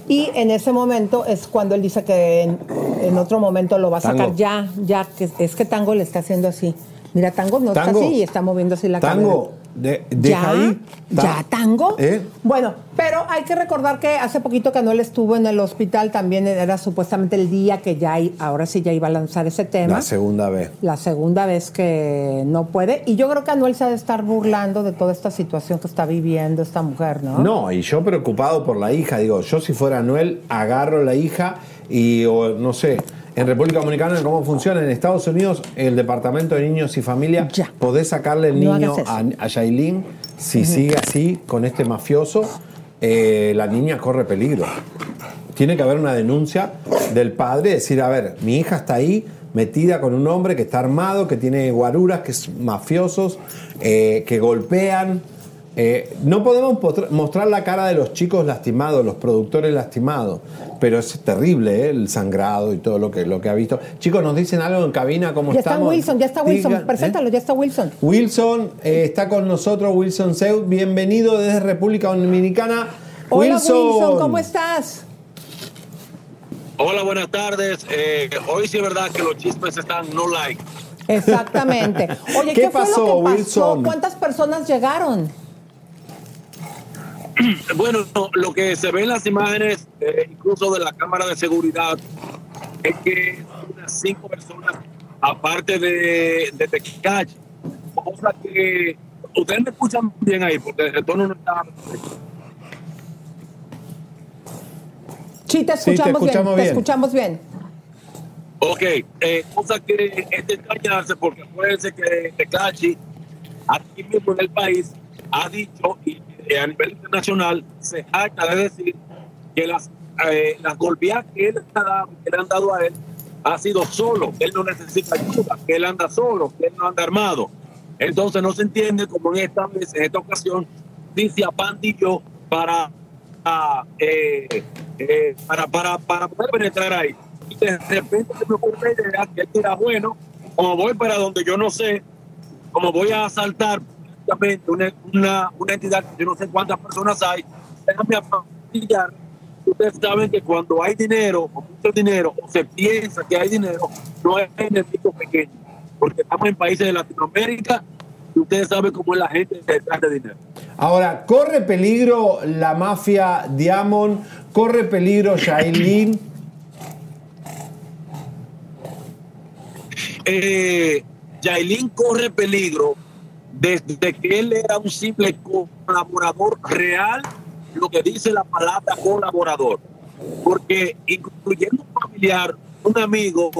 Y en ese momento es cuando él dice que en, en otro momento lo va a sacar Tango. ya, ya, que es que Tango le está haciendo así. Mira, Tango no Tango. está así y está moviendo así la Tango, cabeza. De- deja ¿Ya? ahí. Ta- ¿Ya, Tango? ¿Eh? Bueno, pero hay que recordar que hace poquito que Anuel estuvo en el hospital, también era supuestamente el día que ya, ahora sí ya iba a lanzar ese tema. La segunda vez. La segunda vez que no puede. Y yo creo que Anuel se ha de estar burlando de toda esta situación que está viviendo esta mujer, ¿no? No, y yo preocupado por la hija, digo, yo si fuera Anuel, agarro la hija y, o, no sé, en República Dominicana, ¿cómo funciona? En Estados Unidos, el Departamento de Niños y Familia, podés sacarle el No niño a, a Yailin, si sigue así, con este mafioso, eh, la niña corre peligro. Tiene que haber una denuncia del padre, decir, a ver, mi hija está ahí metida con un hombre que está armado, que tiene guaruras, que es mafiosos, eh, que golpean. Eh, no podemos mostrar la cara de los chicos lastimados, los productores lastimados, pero es terrible ¿eh? el sangrado y todo lo que, lo que ha visto. Chicos, nos dicen algo en cabina, ¿cómo Ya está estamos? Wilson, ya está Wilson. Digan, ¿eh? Preséntalo, ya está Wilson. Wilson eh, está con nosotros, Wilson Seud. Bienvenido desde República Dominicana. Hola Wilson, ¿cómo estás? Hola, buenas tardes. Eh, hoy sí es verdad que los chismes están no like. Exactamente. (laughs) Oye, ¿Qué ¿qué, fue lo que pasó? Wilson? ¿Cuántas personas llegaron? (clears throat) Bueno, lo que se ve en las imágenes, eh, incluso de la cámara de seguridad, es que unas cinco personas, aparte de, de Tecachi, cosa que ustedes me escuchan bien ahí, porque el tono no está. Sí, te Sí, te escuchamos, bien, escuchamos te bien. escuchamos bien. Ok, eh, cosa que es de extrañarse, porque acuérdense que Tecachi, aquí mismo en el país, ha dicho y a nivel internacional se jacta de decir que las, eh, las golpeadas que, él ha dado- que le han dado a él ha sido solo, que él no necesita ayuda, que él anda solo, que él no anda armado. Entonces no se entiende como en esta en esta ocasión, dice a Pandillo para, ah, eh, eh, para, para, para poder penetrar ahí. Y de repente se me ocurre la idea que él dirá, bueno, como voy para donde yo no sé, como voy a asaltar una, una, una entidad que yo no sé cuántas personas hay, déjame apastillar. Ustedes saben que cuando hay dinero, o mucho dinero, o se piensa que hay dinero, no hay enemigo pequeño. Porque estamos en países de Latinoamérica y ustedes saben cómo es la gente detrás de dinero. Ahora, ¿corre peligro la mafia Diamond? ¿Corre peligro Yailin? eh, Yailin corre peligro desde que él era un simple colaborador real, lo que dice la palabra colaborador. Porque incluyendo un familiar, un amigo,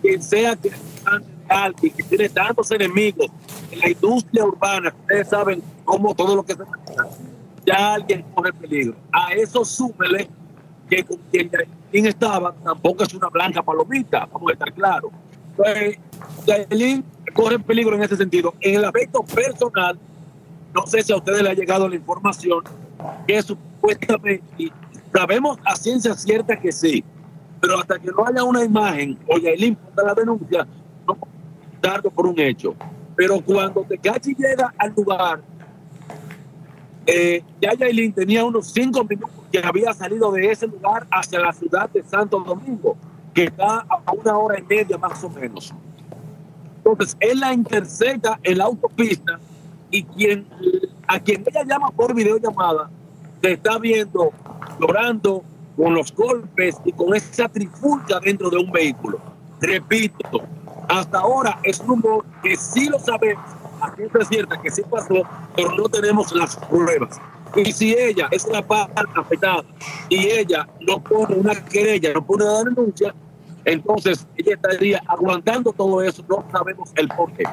quien sea que delante alguien que tiene tantos enemigos en la industria urbana, ustedes saben cómo todo lo que se ya alguien corre peligro. A eso súmele que con quien estaba tampoco es una blanca palomita, vamos a estar claros. Yailin corre peligro en ese sentido. En el aspecto personal, no sé si a ustedes les ha llegado la información que supuestamente, sabemos a ciencia cierta que sí, pero hasta que no haya una imagen o Yailin ponga la denuncia, no darlo por un hecho. Pero cuando Tecachi llega al lugar, eh, ya Yailin tenía unos cinco minutos que había salido de ese lugar hacia la ciudad de Santo Domingo, que está a una hora y media más o menos. Entonces, él la intercepta en la autopista y quien, a quien ella llama por videollamada se está viendo llorando con los golpes y con esa trifulca dentro de un vehículo. Repito, hasta ahora es un rumor que sí lo sabemos, a ciencia cierta que sí pasó, pero no tenemos las pruebas. Y si ella es la parte afectada y ella no pone una querella, no pone una denuncia, entonces ella estaría aguantando todo eso, no sabemos el por qué.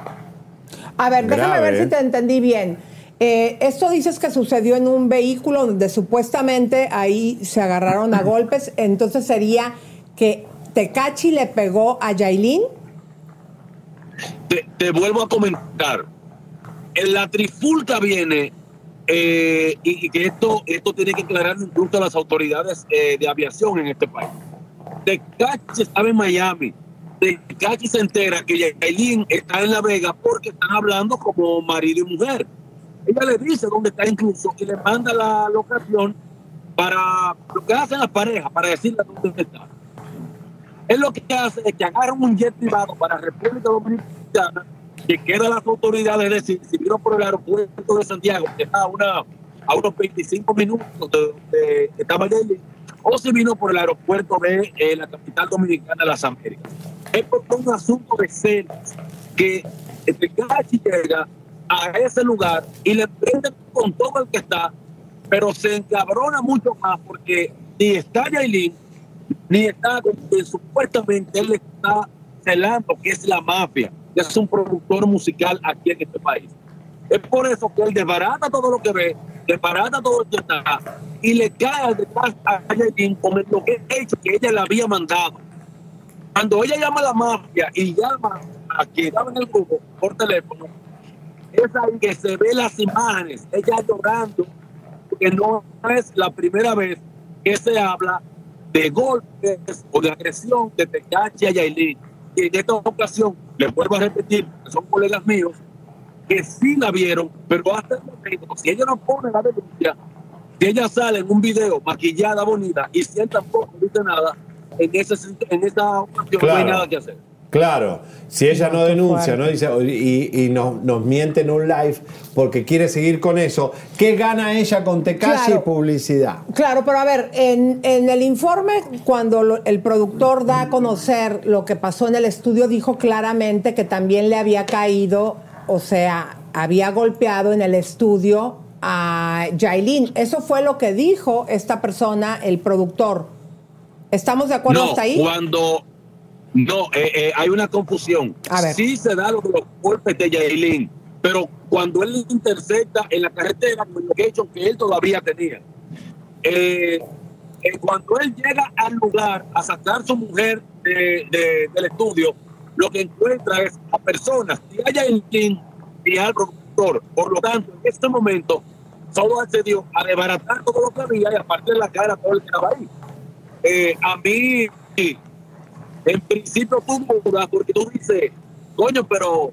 A ver, déjame ver ¿eh? si te entendí bien. Eh, esto dices que sucedió en un vehículo donde supuestamente ahí se agarraron a (clears throat) golpes, entonces sería que Tecachi le pegó a Yailin. te, te vuelvo a comentar. En la trifulca viene, eh, y, y que esto, esto tiene que aclarar incluso a las autoridades eh, de aviación en este país. Tecachi estaba en Miami. Tecachi se entera que Yailin está en La Vega porque están hablando como marido y mujer. Ella le dice dónde está incluso y le manda la locación para lo que hacen las parejas, para decirle dónde está. Él lo que hace es que agarran un jet privado para República Dominicana, que queda las autoridades decir, si vino por el aeropuerto de Santiago, que está a, una, a unos 25 minutos de donde estaba Yailin, o si vino por el aeropuerto de eh, la capital dominicana de las Américas. Es por un asunto de celos que Tecachi llega a ese lugar y le prende con todo el que está, pero se encabrona mucho más porque ni está Yailin, ni está con supuestamente él está celando, que es la mafia, que es un productor musical aquí en este país. Es por eso que él desbarata todo lo que ve, desbarata todo lo que está y le cae detrás a Yailin con lo que ella le había mandado. Cuando ella llama a la mafia y llama a quien estaba en el grupo por teléfono, es ahí que se ve las imágenes, ella llorando, porque no es la primera vez que se habla de golpes o de agresión de Tecachi a Yailin. Y en esta ocasión, les vuelvo a repetir, son colegas míos, que sí la vieron, pero hasta el momento, si ella no pone la denuncia, si ella sale en un video maquillada, bonita, y si él tampoco dice nada, en, ese, en esa ocasión no hay nada que hacer. Claro, si ella no denuncia, ¿no? Dice, y, y nos, nos miente en un live porque quiere seguir con eso, ¿qué gana ella con Tecashi Claro. y publicidad? Claro, pero a ver, en, en el informe, cuando lo- el productor da a conocer lo que pasó en el estudio, dijo claramente que también le había caído, o sea, había golpeado en el estudio a Yailin. Eso fue lo que dijo esta persona, el productor. ¿Estamos de acuerdo no, hasta ahí? cuando no, eh, eh, hay una confusión. A ver. Sí se da lo de los golpes de Yailin, pero cuando él intercepta en la carretera con el que él todavía tenía. Eh, eh, cuando él llega al lugar a sacar a su mujer de- de- del estudio, lo que encuentra es a personas, a Yailin y al productor. Por lo tanto, en este momento, solo accedió a desbaratar todo lo que había y a partir de la cara todo el que estaba ahí. Eh, a mí, en principio tú dudas porque tú dices, coño, pero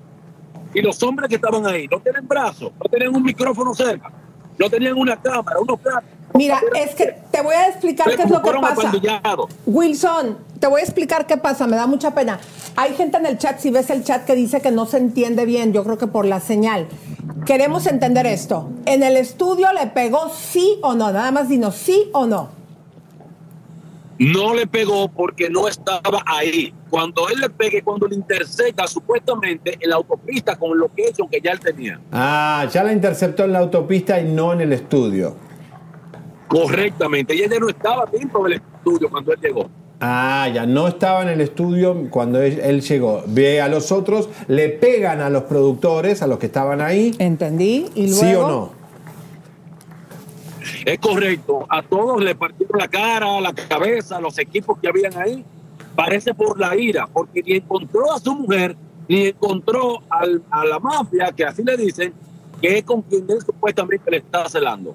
y los hombres que estaban ahí no tienen brazos, no tenían un micrófono cerca, no tenían una cámara, unos platos. Mira, es que te voy a explicar qué es lo que pasa. Wilson, te voy a explicar qué pasa, me da mucha pena. Hay gente en el chat, si ves el chat, que dice que no se entiende bien, yo creo que por la señal. Queremos entender esto. ¿En el estudio le pegó sí o no? Nada más dinos sí o no. No le pegó porque no estaba ahí. Cuando él le pegue, cuando le intercepta supuestamente en la autopista con el location que ya él tenía. Ah, ya la interceptó en la autopista y no en el estudio. Correctamente. Y ella no estaba dentro del estudio cuando él llegó. Ah, ya no estaba en el estudio cuando él, él llegó. Ve a los otros, le pegan a los productores, a los que estaban ahí. Entendí. ¿Y luego? ¿Sí o no? Es correcto. A todos le partieron la cara, la cabeza, los equipos que habían ahí. Parece por la ira, porque ni encontró a su mujer, ni encontró al- a la mafia, que así le dicen, que es con quien él supuestamente le está celando.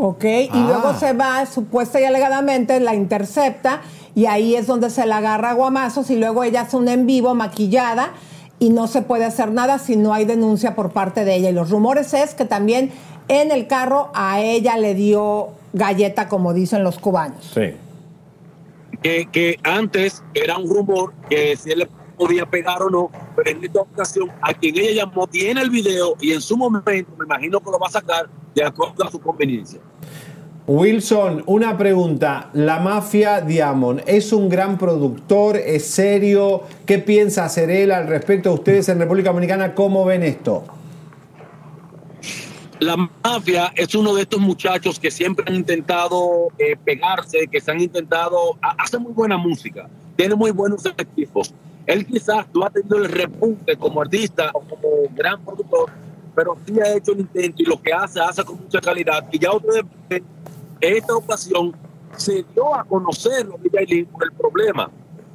Ok, y Ah. luego se va, supuesta y alegadamente, la intercepta y ahí es donde se la agarra a guamazos y luego ella hace un en vivo maquillada y no se puede hacer nada si no hay denuncia por parte de ella. Y los rumores es que también en el carro a ella le dio galleta, como dicen los cubanos. Sí. Que, que antes era un rumor que si él le podía pegar o no, pero en esta ocasión a quien ella llamó tiene el video y en su momento me imagino que lo va a sacar de acuerdo a su conveniencia. Wilson, una pregunta. La mafia Diamond es un gran productor, es serio. ¿Qué piensa hacer él al respecto? Ustedes en República Dominicana, ¿cómo ven esto? La mafia es uno de estos muchachos que siempre han intentado eh, pegarse, que se han intentado, ha- hace muy buena música, tiene muy buenos equipos. Él quizás no ha tenido el repunte como artista o como gran productor, pero sí ha hecho el intento y lo que hace, hace con mucha calidad. Y ya ustedes ven, esta ocasión se dio a conocer lo de Yailin por el problema.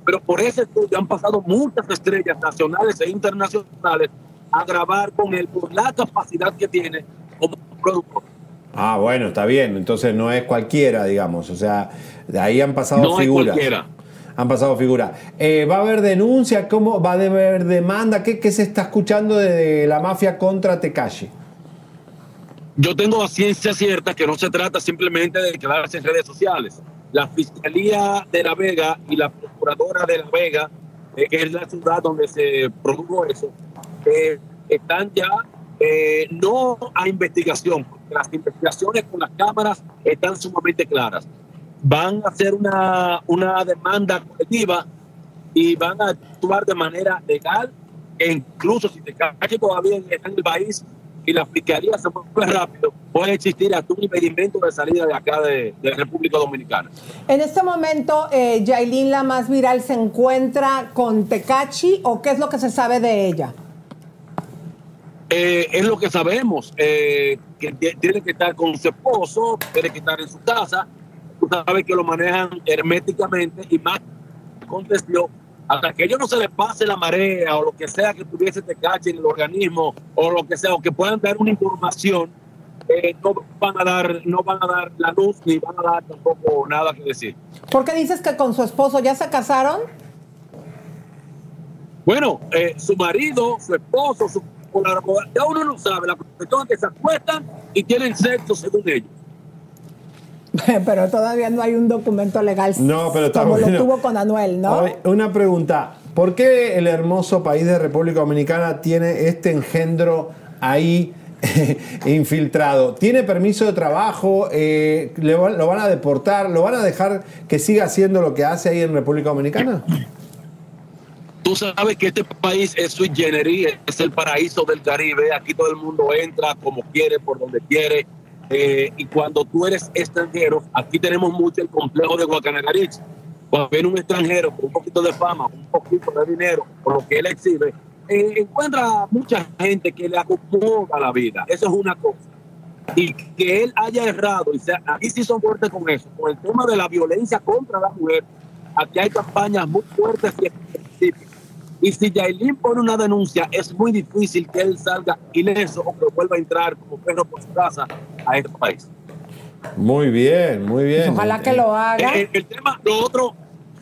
Pero por ese estudio han pasado muchas estrellas nacionales e internacionales a grabar con él por la capacidad que tiene como productor. Ah, bueno, está bien. Entonces no es cualquiera, digamos. O sea, de ahí han pasado No es figuras. cualquiera. Han pasado figuras. Eh, ¿Va a haber denuncia? ¿Cómo va a haber demanda? ¿Qué, qué se está escuchando de la mafia contra Tecashi? Yo tengo ciencia cierta que no se trata simplemente de declararse en redes sociales. La Fiscalía de La Vega y la Procuradora de La Vega, eh, que es la ciudad donde se produjo eso, eh, están ya eh, no a investigación, porque las investigaciones con las cámaras están sumamente claras. Van a hacer una, una demanda colectiva y van a actuar de manera legal e incluso si te cae todavía está en el país y la fiscalía se mueve rápido, puede existir hasta un impedimento de salida de acá de, de República Dominicana. En este momento, eh, Yailin, la más viral, ¿se encuentra con Tecachi o qué es lo que se sabe de ella? Eh, es lo que sabemos, eh, que ti- tiene que estar con su esposo, tiene que estar en su casa, tú sabes que lo manejan herméticamente y más contestó, hasta que ellos no se les pase la marea o lo que sea que tuviese te cache en el organismo o lo que sea, o que puedan dar una información, eh, no van a dar, no van a dar la luz ni van a dar tampoco nada que decir. ¿Por qué dices que con su esposo ya se casaron? Bueno, eh, su marido, su esposo, su ya uno no sabe, la cuestión es que se acuestan y tienen sexo según ellos. (laughs) Pero todavía no hay un documento legal No, pero está como lo tuvo con Anuel, ¿no? Una pregunta. ¿Por qué el hermoso país de República Dominicana tiene este engendro ahí (laughs) infiltrado? ¿Tiene permiso de trabajo? Eh, ¿le ¿Lo van a deportar? ¿Lo van a dejar que siga haciendo lo que hace ahí en República Dominicana? Tú sabes que este país es sui generis, es el paraíso del Caribe. Aquí todo el mundo entra como quiere, por donde quiere. Eh, y cuando tú eres extranjero, aquí tenemos mucho el complejo de Guacanagarich. Cuando viene un extranjero con un poquito de fama, un poquito de dinero, por lo que él exhibe, eh, encuentra mucha gente que le acomoda la vida. Eso es una cosa. Y que él haya errado, y sea, aquí sí son fuertes con eso, con el tema de la violencia contra la mujer, aquí hay campañas muy fuertes y específicas. Y si Yailin pone una denuncia, es muy difícil que él salga ileso o que vuelva a entrar como perro por su casa a este país. Muy bien, muy bien. Ojalá que lo haga. Eh, el tema, lo otro,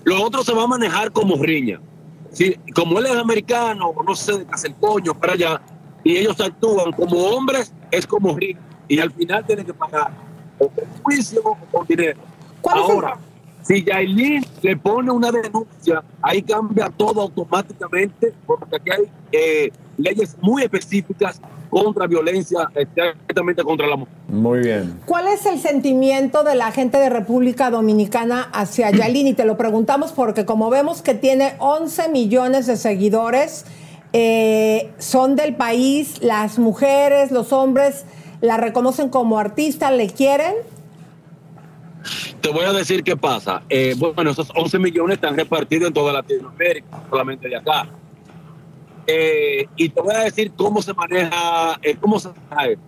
lo otro se va a manejar como riña. Sí, como él es americano, no sé, de Caselcoño para allá, y ellos actúan como hombres, es como riña. Y al final tienen que pagar o con juicio o con dinero. Ahora, si Yailin le pone una denuncia, ahí cambia todo automáticamente, porque aquí hay eh, leyes muy específicas contra violencia, exactamente contra la mujer. Muy bien. ¿Cuál es el sentimiento de la gente de República Dominicana hacia Yailin? Y te lo preguntamos porque como vemos que tiene 11 millones de seguidores, eh, son del país, las mujeres, los hombres la reconocen como artista, le quieren. Te voy a decir qué pasa. Eh, bueno, esos 11 millones están repartidos en toda Latinoamérica, no solamente de acá. Eh, y te voy a decir cómo se maneja, eh, cómo se maneja esto.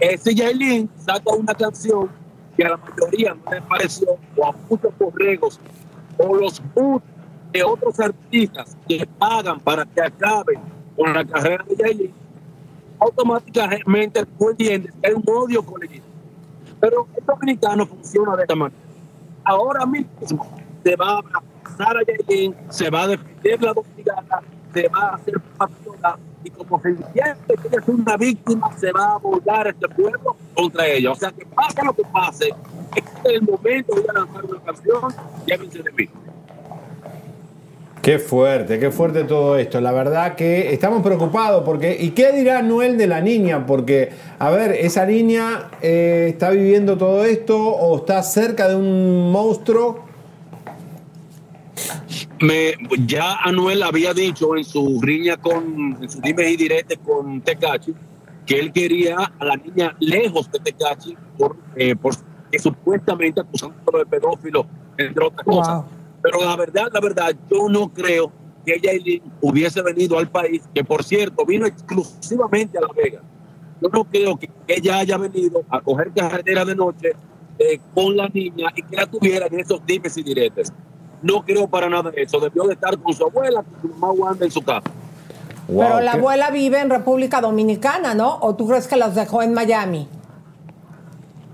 Eh, si Yailin saca una canción que a la mayoría no les pareció, o a muchos borregos, o los muchos de otros artistas que pagan para que acaben con la carrera de Yailin, automáticamente tú entiendes que hay un odio colectivo. Pero el dominicano funciona de esta manera. Ahora mismo se va a abrazar a Yailin, se va a defender la dominicana, se va a hacer patriota y como se entiende que es una víctima, se va a volar este pueblo contra ella. O sea que pase lo que pase, este es el momento de lanzar una canción, llévense de mí. Qué fuerte, qué fuerte todo esto. La verdad que estamos preocupados porque... ¿Y qué dirá Noel de la niña? Porque, a ver, esa niña eh, está viviendo todo esto o está cerca de un monstruo. Me, ya Anuel había dicho en su riña con, en su dime y direte con Tecachi, que él quería a la niña lejos de Tecachi por, eh, por que supuestamente acusándolo de pedófilo, entre otras cosas. Pero la verdad, la verdad, yo no creo que Yailin hubiese venido al país, que por cierto, vino exclusivamente a La Vega. Yo no creo que ella haya venido a coger carretera de noche eh, con la niña y que la tuviera en esos dimes y diretes. No creo para nada eso. Debió de estar con su abuela, con su mamá Wanda en su casa. Pero la abuela vive en República Dominicana, ¿no? ¿O tú crees que los dejó en Miami?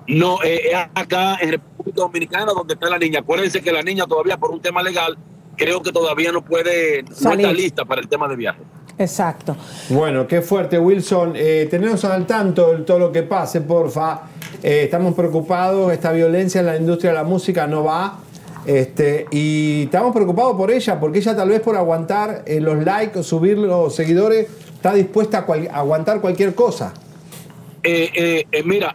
No, eh, es acá en República Dominicana donde está la niña. Acuérdense que la niña todavía por un tema legal creo que todavía no puede, no Salir. está lista para el tema de viaje. Exacto. Bueno, qué fuerte, Wilson. Eh, tenernos al tanto de todo lo que pase, porfa. Eh, estamos preocupados. Esta violencia en la industria de la música no va. Este, y estamos preocupados por ella, porque ella tal vez por aguantar eh, los likes, subir los seguidores, está dispuesta a, cual- a aguantar cualquier cosa. Eh, eh, eh, mira,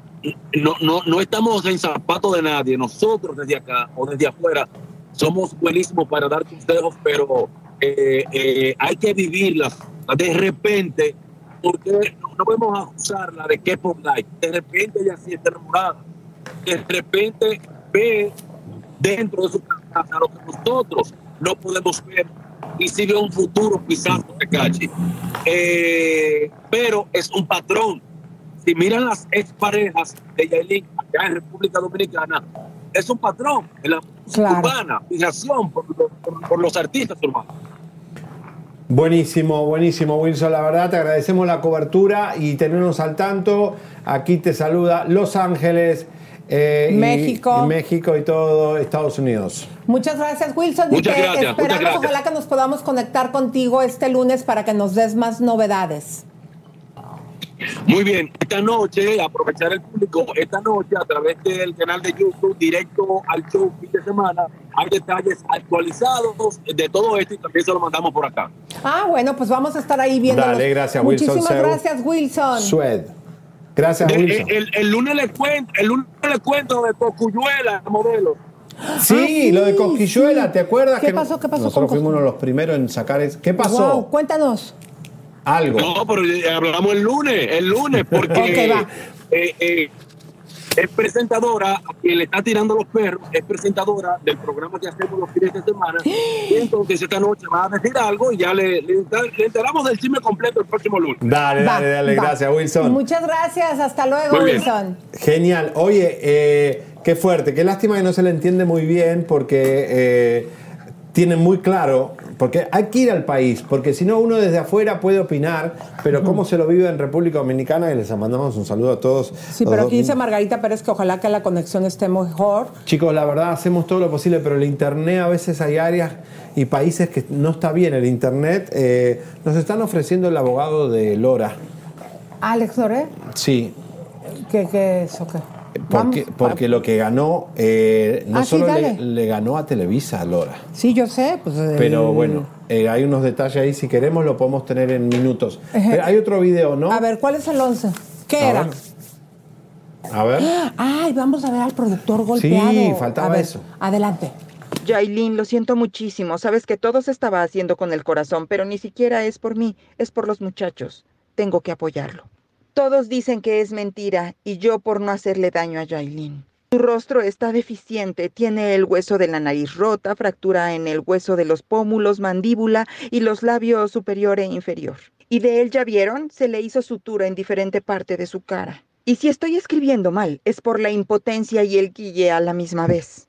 no, no, no estamos en zapatos de nadie. Nosotros desde acá o desde afuera somos buenísimos para dar consejos, pero eh, eh, hay que vivirlas. De repente, porque no, podemos acusarla de que por like. De repente ella sí está enamorada. De repente ve dentro de su casa lo que nosotros no podemos ver y si ve un futuro quizás con Tecachi. Eh, pero es un patrón. Si miran las exparejas de Yailin acá en República Dominicana, es un patrón en la Claro. urbana, fijación por, por- por los artistas urbanos. Buenísimo, buenísimo, Wilson. La verdad, te agradecemos la cobertura y tenernos al tanto. Aquí te saluda Los Ángeles, eh, México. y México y todo Estados Unidos. Muchas gracias, Wilson. y Muchas te gracias, muchas esperamos, gracias. ojalá que nos podamos conectar contigo este lunes para que nos des más novedades. Muy bien, esta noche, aprovechar el público, esta noche a través del canal de YouTube, directo al show fin de semana, hay detalles actualizados de todo esto y también se lo mandamos por acá. Ah, bueno, pues vamos a estar ahí viendo. Dale, gracias, Wilson Muchísimas Seu. gracias, Wilson. Sued. Gracias, De- Wilson. el, el lunes le cuento, el lunes le cuento de Cocuyuela, modelo. Sí, lo de Cosquilluela, sí. ¿te acuerdas? ¿Qué que pasó? ¿Qué pasó Nosotros fuimos uno de los primeros en sacar eso. ¿Qué pasó? Wow, cuéntanos. Algo. No, pero hablamos el lunes, el lunes, porque (laughs) eh, eh, es presentadora, a quien le está tirando los perros, es presentadora del programa que hacemos los fines de semana. (gasps) Y entonces esta noche va a decir algo y ya le, le, le enteramos del chisme completo el próximo lunes. Dale, Va, dale, dale. va. Gracias, Wilson. Muchas gracias. Hasta luego, Muy bien. Wilson. Genial. Oye, eh, qué fuerte, qué lástima que no se le entiende muy bien porque eh, tienen muy claro, porque hay que ir al país, porque si no uno desde afuera puede opinar, pero cómo se lo vive en República Dominicana y les mandamos un saludo a todos. Sí, pero aquí dice Margarita Pérez que ojalá que la conexión esté mejor. Chicos, la verdad hacemos todo lo posible, pero el Internet a veces hay áreas y países que no está bien el Internet. Eh, nos están ofreciendo el abogado de Lora. Alex Doré, Sí, ¿qué, qué es o qué? Porque, porque lo que ganó, eh, no Ah, sí, solo le, ganó a Televisa a Lora. Sí, yo sé. Pues, eh, Pero bueno, eh, hay unos detalles ahí, si queremos lo podemos tener en minutos. Pero hay otro video, ¿no? A ver, ¿cuál es el 11? ¿Qué A era? ver. A ver. (gasps) Ay, vamos a ver al productor golpeado. faltaba A ver, eso. Adelante. Yailin, lo siento muchísimo. Sabes que todo se estaba haciendo con el corazón, pero ni siquiera es por mí, es por los muchachos. Tengo que apoyarlo. Todos dicen que es mentira y yo por no hacerle daño a Yailin. Su rostro está deficiente, tiene el hueso de la nariz rota, fractura en el hueso de los pómulos, mandíbula y los labios superior e inferior. Y de él ya vieron, se le hizo sutura en diferente parte de su cara. Y si estoy escribiendo mal, es por la impotencia y el guille a la misma vez.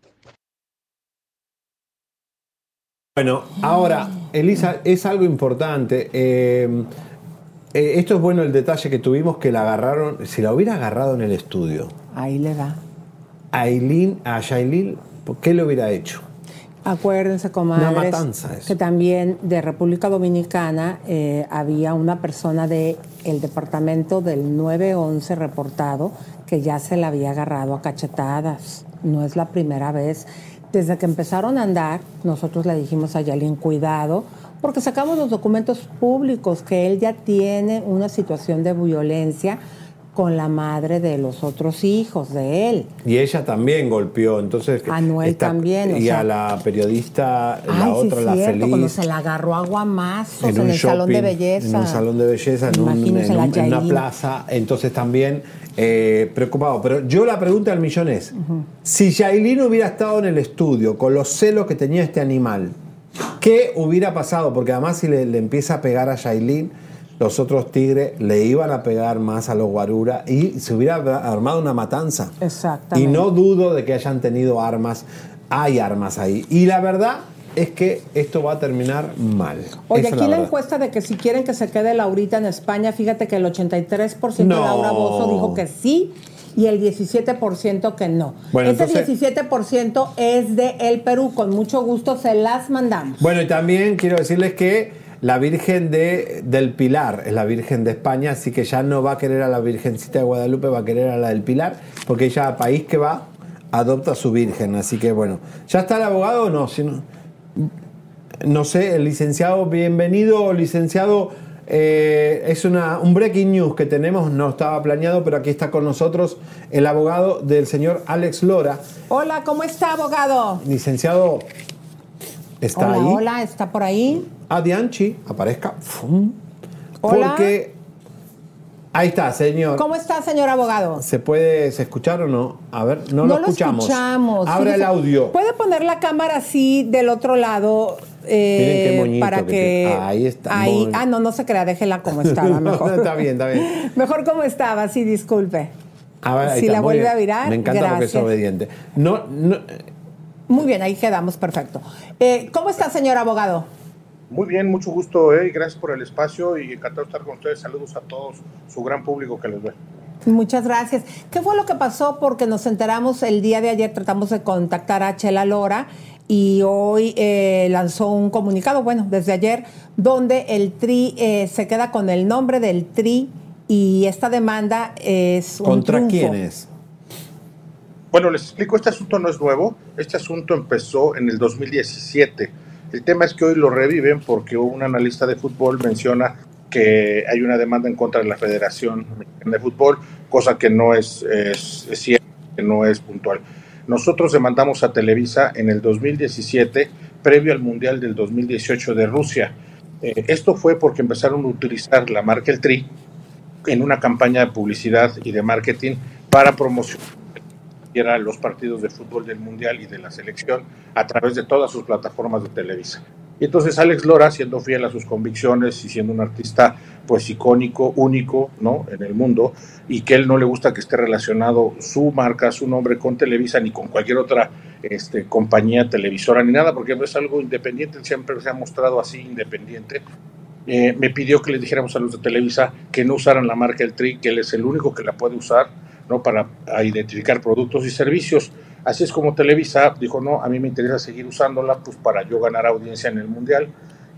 Bueno, ahora, Elisa, es algo importante. eh, eh, esto es bueno el detalle que tuvimos que la agarraron, si la hubiera agarrado en el estudio, Ahí le da. a Aileen, a Shailene, ¿qué le hubiera hecho? Acuérdense, comadres, Una matanza eso. que también de República Dominicana eh, había una persona del el departamento del 911 reportado que ya se la había agarrado a cachetadas. No es la primera vez. Desde que empezaron a andar, nosotros le dijimos a Yalín, cuidado, porque sacamos los documentos públicos que él ya tiene una situación de violencia con la madre de los otros hijos de él. Y ella también golpeó, entonces... Anuel también, o Y sea- a la periodista, la Ay, otra, sí, la cierto, cuando feliz. se la agarró a guamazos en, un el salón de belleza. En un salón de belleza, en, un- Imagínense en la un- en una plaza. Entonces también eh, preocupado. Pero yo la pregunta del millón es: si Yailin hubiera estado en el estudio con los celos que tenía este animal, ¿qué hubiera pasado? Porque además, si le, le empieza a pegar a Yailin, los otros tigres le iban a pegar más a los guarura y se hubiera armado una matanza. Exactamente. Y no dudo de que hayan tenido armas. Hay armas ahí. Y la verdad es que esto va a terminar mal. Oye, Esa aquí la, encuesta de que si quieren que se quede Laurita en España, fíjate que el 83% de No. Laura Bozo dijo que sí y el 17% que no. Bueno, Ese entonces- 17% es de El Perú. Con mucho gusto se las mandamos. Bueno, y también quiero decirles que la Virgen de, del Pilar es la Virgen de España, así que ya no va a querer a la Virgencita de Guadalupe, va a querer a la del Pilar, porque ella, país que va, adopta a su Virgen. Así que bueno, ¿ya está el abogado o no? Si no, no sé, el licenciado, bienvenido, licenciado. Eh, es una, un breaking news que tenemos, no estaba planeado, pero aquí está con nosotros el abogado del señor Alex Lora. Hola, ¿cómo está, abogado? Licenciado, ¿está hola, ahí? hola, ¿está por ahí? Adianchi, aparezca. Hola. Porque. Ahí está, señor. ¿Cómo está, señor abogado? ¿Se puede se escuchar o no? A ver, no, lo escuchamos. escuchamos. Abra el audio. ¿Puede poner la cámara así del otro lado? Eh, Miren qué moñito para que. Ahí está, Ahí, ah, no, no se crea, déjela como estaba, (laughs) mejor. está bien, está bien. Mejor como estaba, sí, disculpe. A ver, ahí Si está, la vuelve bien. a virar, Me encanta porque es gracias. obediente. No, no, Muy bien, ahí quedamos, perfecto. Eh, ¿Cómo está, señor abogado? Muy bien, mucho gusto, eh, gracias por el espacio y encantado de estar con ustedes. Saludos a todos, su gran público que les ve. Muchas gracias. ¿Qué fue lo que pasó? Porque nos enteramos el día de ayer, tratamos de contactar a Chela Lora y hoy eh, lanzó un comunicado, bueno, desde ayer, donde el TRI eh, se queda con el nombre del TRI y esta demanda es un ¿contra triunfo. quién es? Bueno, les explico, este asunto no es nuevo, este asunto empezó en el 2017. El tema es que hoy lo reviven porque un analista de fútbol menciona que hay una demanda en contra de la Federación Mexicana de Fútbol, cosa que no es, es, es cierta, que no es puntual. Nosotros demandamos a Televisa en el 2017, previo al Mundial del 2018 de Rusia. Eh, esto fue porque empezaron a utilizar la marca El Tri en una campaña de publicidad y de marketing para promocionar los partidos de fútbol del Mundial y de la selección a través de todas sus plataformas de Televisa. Y entonces Alex Lora, siendo fiel a sus convicciones y siendo un artista pues icónico, único, ¿no? en el mundo, y que él no le gusta que esté relacionado su marca, su nombre con Televisa ni con cualquier otra este, compañía televisora ni nada, porque es algo independiente, siempre se ha mostrado así independiente. Eh, me pidió que le dijéramos a los de Televisa que no usaran la marca El Tri, que él es el único que la puede usar ¿no? para identificar productos y servicios. Así es como Televisa dijo, no, a mí me interesa seguir usándola pues para yo ganar audiencia en el Mundial.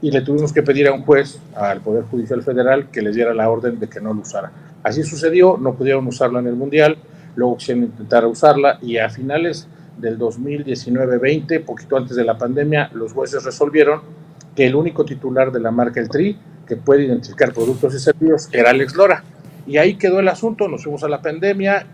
Y le tuvimos que pedir a un juez, al Poder Judicial Federal, que les diera la orden de que no lo usara. Así sucedió, no pudieron usarla en el Mundial, luego quisieron intentar usarla y a finales del 2019-20, poquito antes de la pandemia, los jueces resolvieron que el único titular de la marca El Tri que puede identificar productos y servicios era Alex Lora. Y ahí quedó el asunto, nos fuimos a la pandemia.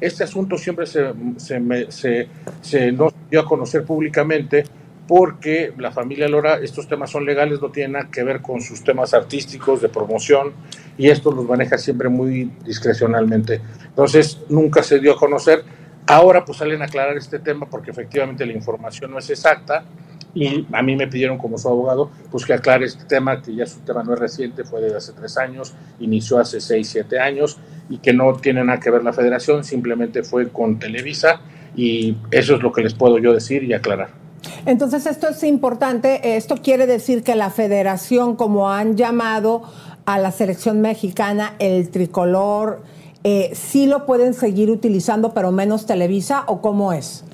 Este asunto siempre se, se, me- se, se nos dio a conocer públicamente porque la familia Lora, estos temas son legales, no tienen nada que ver con sus temas artísticos, de promoción, y esto los maneja siempre muy discrecionalmente. Entonces, nunca se dio a conocer Ahora pues salen a aclarar este tema porque efectivamente la información no es exacta y a mí me pidieron como su abogado pues que aclare este tema, que ya su tema no es reciente, fue de hace tres años, inició hace seis, siete años y que no tiene nada que ver la federación, simplemente fue con Televisa y eso es lo que les puedo yo decir y aclarar. Entonces esto es importante, esto quiere decir que la federación, como han llamado a la selección mexicana el tricolor, eh, sí lo pueden seguir utilizando, pero menos Televisa, o cómo es?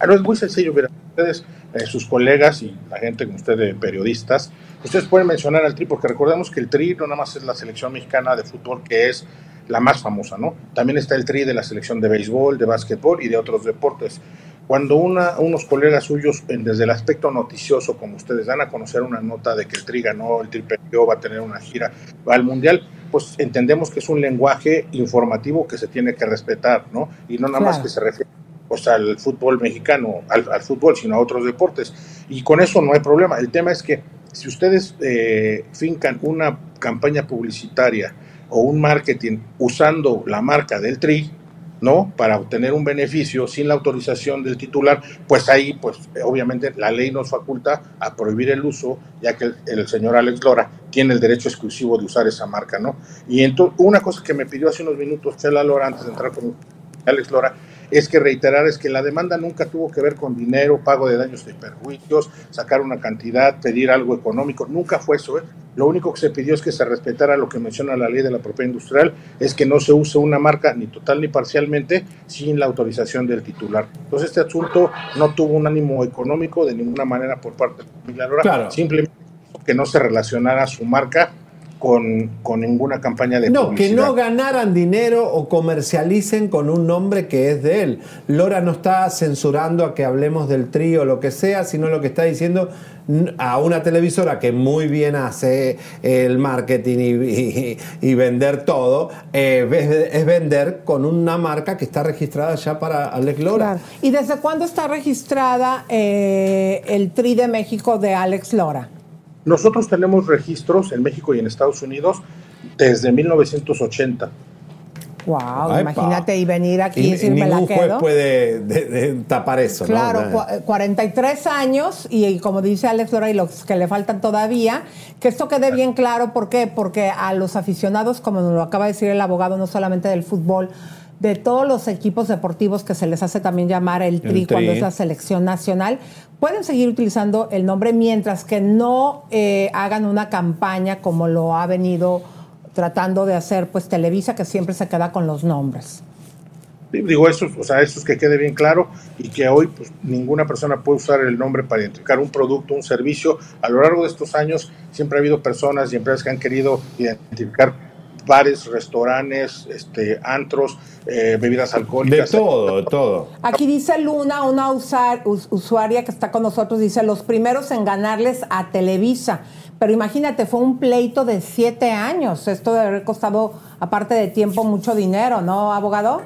Ah, no, es muy sencillo, mira, ustedes, eh, sus colegas y la gente como ustedes, periodistas, ustedes pueden mencionar al Tri, porque recordemos que el Tri no nada más es la selección mexicana de fútbol, que es la más famosa, ¿no? También está el Tri de la selección de béisbol, de básquetbol y de otros deportes. Cuando una, unos colegas suyos, desde el aspecto noticioso, como ustedes dan a conocer una nota de que el Tri ganó, el Tri perdió, va a tener una gira, va al Mundial, pues entendemos que es un lenguaje informativo que se tiene que respetar, ¿no? Y no nada más que se refiere pues, al fútbol mexicano, al, fútbol, sino a otros deportes. Y con eso no hay problema. El tema es que si ustedes eh, fincan una campaña publicitaria o un marketing usando la marca del Tri, ¿no? Para obtener un beneficio sin la autorización del titular, pues ahí, pues obviamente la ley nos faculta a prohibir el uso, ya que el señor Alex Lora tiene el derecho exclusivo de usar esa marca, ¿no? Y entonces, una cosa que me pidió hace unos minutos Chela Lora, antes de entrar con Alex Lora, es que reiterar es que la demanda nunca tuvo que ver con dinero, pago de daños y perjuicios, sacar una cantidad, pedir algo económico, nunca fue eso. ¿eh? Lo único que se pidió es que se respetara lo que menciona la ley de la propiedad industrial, es que no se use una marca ni total ni parcialmente sin la autorización del titular. Entonces este asunto no tuvo un ánimo económico de ninguna manera por parte de la Claro. simplemente que no se relacionara su marca con, con ninguna campaña de No, que publicidad. no ganaran dinero o comercialicen con un nombre que es de él. Lora no está censurando a que hablemos del trío o lo que sea, sino lo que está diciendo a una televisora que muy bien hace el marketing y, y- y vender todo, eh, es, es vender con una marca que está registrada ya para Alex Lora. Claro. ¿Y desde cuándo está registrada eh, el Tri de México de Alex Lora? Nosotros tenemos registros en México y en Estados Unidos desde 1980. Wow, Ay, imagínate y venir aquí y, Y, la ningún juez puede de- de tapar eso, ¿no? Claro, O sea, cua- 43 años y, y como dice Alex Lora y los que le faltan todavía, que esto quede bien claro, ¿por qué? Porque a los aficionados, como nos lo acaba de decir el abogado, no solamente del fútbol, de todos los equipos deportivos que se les hace también llamar el tri, El Tri. cuando es la selección nacional, pueden seguir utilizando el nombre mientras que no eh, hagan una campaña como lo ha venido tratando de hacer pues Televisa, que siempre se queda con los nombres. Digo, eso, o sea, eso es que quede bien claro y que hoy pues, ninguna persona puede usar el nombre para identificar un producto, un servicio. A lo largo de estos años siempre ha habido personas y empresas que han querido identificar bares, restaurantes, este, antros, eh, bebidas de alcohólicas. todo, de todo. Aquí dice Luna, una usar- us- usuaria que está con nosotros, dice, los primeros en ganarles a Televisa. Pero imagínate, fue un pleito de siete años. Esto debe haber costado, aparte de tiempo, mucho dinero, ¿no, abogado?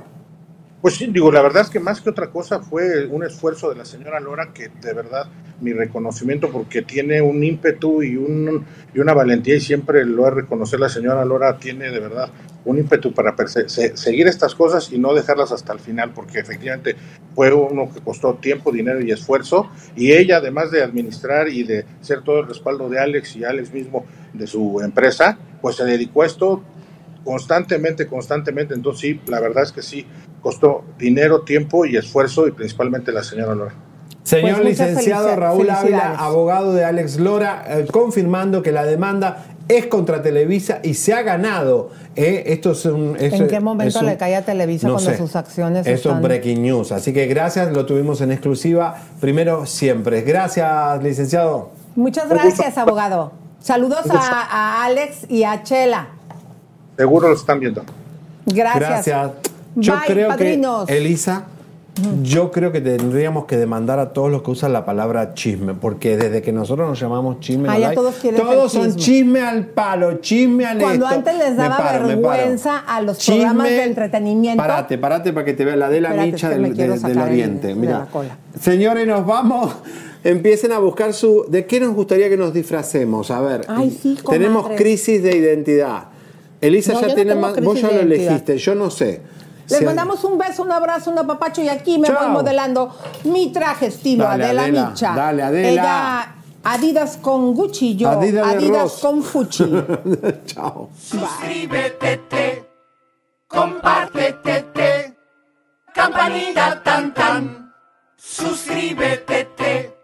Pues sí, digo, la verdad es que más que otra cosa fue un esfuerzo de la señora Lora que de verdad mi reconocimiento porque tiene un ímpetu y, un, y una valentía y siempre lo he reconocer la señora Lora tiene de verdad un ímpetu para seguir estas cosas y no dejarlas hasta el final porque efectivamente fue uno que costó tiempo, dinero y esfuerzo y ella además de administrar y de ser todo el respaldo de Alex y Alex mismo de su empresa, pues se dedicó a esto constantemente, constantemente. Entonces sí, la verdad es que sí, costó dinero, tiempo y esfuerzo y principalmente la señora Lora. Señor Pues licenciado Raúl Ávila, abogado de Alex Lora, eh, confirmando que la demanda es contra Televisa y se ha ganado. eh, Esto es un. es- ¿En qué momento es un- le cae a Televisa no cuando sé. sus acciones Eso están... es breaking news. Así que gracias, lo tuvimos en exclusiva. Primero, siempre. Gracias, licenciado. Muchas gracias, abogado. Saludos a Alex y a Chela. Seguro lo están viendo. Gracias. Gracias. Yo Bye, creo padrinos. que, Elisa, yo creo que tendríamos que demandar a todos los que usan la palabra chisme, porque desde que nosotros nos llamamos chisme, Ah, like, todos son chisme. chisme al palo, chisme al Cuando esto. antes les daba paro, vergüenza a los programas de entretenimiento. Parate, parate para que te vea la de la Espérate, micha del, quiero de- del sacar el- oriente. de Mira, la cola. señores, nos vamos. (laughs) Empiecen a buscar su. ¿De qué nos gustaría que nos disfracemos? A ver. Ay, sí, Tenemos crisis de identidad. Elisa No, ya no tiene más. Vos ya lo elegiste, yo no sé. Les Se- mandamos un beso, un abrazo, un apapacho y aquí me Chao. voy modelando mi traje estilo Dale, Adela, Adela, Micha. dale, Adela. Ella Adidas con Gucci y yo Adidas Adidas con Fuchi. (laughs) Chao. Suscríbete, compártete, campanita tan tan. Suscríbete,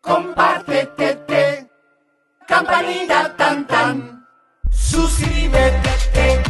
compártete, campanita tan tan. Suscríbete,